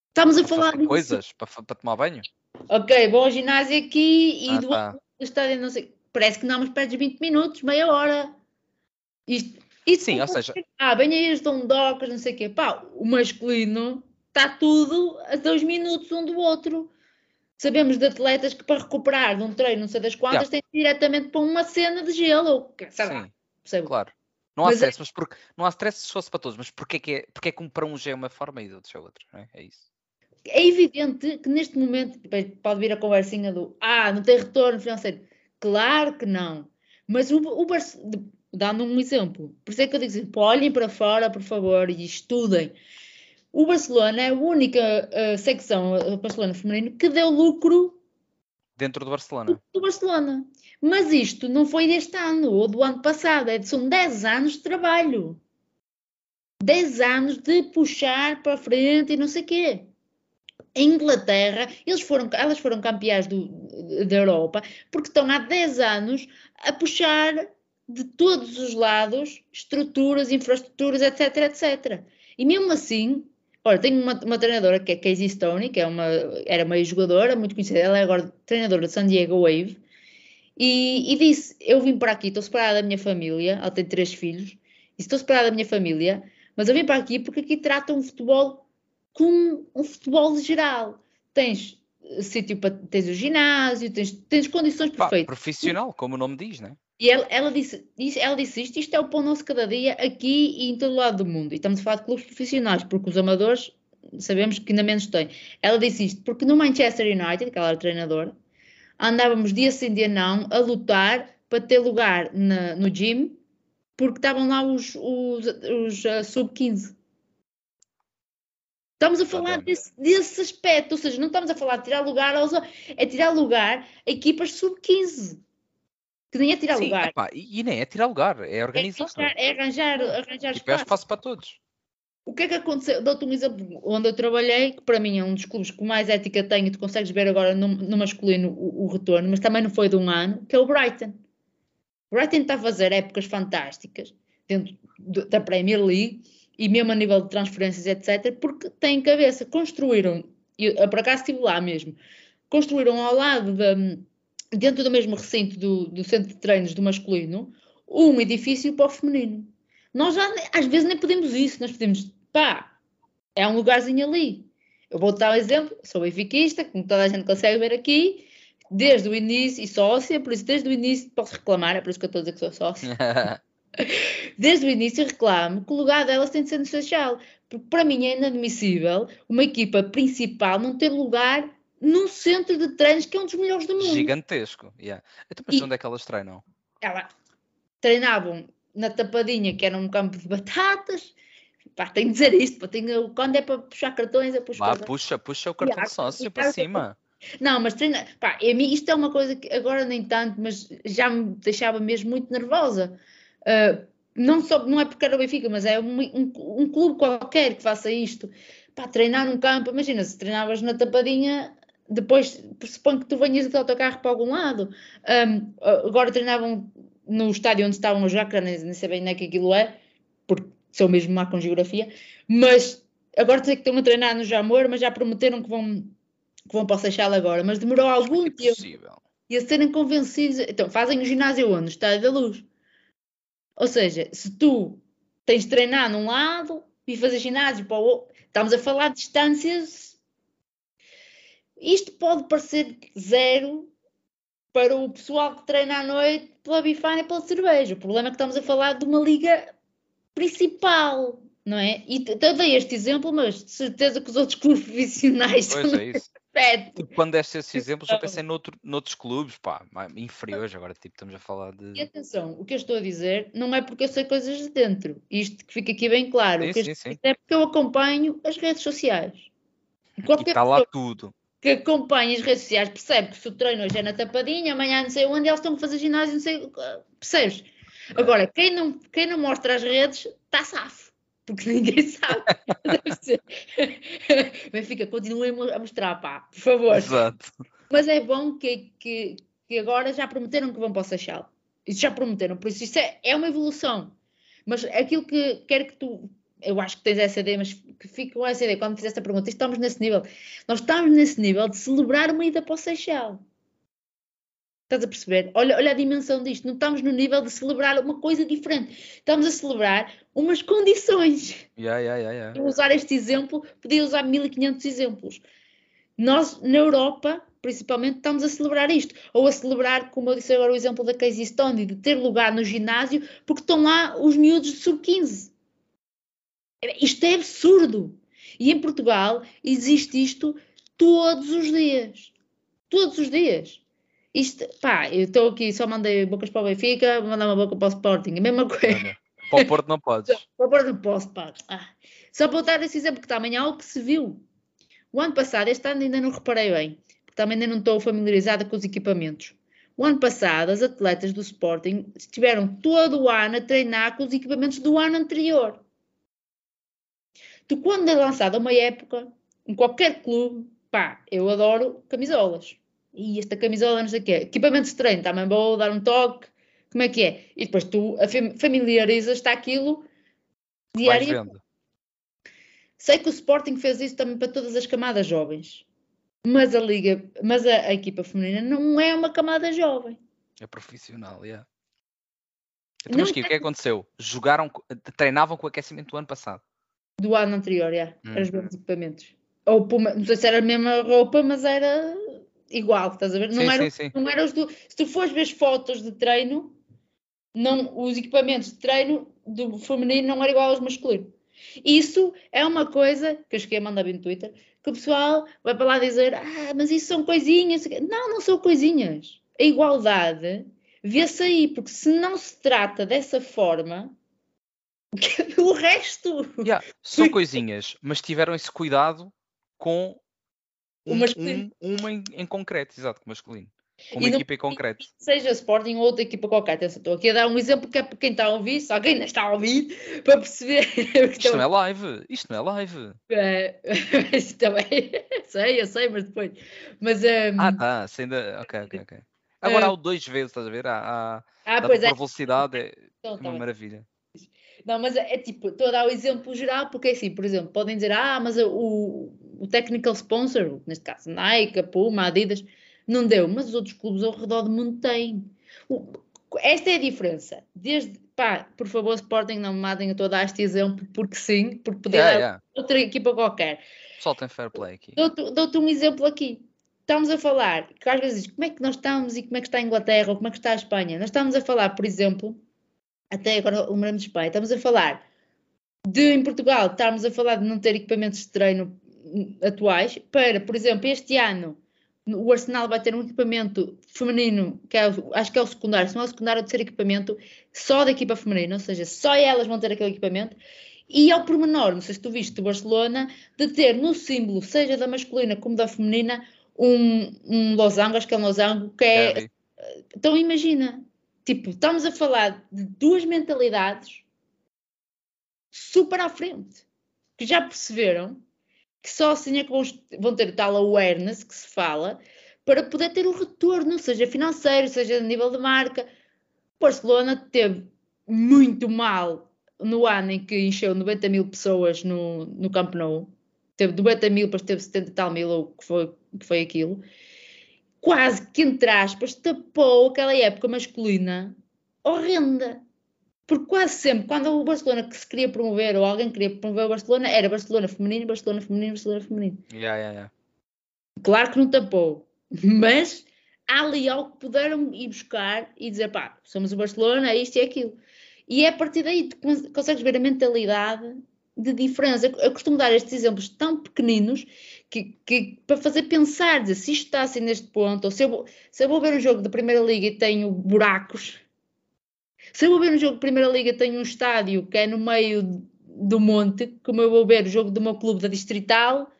Estamos a falar de coisas para, para, tomar banho? Ok, vou ao ginásio aqui e ah, do tá. estádio não sei. Parece que não, mas perdes 20 minutos, meia hora. Isto, isto Sim, ou seja. Ah, banheiros, docas, não sei o quê. Pá, o masculino está tudo a dois minutos um do outro. Sabemos de atletas que para recuperar de um treino, não sei das quantas, yeah. têm que ir diretamente para uma cena de gelo. Sim, claro. Não há mas é stress, é... mas porque, não há stress se fosse para todos, mas porquê que, é, porque é que para uns é uma forma e de outros é outra, é? é? isso. É evidente que neste momento pode vir a conversinha do ah, não tem retorno financeiro. Claro que não. Mas o, o dando um exemplo, por isso é que eu digo assim, olhem para fora, por favor, e estudem. O Barcelona é a única uh, secção, o Barcelona feminino, que deu lucro dentro do Barcelona. Do Barcelona. Mas isto não foi deste ano ou do ano passado, é, são 10 anos de trabalho. 10 anos de puxar para frente e não sei o quê. Em Inglaterra, eles foram, elas foram campeãs do, da Europa porque estão há 10 anos a puxar de todos os lados estruturas, infraestruturas, etc, etc. E mesmo assim, Olha, tenho uma, uma treinadora que é Casey Stoney, que é uma, era uma jogadora muito conhecida, ela é agora treinadora de San Diego Wave, e, e disse: Eu vim para aqui, estou separada da minha família, ela tem três filhos, e estou separada da minha família, mas eu vim para aqui porque aqui tratam um futebol como um futebol geral. Tens sítio para tens o ginásio, tens, tens condições perfeitas. profissional, como o nome diz, né? E ela, ela, disse, ela disse isto, isto é o pão nosso cada dia aqui e em todo lado do mundo. E estamos a falar de clubes profissionais, porque os amadores sabemos que ainda menos têm. Ela disse isto porque no Manchester United, que ela era treinadora, andávamos dia sim dia não a lutar para ter lugar na, no gym, porque estavam lá os, os, os uh, sub-15. Estamos a falar desse, desse, aspecto, ou seja, não estamos a falar de tirar lugar aos. É tirar lugar a equipas sub-15. Que nem é tirar Sim, lugar. Epá, e, nem é tirar lugar, é organizar. É arranjar, é arranjar, arranjar tipo, é espaço. É espaço para todos. O que é que aconteceu? Dou-te um exemplo onde eu trabalhei, que para mim é um dos clubes que mais ética tem, e tu consegues ver agora no, no masculino o, o, retorno, mas também não foi de um ano, que é o Brighton. O Brighton está a fazer épocas fantásticas dentro da Premier League e mesmo a nível de transferências, etc., porque têm cabeça. Construíram, eu por acaso estive lá mesmo, construíram ao lado, de, dentro do mesmo recinto do, do centro de treinos do masculino, um edifício para o feminino. Nós já, às vezes, nem podemos isso, nós podemos, pá, é um lugarzinho ali. Eu vou dar um exemplo, sou benfiquista, como toda a gente consegue ver aqui, desde o início, e sócia, por isso desde o início posso reclamar, é por isso que eu estou a dizer que sou sócia. desde o início reclamo que o lugar delas tem de ser no social, porque para mim é inadmissível uma equipa principal não ter lugar num centro de treinos que é um dos melhores do mundo. Gigantesco, yeah. Então, mas e onde é que elas treinam? Ela treinavam na tapadinha, que era um campo de batatas. Pá, tenho de dizer isto, pá, tenho, quando é para puxar cartões, é puxar. puxa, puxa o cartão yeah, sócio para cima. Não, mas treina, pá, isto é uma coisa que agora nem tanto, mas já me deixava mesmo muito nervosa. Uh, não, só, não é porque era o Benfica, mas é um, um, um, clube qualquer que faça isto. Pá, treinar num campo, imagina, se treinavas na tapadinha, depois pressupõe que tu venhas de autocarro para algum lado. Um, agora treinavam no estádio onde estavam os Jacra, nem, nem sei bem nem é que aquilo é, porque sou mesmo má com geografia, mas agora sei que estão a treinar no Jamor, mas já prometeram que vão, que vão para o Seixal agora, mas demorou algum é tempo. E a serem convencidos, então fazem o ginásio onde? No Estádio da Luz. Ou seja, se tu tens de treinar num lado e fazer ginásio para o outro, estamos a falar de distâncias. Isto pode parecer zero para o pessoal que treina à noite pela bifana e pela cerveja. O problema é que estamos a falar de uma liga principal, não é? E eu dei este exemplo, mas de certeza que os outros clubes profissionais pois é isso. Tipo, quando deste esses exemplos, eu pensei noutro, noutros clubes, pá, inferiores, agora tipo, estamos a falar de. E atenção, o que eu estou a dizer não é porque eu sei coisas de dentro, isto que fica aqui bem claro, sim, sim, sim. é porque eu acompanho as redes sociais. Qualquer e está lá tudo. Que acompanha as redes sociais percebe que se o treino hoje é na tapadinha, amanhã não sei onde, eles estão a fazer ginásio, não sei. Percebes? É. Agora, quem não, quem não mostra as redes está safo porque ninguém sabe. Benfica, continuem a mostrar, pá, por favor. Exato. Mas é bom que, que, que agora já prometeram que vão para o Seixal. Isso já prometeram, por isso isso é, é uma evolução. Mas aquilo que quero que tu, eu acho que tens essa ideia, mas que fique com essa ideia quando fizeste a pergunta, estamos nesse nível. Nós estamos nesse nível de celebrar uma ida para o Seixal. Estás a perceber? Olha, olha a dimensão disto. Não estamos no nível de celebrar uma coisa diferente. Estamos a celebrar umas condições. Yeah, yeah, yeah, yeah. Eu usar este exemplo, podia usar 1500 exemplos. Nós, na Europa, principalmente, estamos a celebrar isto. Ou a celebrar, como eu disse agora, o exemplo da Casey Stone, de ter lugar no ginásio, porque estão lá os miúdos de sub-15. Isto é absurdo. E em Portugal existe isto todos os dias. Todos os dias. Isto, pá, eu estou aqui, só mandei bocas para o Benfica, vou mandar uma boca para o Sporting, a mesma coisa. Para o Porto não podes. para o Porto não posso, pá. Ah. Só para dar esse exemplo que também é algo que se viu. O ano passado, este ano ainda não reparei bem, porque também ainda não estou familiarizada com os equipamentos. O ano passado, as atletas do Sporting estiveram todo o ano a treinar com os equipamentos do ano anterior. Tu, quando é lançada uma época, em qualquer clube, pá, eu adoro camisolas e esta camisola, não sei o quê, equipamento de treino, também vou dar um toque, como é que é? E depois tu familiarizas-te aquilo diariamente. Sei que o Sporting fez isso também para todas as camadas jovens, mas a liga, mas a, a equipa feminina não é uma camada jovem. É profissional, yeah. Então, mas o que, é que aconteceu? Jogaram, treinavam com o aquecimento do ano passado? Do ano anterior, yeah. Hum. Eram os mesmos equipamentos. Ou, não sei se era a mesma roupa, mas era igual, estás a ver? Não, sim, era, sim, sim. não era os do, Se tu fores ver fotos de treino, não, os equipamentos de treino do feminino não eram igual aos masculinos. Isso é uma coisa que eu cheguei a mandar bem no Twitter, que o pessoal vai para lá dizer, ah, mas isso são coisinhas. Não, não são coisinhas. A igualdade vê-se aí, porque se não se trata dessa forma, o resto. Yeah, são coisinhas, mas tiveram esse cuidado com um, um, uma em, em, concreto, exato, com masculino. Com uma e equipa em concreto. Seja Sporting ou outra equipa qualquer. Estou aqui a dar um exemplo que é para quem está a ouvir, se alguém ainda está a ouvir, para perceber. Isto não é live, isto não é live. É, também, sei, eu sei, mas depois. Mas, um... Ah, tá, ainda. Ok, ok, ok. Agora uh... há o dois vezes, estás a ver? Há, há... Ah, pois é. velocidade, é então, uma tá maravilha. Não, mas é, é tipo, estou a dar o exemplo geral, porque é assim, por exemplo, podem dizer, ah, mas o, o technical sponsor, neste caso Nike, Puma, Adidas, não deu, mas os outros clubes ao redor do mundo têm. O, esta é a diferença. Desde, pá, por favor, Sporting, não me matem, eu estou a dar este exemplo, porque sim, porque podia yeah, dar yeah. outra equipa qualquer. Só tem fair play aqui. Dou-te dou um exemplo aqui. Estamos a falar, que às vezes, como é que nós estamos e como é que está a Inglaterra ou como é que está a Espanha? Nós estamos a falar, por exemplo, até agora lembramos de Espanha, estamos a falar de em Portugal, estamos a falar de não ter equipamentos de treino atuais, para, por exemplo, este ano o Arsenal vai ter um equipamento feminino, que é, acho que é o secundário, se não é o secundário, de ser equipamento só da equipa feminina, ou seja, só elas vão ter aquele equipamento. E ao pormenor, não sei se tu viste o Barcelona, de ter no símbolo, seja da masculina como da feminina, um, um losango, acho que é um losango, que é. é então imagina, Tipo, estamos a falar de duas mentalidades super à frente, que já perceberam que só assim é que vão, vão ter tal awareness que se fala para poder ter o retorno, seja financeiro, seja a nível de marca. Barcelona teve muito mal no ano em que encheu 90 mil pessoas no, no Camp Nou. Teve 90 mil, depois teve 70 e tal mil, ou que foi, que foi aquilo quase que, entre aspas, tapou aquela época masculina horrenda. Porque quase sempre, quando o Barcelona que se queria promover, ou alguém queria promover o Barcelona, era Barcelona feminino, Barcelona feminino, Barcelona feminino. Yeah, yeah, yeah. Claro que não tapou, mas há ali algo que puderam ir buscar e dizer, pá, somos o Barcelona, é isto e é aquilo. E é a partir daí que tu consegues ver a mentalidade de diferença. Eu costumo dar estes exemplos tão pequeninos que, que, para fazer pensar, dizer, se isto está assim neste ponto, ou se eu, vou, se eu vou ver um jogo da Primeira Liga e tenho buracos, se eu vou ver um jogo da Primeira Liga tenho um estádio que é no meio do monte, como eu vou ver o jogo do meu clube da Distrital,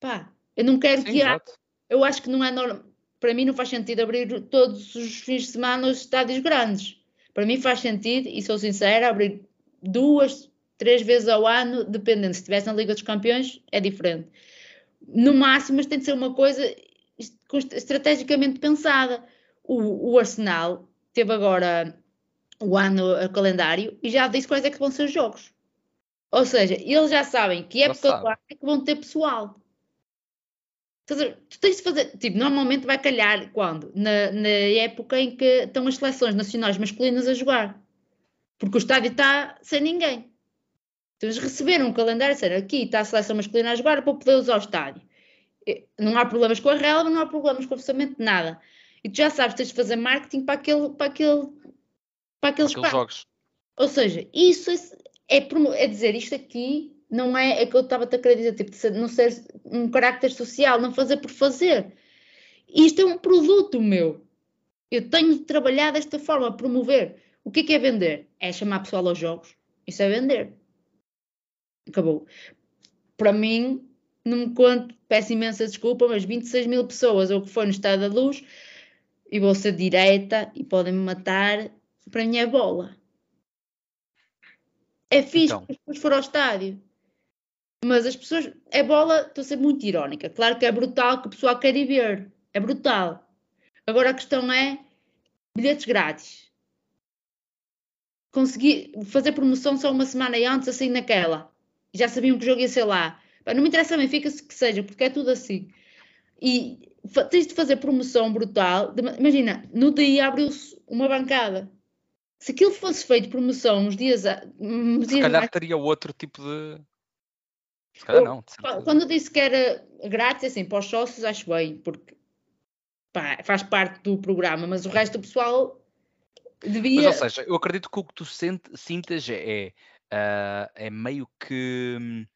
pá, eu não quero que há, eu acho que não é normal, para mim não faz sentido abrir todos os fins de semana os estádios grandes. Para mim faz sentido, e sou sincera, abrir duas, três vezes ao ano, dependendo. Se estivesse na Liga dos Campeões, é diferente no máximo, mas tem de ser uma coisa estrategicamente pensada. O, o Arsenal teve agora o ano o calendário e já disse quais é que vão ser os jogos. Ou seja, eles já sabem que época do ano é que vão ter pessoal. Dizer, tu tens de fazer, tipo, normalmente vai calhar quando? Na, na, época em que estão as seleções nacionais masculinas a jogar. Porque o estádio está sem ninguém. Então eles receberam um calendário, disseram aqui está a seleção masculina a jogar para poder usar o estádio. Não há problemas com a relva, não há problemas com orçamento, nada. E tu já sabes, tens de fazer marketing para aquele, para aquele, para aqueles, aqueles jogos. Ou seja, isso é, é, é, dizer isto aqui não é, é que eu estava-te a querer dizer, tipo, de não ser um carácter social, não fazer por fazer. Isto é um produto meu. Eu tenho de trabalhar desta forma, promover. O que é, que é vender? É chamar pessoal aos jogos. Isso é vender acabou. Para mim, não me conto, peço imensa desculpa, mas 26 mil pessoas, ou o que foi no estado da luz, e vou ser direta e podem me matar, para mim é bola. É fixe então. as pessoas foram ao estádio. Mas as pessoas, é bola, estou a ser muito irónica. Claro que é brutal que o pessoal quer ir ver. É brutal. Agora a questão é bilhetes grátis. Consegui fazer promoção só uma semana antes, assim naquela já sabiam que o jogo ia ser lá. Não me interessa bem, fica-se que seja, porque é tudo assim. E tens de fazer promoção brutal. Imagina, no dia abriu-se uma bancada. Se aquilo fosse feito promoção uns dias. Uns Se dias calhar mais... teria outro tipo de. Se calhar não. Quando eu disse que era grátis, assim, para os sócios, acho bem, porque pá, faz parte do programa, mas o resto do pessoal devia. Mas, ou seja, eu acredito que o que tu sente, sintas é, é Uh, é meio que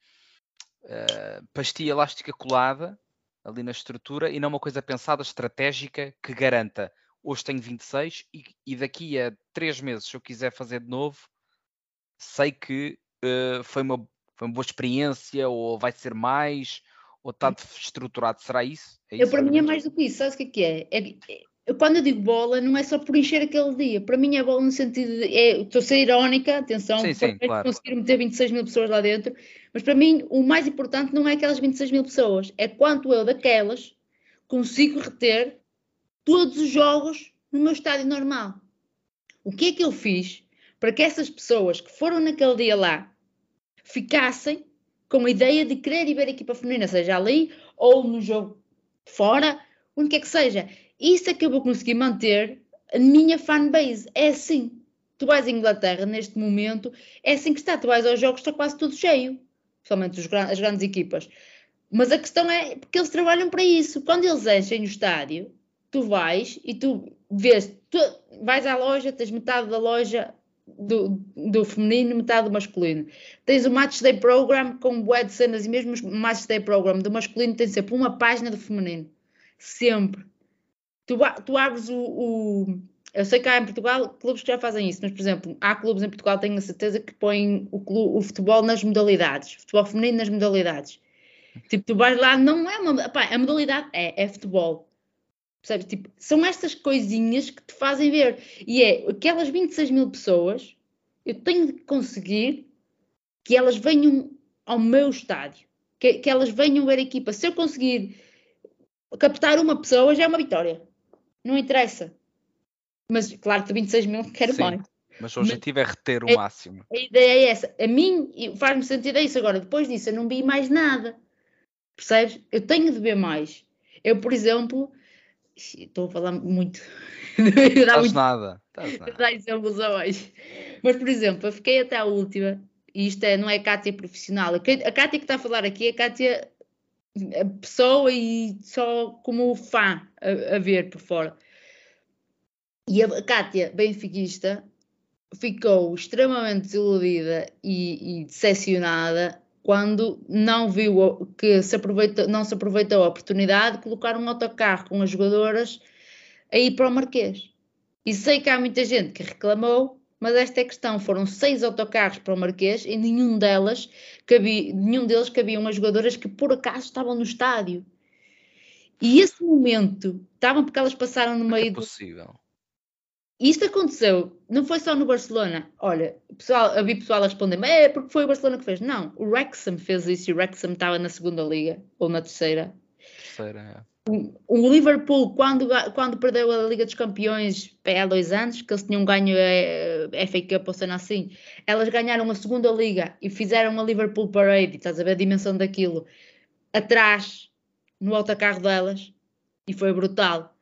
uh, pastilha elástica colada ali na estrutura e não uma coisa pensada, estratégica, que garanta hoje tenho 26 e, e daqui a 3 meses, se eu quiser fazer de novo, sei que uh, foi, uma, foi uma boa experiência, ou vai ser mais, ou está estruturado. Será isso? É isso eu, para mim é mais do que isso. Sabes o que é que é? é, é quando eu digo bola, não é só por encher aquele dia. Para mim é bola no sentido de. É, estou a ser irónica, atenção, sim, sim, claro. conseguir meter 26 mil pessoas lá dentro, mas para mim o mais importante não é aquelas 26 mil pessoas, é quanto eu daquelas consigo reter todos os jogos no meu estádio normal. O que é que eu fiz para que essas pessoas que foram naquele dia lá ficassem com a ideia de querer ir ver a equipa feminina, seja ali ou no jogo fora, onde quer que seja. Isso é que eu vou conseguir manter a minha fanbase. É assim. Tu vais à Inglaterra neste momento, é assim que está. Tu vais aos jogos, está quase tudo cheio. Principalmente as grandes equipas. Mas a questão é porque eles trabalham para isso. Quando eles enchem o estádio, tu vais e tu vês, tu vais à loja, tens metade da loja do, do feminino, metade do masculino. Tens o Match Day Program com bué de cenas e mesmo o Match Day Program do masculino tem sempre uma página do feminino. Sempre. Tu, tu abres o, o, Eu sei que há em Portugal clubes que já fazem isso, mas, por exemplo, há clubes em Portugal, tenho a certeza, que põem o, clube, o futebol nas modalidades, futebol feminino nas modalidades. Tipo, tu vais lá, não é uma. Pá, a modalidade é, é futebol. Percebes? Tipo, são estas coisinhas que te fazem ver. E é aquelas 26 mil pessoas, eu tenho de conseguir que elas venham ao meu estádio, que, que elas venham ver a equipa. Se eu conseguir captar uma pessoa, já é uma vitória. Não interessa. Mas, claro, que 26 mil quero Sim, mais. Mas o objetivo Mas, é reter o a, máximo. A ideia é essa. A mim faz-me sentido isso. Agora, depois disso, eu não vi mais nada. Percebes? Eu tenho de ver mais. Eu, por exemplo, estou a falar muito. Estás muito... nada. Dá exemplos a hoje. Mas, por exemplo, eu fiquei até a última, e isto é, não é a Cátia profissional. A Cátia que está a falar aqui é a Cátia a pessoa e só como fã a, a ver por fora. E a Cátia, benfiquista, ficou extremamente desiludida e, e decepcionada quando não viu que se aproveita, não se aproveitou a oportunidade de colocar um autocarro com as jogadoras a ir para o Marquês. E sei que há muita gente que reclamou, mas esta é a questão. Foram seis autocarros para o Marquês e nenhum delas cabia, nenhum deles cabiam as jogadoras que por acaso estavam no estádio. E esse momento, estavam porque elas passaram no meio é possível. E isto aconteceu, não foi só no Barcelona. Olha, pessoal, havia pessoal a responder, é porque foi o Barcelona que fez. Não, o Wrexham fez isso e o Wrexham estava na segunda liga, ou na terceira. Terceira, é. O, Liverpool, quando, quando perdeu a Liga dos Campeões há dois anos, que eles tinham ganho a, a FA Cup, ou seja assim, elas ganharam a segunda liga e fizeram a Liverpool Parade, estás a ver a dimensão daquilo, atrás, no autocarro delas, e foi brutal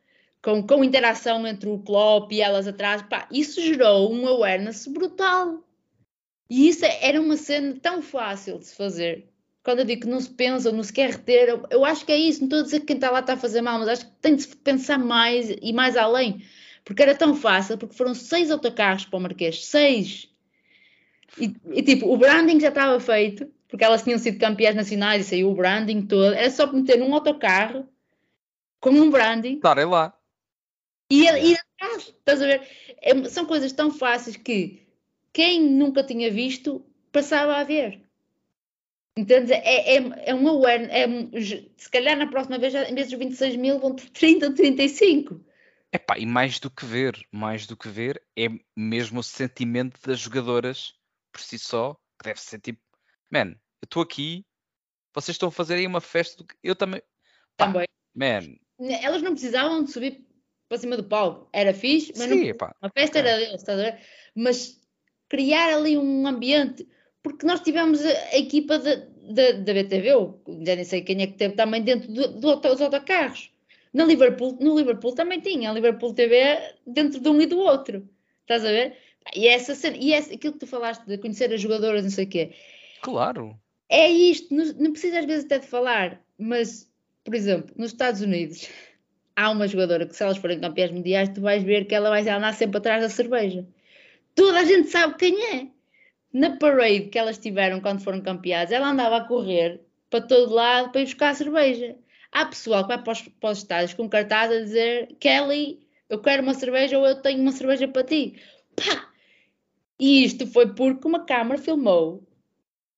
com, com interação entre o Klopp e elas atrás, pá, isso gerou um awareness brutal. E isso era uma cena tão fácil de se fazer. Quando eu digo que não se pensa, não se quer reter, eu, acho que é isso. Não estou a dizer que quem está lá está a fazer mal, mas acho que tem de se pensar mais e mais além. Porque era tão fácil, porque foram seis autocarros para o Marquês, seis. E, e, tipo, o branding já estava feito, porque elas tinham sido campeãs nacionais e saiu o branding todo. Era só meter num autocarro com um branding. Estarem lá. E, e atrás, estás a ver? É, são coisas tão fáceis que quem nunca tinha visto passava a ver. Entendes? É, é, é um awareness. É, se calhar na próxima vez, em vez dos 26 mil, vão ter 30 ou 35. Epá, e mais do que ver, mais do que ver, é mesmo o sentimento das jogadoras por si só, que deve ser tipo, man, eu estou aqui, vocês estão a fazer aí uma festa, do... eu também. Pá, também. Man. Elas não precisavam de subir para cima do palco. Era fixe, mas Sim, não, a festa era deles, estás a ver? Mas criar ali um ambiente, porque nós tivemos a, a equipa da BTV, ou já nem sei quem é que teve também dentro do, do, dos autocarros. Na Liverpool, no Liverpool também tinha, a Liverpool TV dentro de um e do outro. Estás a ver? E essa e essa, aquilo que tu falaste de conhecer as jogadoras, não sei o quê. Claro. É isto, não, não precisa às vezes até de falar, mas, por exemplo, nos Estados Unidos, há uma jogadora que, se elas forem campeãs mundiais, tu vais ver que ela vai andar sempre atrás da cerveja. Toda a gente sabe quem é. Na parade que elas tiveram quando foram campeãs, ela andava a correr para todo lado para ir buscar a cerveja. Há pessoal que vai para os, para os estádios com cartaz a dizer Kelly, eu quero uma cerveja ou eu tenho uma cerveja para ti. Pá! E isto foi porque uma câmara filmou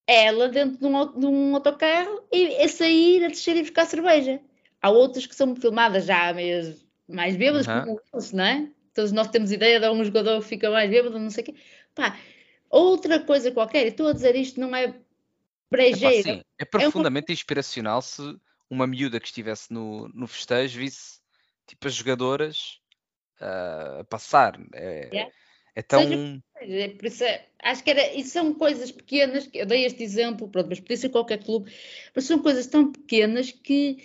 ela dentro de um, de um autocarro e a sair, a descer e buscar cerveja. Há outras que são filmadas já mesmo mais bêbadas, uhum. como eles, não é? Todos nós temos ideia de algum jogador que fica mais bêbado, não sei o quê. Pá, outra coisa qualquer, estou a dizer isto, não é brejeira. É, é profundamente é uma... inspiracional se uma miúda que estivesse no, no festejo visse tipo as jogadoras uh, a passar. É, yeah. é tão. Seja, é, por isso é, acho que era, e são coisas pequenas, eu dei este exemplo, pronto, mas podia ser qualquer clube, mas são coisas tão pequenas que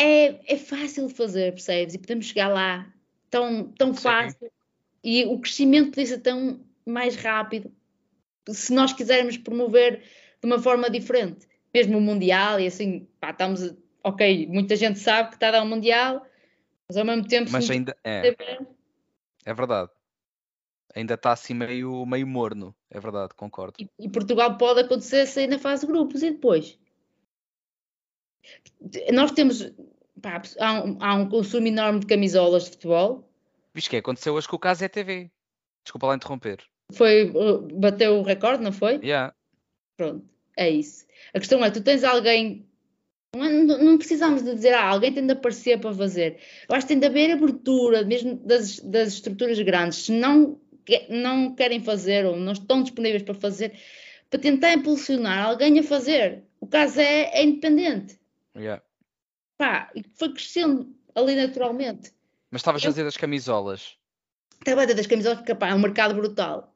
é, é fácil de fazer, percebes? E podemos chegar lá tão, tão fácil e o crescimento podia ser tão mais rápido se nós quisermos promover de uma forma diferente, mesmo o Mundial e assim, pá, estamos, ok, muita gente sabe que está a dar um Mundial, mas ao mesmo tempo... Mas ainda é, é verdade. Ainda está assim meio, meio morno, é verdade, concordo. E, e Portugal pode acontecer sair na fase de grupos e depois? Nós temos, pá, há, um, há um consumo enorme de camisolas de futebol. Visto que aconteceu hoje com o caso ETV. Desculpa lá interromper. Foi, uh, bateu o recorde, não foi? Yeah. Pronto, é isso. A questão é, tu tens alguém não, é, não, precisamos de dizer, ah, alguém tem de aparecer para fazer. Eu acho que tem de haver abertura, mesmo das, das estruturas grandes, se não, não querem fazer ou não estão disponíveis para fazer, para tentar impulsionar alguém a fazer. O caso é, é independente. Yeah. Pá, foi crescendo ali naturalmente. Mas estavas a dizer das camisolas. Estava a dizer das camisolas porque pá, é um mercado brutal.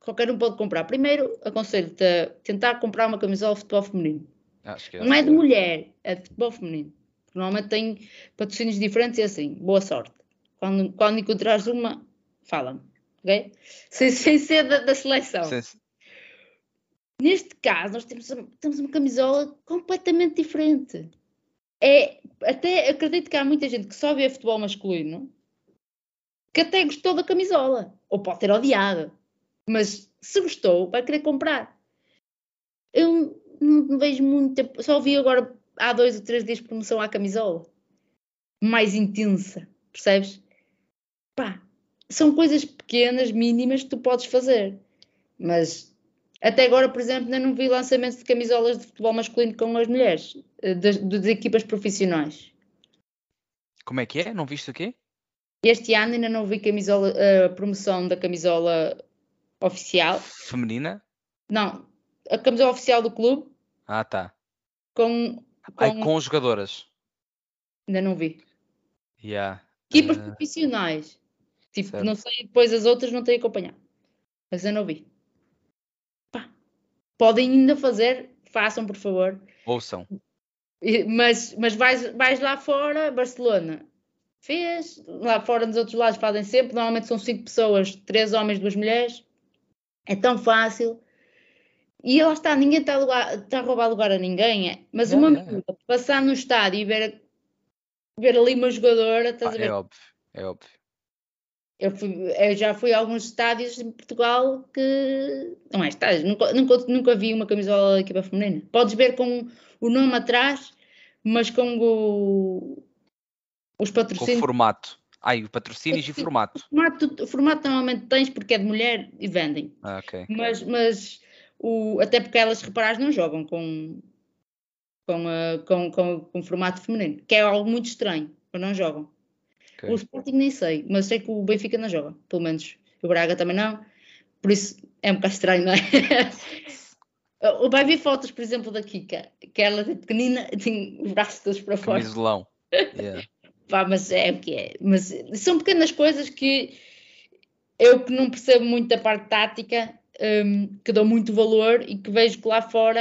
Qualquer um pode comprar. Primeiro, aconselho-te a tentar comprar uma camisola de futebol feminino. É não é de mulher, é de futebol feminino. Normalmente tem patrocínios diferentes e assim. Boa sorte. Quando, quando encontrares uma, fala-me. Ok? Sem, sem ser da, da seleção. Sim. Neste caso, nós temos, temos uma camisola completamente diferente. É, até acredito que há muita gente que só vê futebol masculino que até gostou da camisola, ou pode ter odiado, mas se gostou, vai querer comprar. Eu não vejo muita, só vi agora há dois ou três dias promoção à camisola, mais intensa, percebes? Pá, são coisas pequenas, mínimas que tu podes fazer, mas até agora, por exemplo, ainda não vi lançamentos de camisolas de futebol masculino com as mulheres, eh, das, das equipas profissionais. Como é que é? Não viste o quê? Este ano ainda não vi camisola, a promoção da camisola oficial. Feminina? Não, a camisola oficial do clube. Ah, tá. Com, com, Ai, com jogadoras. Ainda não vi. Yeah. Equipas uh... profissionais. Tipo, certo. não sei, depois as outras não tenho acompanhado. Mas eu não vi podem ainda fazer, façam por favor. Ouçam. Mas, mas vais, vais lá fora, Barcelona fez, lá fora nos outros lados fazem sempre, normalmente são cinco pessoas, três homens, duas mulheres, é tão fácil. E lá está, ninguém está a, lugar, está a roubar lugar a ninguém, é. mas uma é, passar no estádio e ver, ver ali uma jogadora, estás ah, a ver? É óbvio, é óbvio. Eu, fui, eu, já fui a alguns estádios em Portugal que não é estádios, nunca, nunca, nunca vi uma camisola da equipa feminina. Podes ver com o nome atrás, mas com o, os patrocínios. Com o formato. Ai, o patrocínios e formato. O formato. O formato normalmente tens porque é de mulher e vendem. Ah, ok. Mas, mas o, até porque elas, reparares, não jogam com, com, uh, com, com, com formato feminino, que é algo muito estranho, não jogam. Okay. O Sporting nem sei, mas sei que o Benfica não joga, pelo menos. O Braga também não. Por isso é um bocado estranho, não é? Vai ver fotos, por exemplo, da Kika, que ela é pequenina, tem os braços todos para fora. Camisolão. Yeah. Pá, mas é o que é. Mas são pequenas coisas que eu que não percebo muito da parte tática, um, que dou muito valor e que vejo que lá fora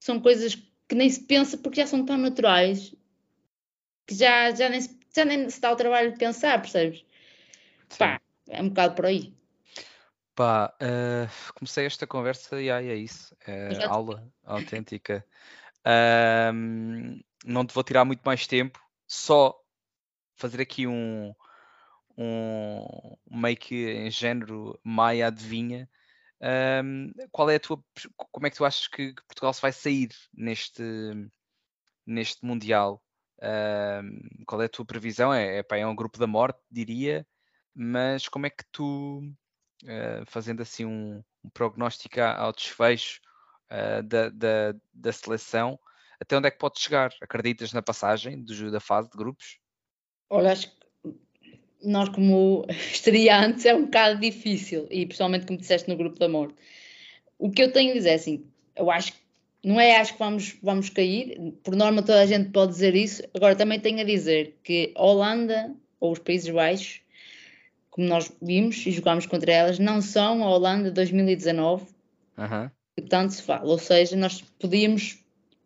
são coisas que nem se pensa porque já são tão naturais que já, já nem se já nem se dá o trabalho de pensar, percebes? Sim. Pá, é um bocado por aí. Pá, uh, comecei esta conversa e aí é isso. É aula autêntica. não te vou tirar muito mais tempo, só fazer aqui um, um meio que em género Maia adivinha. Um, qual é a tua como é que tu achas que Portugal se vai sair neste neste mundial Uh, qual é a tua previsão? É, é, pá, é um grupo da morte, diria, mas como é que tu uh, fazendo assim um, um prognóstico ao desfecho uh, da, da, da, seleção, até onde é que pode chegar? Acreditas na passagem do, da fase de grupos? Olha, acho que nós como estreantes é um bocado difícil, e principalmente como disseste no grupo da morte. O que eu tenho a dizer é assim, eu acho que não é acho que vamos, vamos cair, por norma toda a gente pode dizer isso, agora também tenho a dizer que a Holanda ou os Países Baixos, como nós vimos e jogámos contra elas, não são a Holanda 2019 uhum. que tanto se fala, ou seja, nós podíamos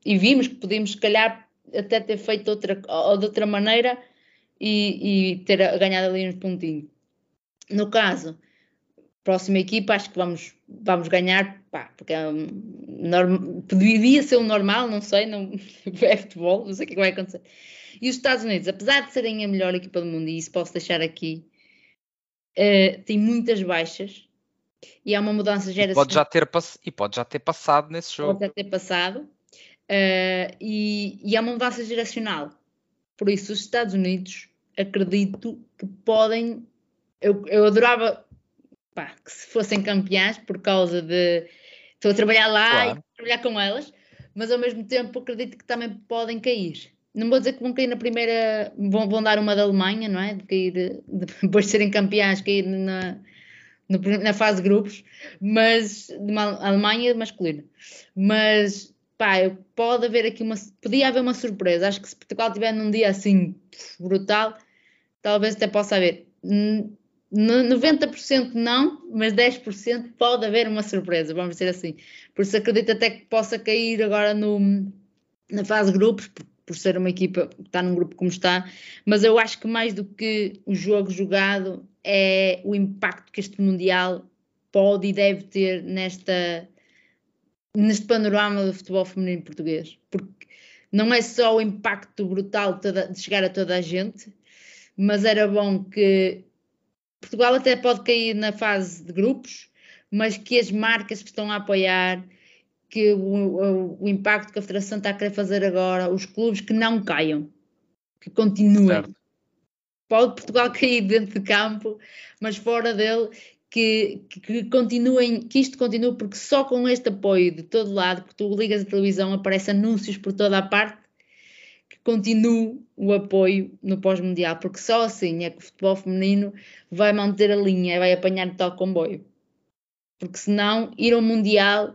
e vimos que podíamos se calhar até ter feito outra, ou de outra maneira e, e ter ganhado ali uns pontinhos. No caso, próxima equipa, acho que vamos, vamos ganhar, pá, porque é um, norm, devia ser o um normal, não sei, não é futebol, não sei o que, é vai acontecer. E os Estados Unidos, apesar de serem a melhor equipa do mundo, e isso posso deixar aqui, uh, tem muitas baixas e há uma mudança geracional. Pode já ter, e pode já ter passado nesse jogo. Pode já ter passado. Uh, e, e há uma mudança geracional. Por isso, os Estados Unidos, acredito que podem. Eu, eu adorava pá, que se fossem campeãs por causa de estou a trabalhar lá claro. e trabalhar com elas, mas ao mesmo tempo acredito que também podem cair. Não vou dizer que vão cair na primeira, vão, vão dar uma da Alemanha, não é? De cair, de, depois de serem campeãs, cair na, na fase de grupos, mas de uma Alemanha masculina. Mas pá, pode haver aqui uma, podia haver uma surpresa. Acho que se Portugal estiver num dia assim brutal, talvez até possa haver. 90% não, mas 10% pode haver uma surpresa, vamos dizer assim. Por isso acredito até que possa cair agora no, na fase de grupos, por, por ser uma equipa que está num grupo como está, mas eu acho que mais do que o jogo jogado é o impacto que este Mundial pode e deve ter nesta, neste panorama do futebol feminino português. Porque não é só o impacto brutal de chegar a toda a gente, mas era bom que Portugal até pode cair na fase de grupos, mas que as marcas que estão a apoiar, que o, o, o, impacto que a Federação está a querer fazer agora, os clubes que não caiam, que continuem. Certo. Pode Portugal cair dentro de campo, mas fora dele, que, que, que, continuem, que isto continue, porque só com este apoio de todo lado, porque tu ligas a televisão, aparecem anúncios por toda a parte, continue o apoio no pós-mundial, porque só assim é que o futebol feminino vai manter a linha, vai apanhar tal comboio. Porque senão ir ao mundial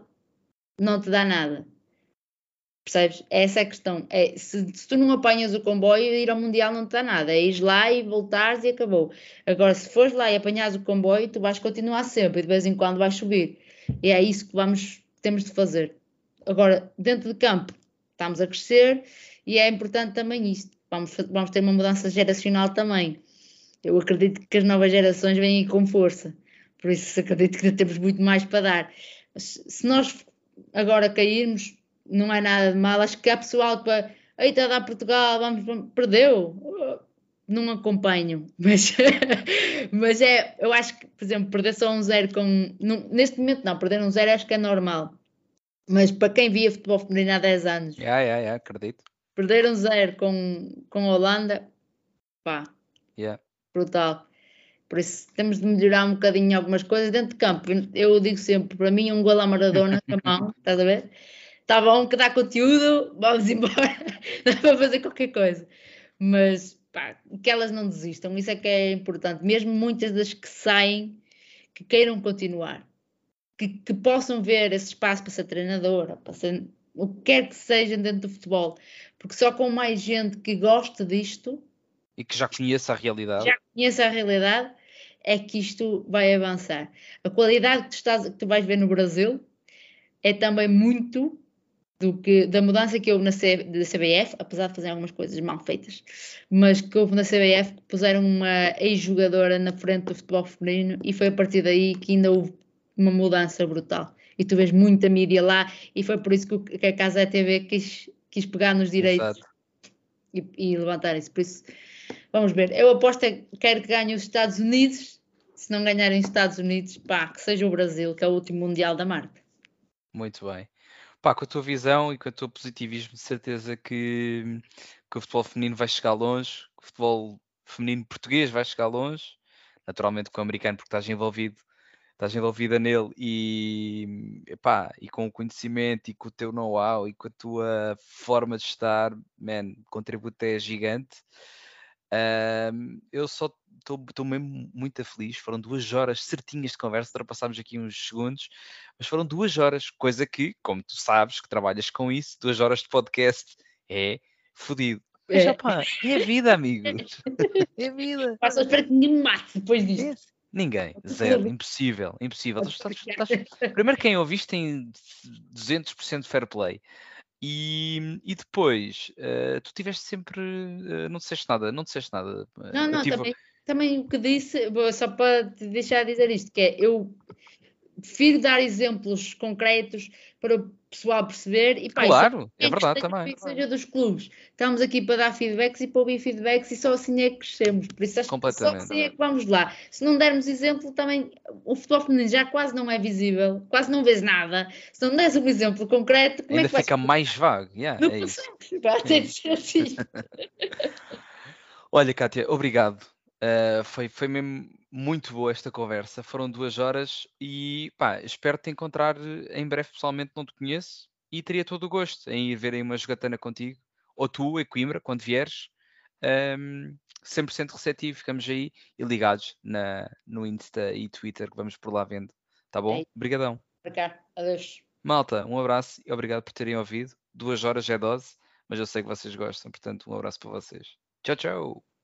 não te dá nada. Percebes? Essa é a questão. É, se, se, tu não apanhas o comboio, ir ao Mundial não te dá nada. É ir lá e voltares e acabou. Agora, se fores lá e apanhas o comboio, tu vais continuar sempre e de vez em quando vais subir. E é isso que vamos, temos de fazer. Agora, dentro de campo, estamos a crescer e é importante também isto. Vamos, vamos ter uma mudança geracional também. Eu acredito que as novas gerações vêm com força. Por isso acredito que temos muito mais para dar. Se nós agora cairmos, não é nada de mal. Acho que há pessoal para. Eita, dar Portugal, vamos, vamos, perdeu. Não acompanho, mas, mas é, eu acho que, por exemplo, perder só um zero com. Neste momento não, perder um zero acho que é normal. Mas para quem via futebol feminino há 10 anos, yeah, yeah, yeah, acredito. Perder um zero com, com a Holanda, pá, yeah. brutal. Por isso temos de melhorar um bocadinho algumas coisas dentro de campo. Eu digo sempre, para mim, um gol à Maradona com a mão, estás a ver? Está bom que dá conteúdo, vamos embora, dá para fazer qualquer coisa. Mas pá, que elas não desistam, isso é que é importante. Mesmo muitas das que saem, que queiram continuar, que, que possam ver esse espaço para ser treinadora, para ser o que quer que seja dentro do futebol, porque só com mais gente que gosta disto e que já conheça a realidade, já conheça a realidade, é que isto vai avançar. A qualidade que tu, estás, que tu vais ver no Brasil é também muito do que, da mudança que houve na C, da CBF, apesar de fazer algumas coisas mal feitas, mas que houve na CBF que puseram uma ex-jogadora na frente do futebol feminino e foi a partir daí que ainda houve uma mudança brutal. E tu vês muita mídia lá e foi por isso que a Casa TV quis quis pegar nos direitos e, e, levantar isso. Por isso, vamos ver. Eu aposto que quero que ganhe os Estados Unidos. Se não ganharem os Estados Unidos, pá, que seja o Brasil, que é o último Mundial da marca. Muito bem. Pá, com a tua visão e com o teu positivismo, de certeza que, que o futebol feminino vai chegar longe, que o futebol feminino português vai chegar longe, naturalmente com o americano, porque estás envolvido estás envolvida nele e, epá, e com o conhecimento e com o teu know-how e com a tua forma de estar, man, o contributo é gigante. Um, eu só estou mesmo muito feliz. Foram duas horas certinhas de conversa, ultrapassámos aqui uns segundos, mas foram duas horas, coisa que, como tu sabes, que trabalhas com isso, duas horas de podcast é fodido. Mas, é. Opa, é vida, amigos. É vida. Passa para que ninguém mate depois disto. Ninguém, zero, impossível, impossível. Estás, estás, primeiro, quem ouviste tem 200% fair play. E, e depois, uh, tu tiveste sempre. Uh, não disseste nada, não disseste nada. Não, não, tive... também, também o que disse, só para te deixar dizer isto, que é eu prefiro dar exemplos concretos para pessoal perceber e pá, claro, é verdade também. Que seja dos clubes. Estamos aqui para dar feedbacks e para ouvir feedbacks e só assim é que crescemos. Por isso acho que só assim é que vamos lá. Se não dermos exemplo, também o futebol feminino já quase não é visível, quase não vês nada. Se não deres um exemplo concreto, como Ainda é que fica mais vago. Yeah, não é consegues, de ser assim. Olha, Kátia, obrigado. Uh, foi, foi mesmo muito boa esta conversa. Foram duas horas e pá, espero te encontrar em breve pessoalmente. Não te conheço e teria todo o gosto em ir ver aí uma jogatana contigo, ou tu, em Coimbra, quando vieres. Um, 100% receptivo, ficamos aí e ligados na, no Insta e Twitter que vamos por lá vendo. Tá bom? É. Obrigadão. Para cá, adeus. Malta, um abraço e obrigado por terem ouvido. Duas horas é dose, mas eu sei que vocês gostam, portanto, um abraço para vocês. Tchau, tchau.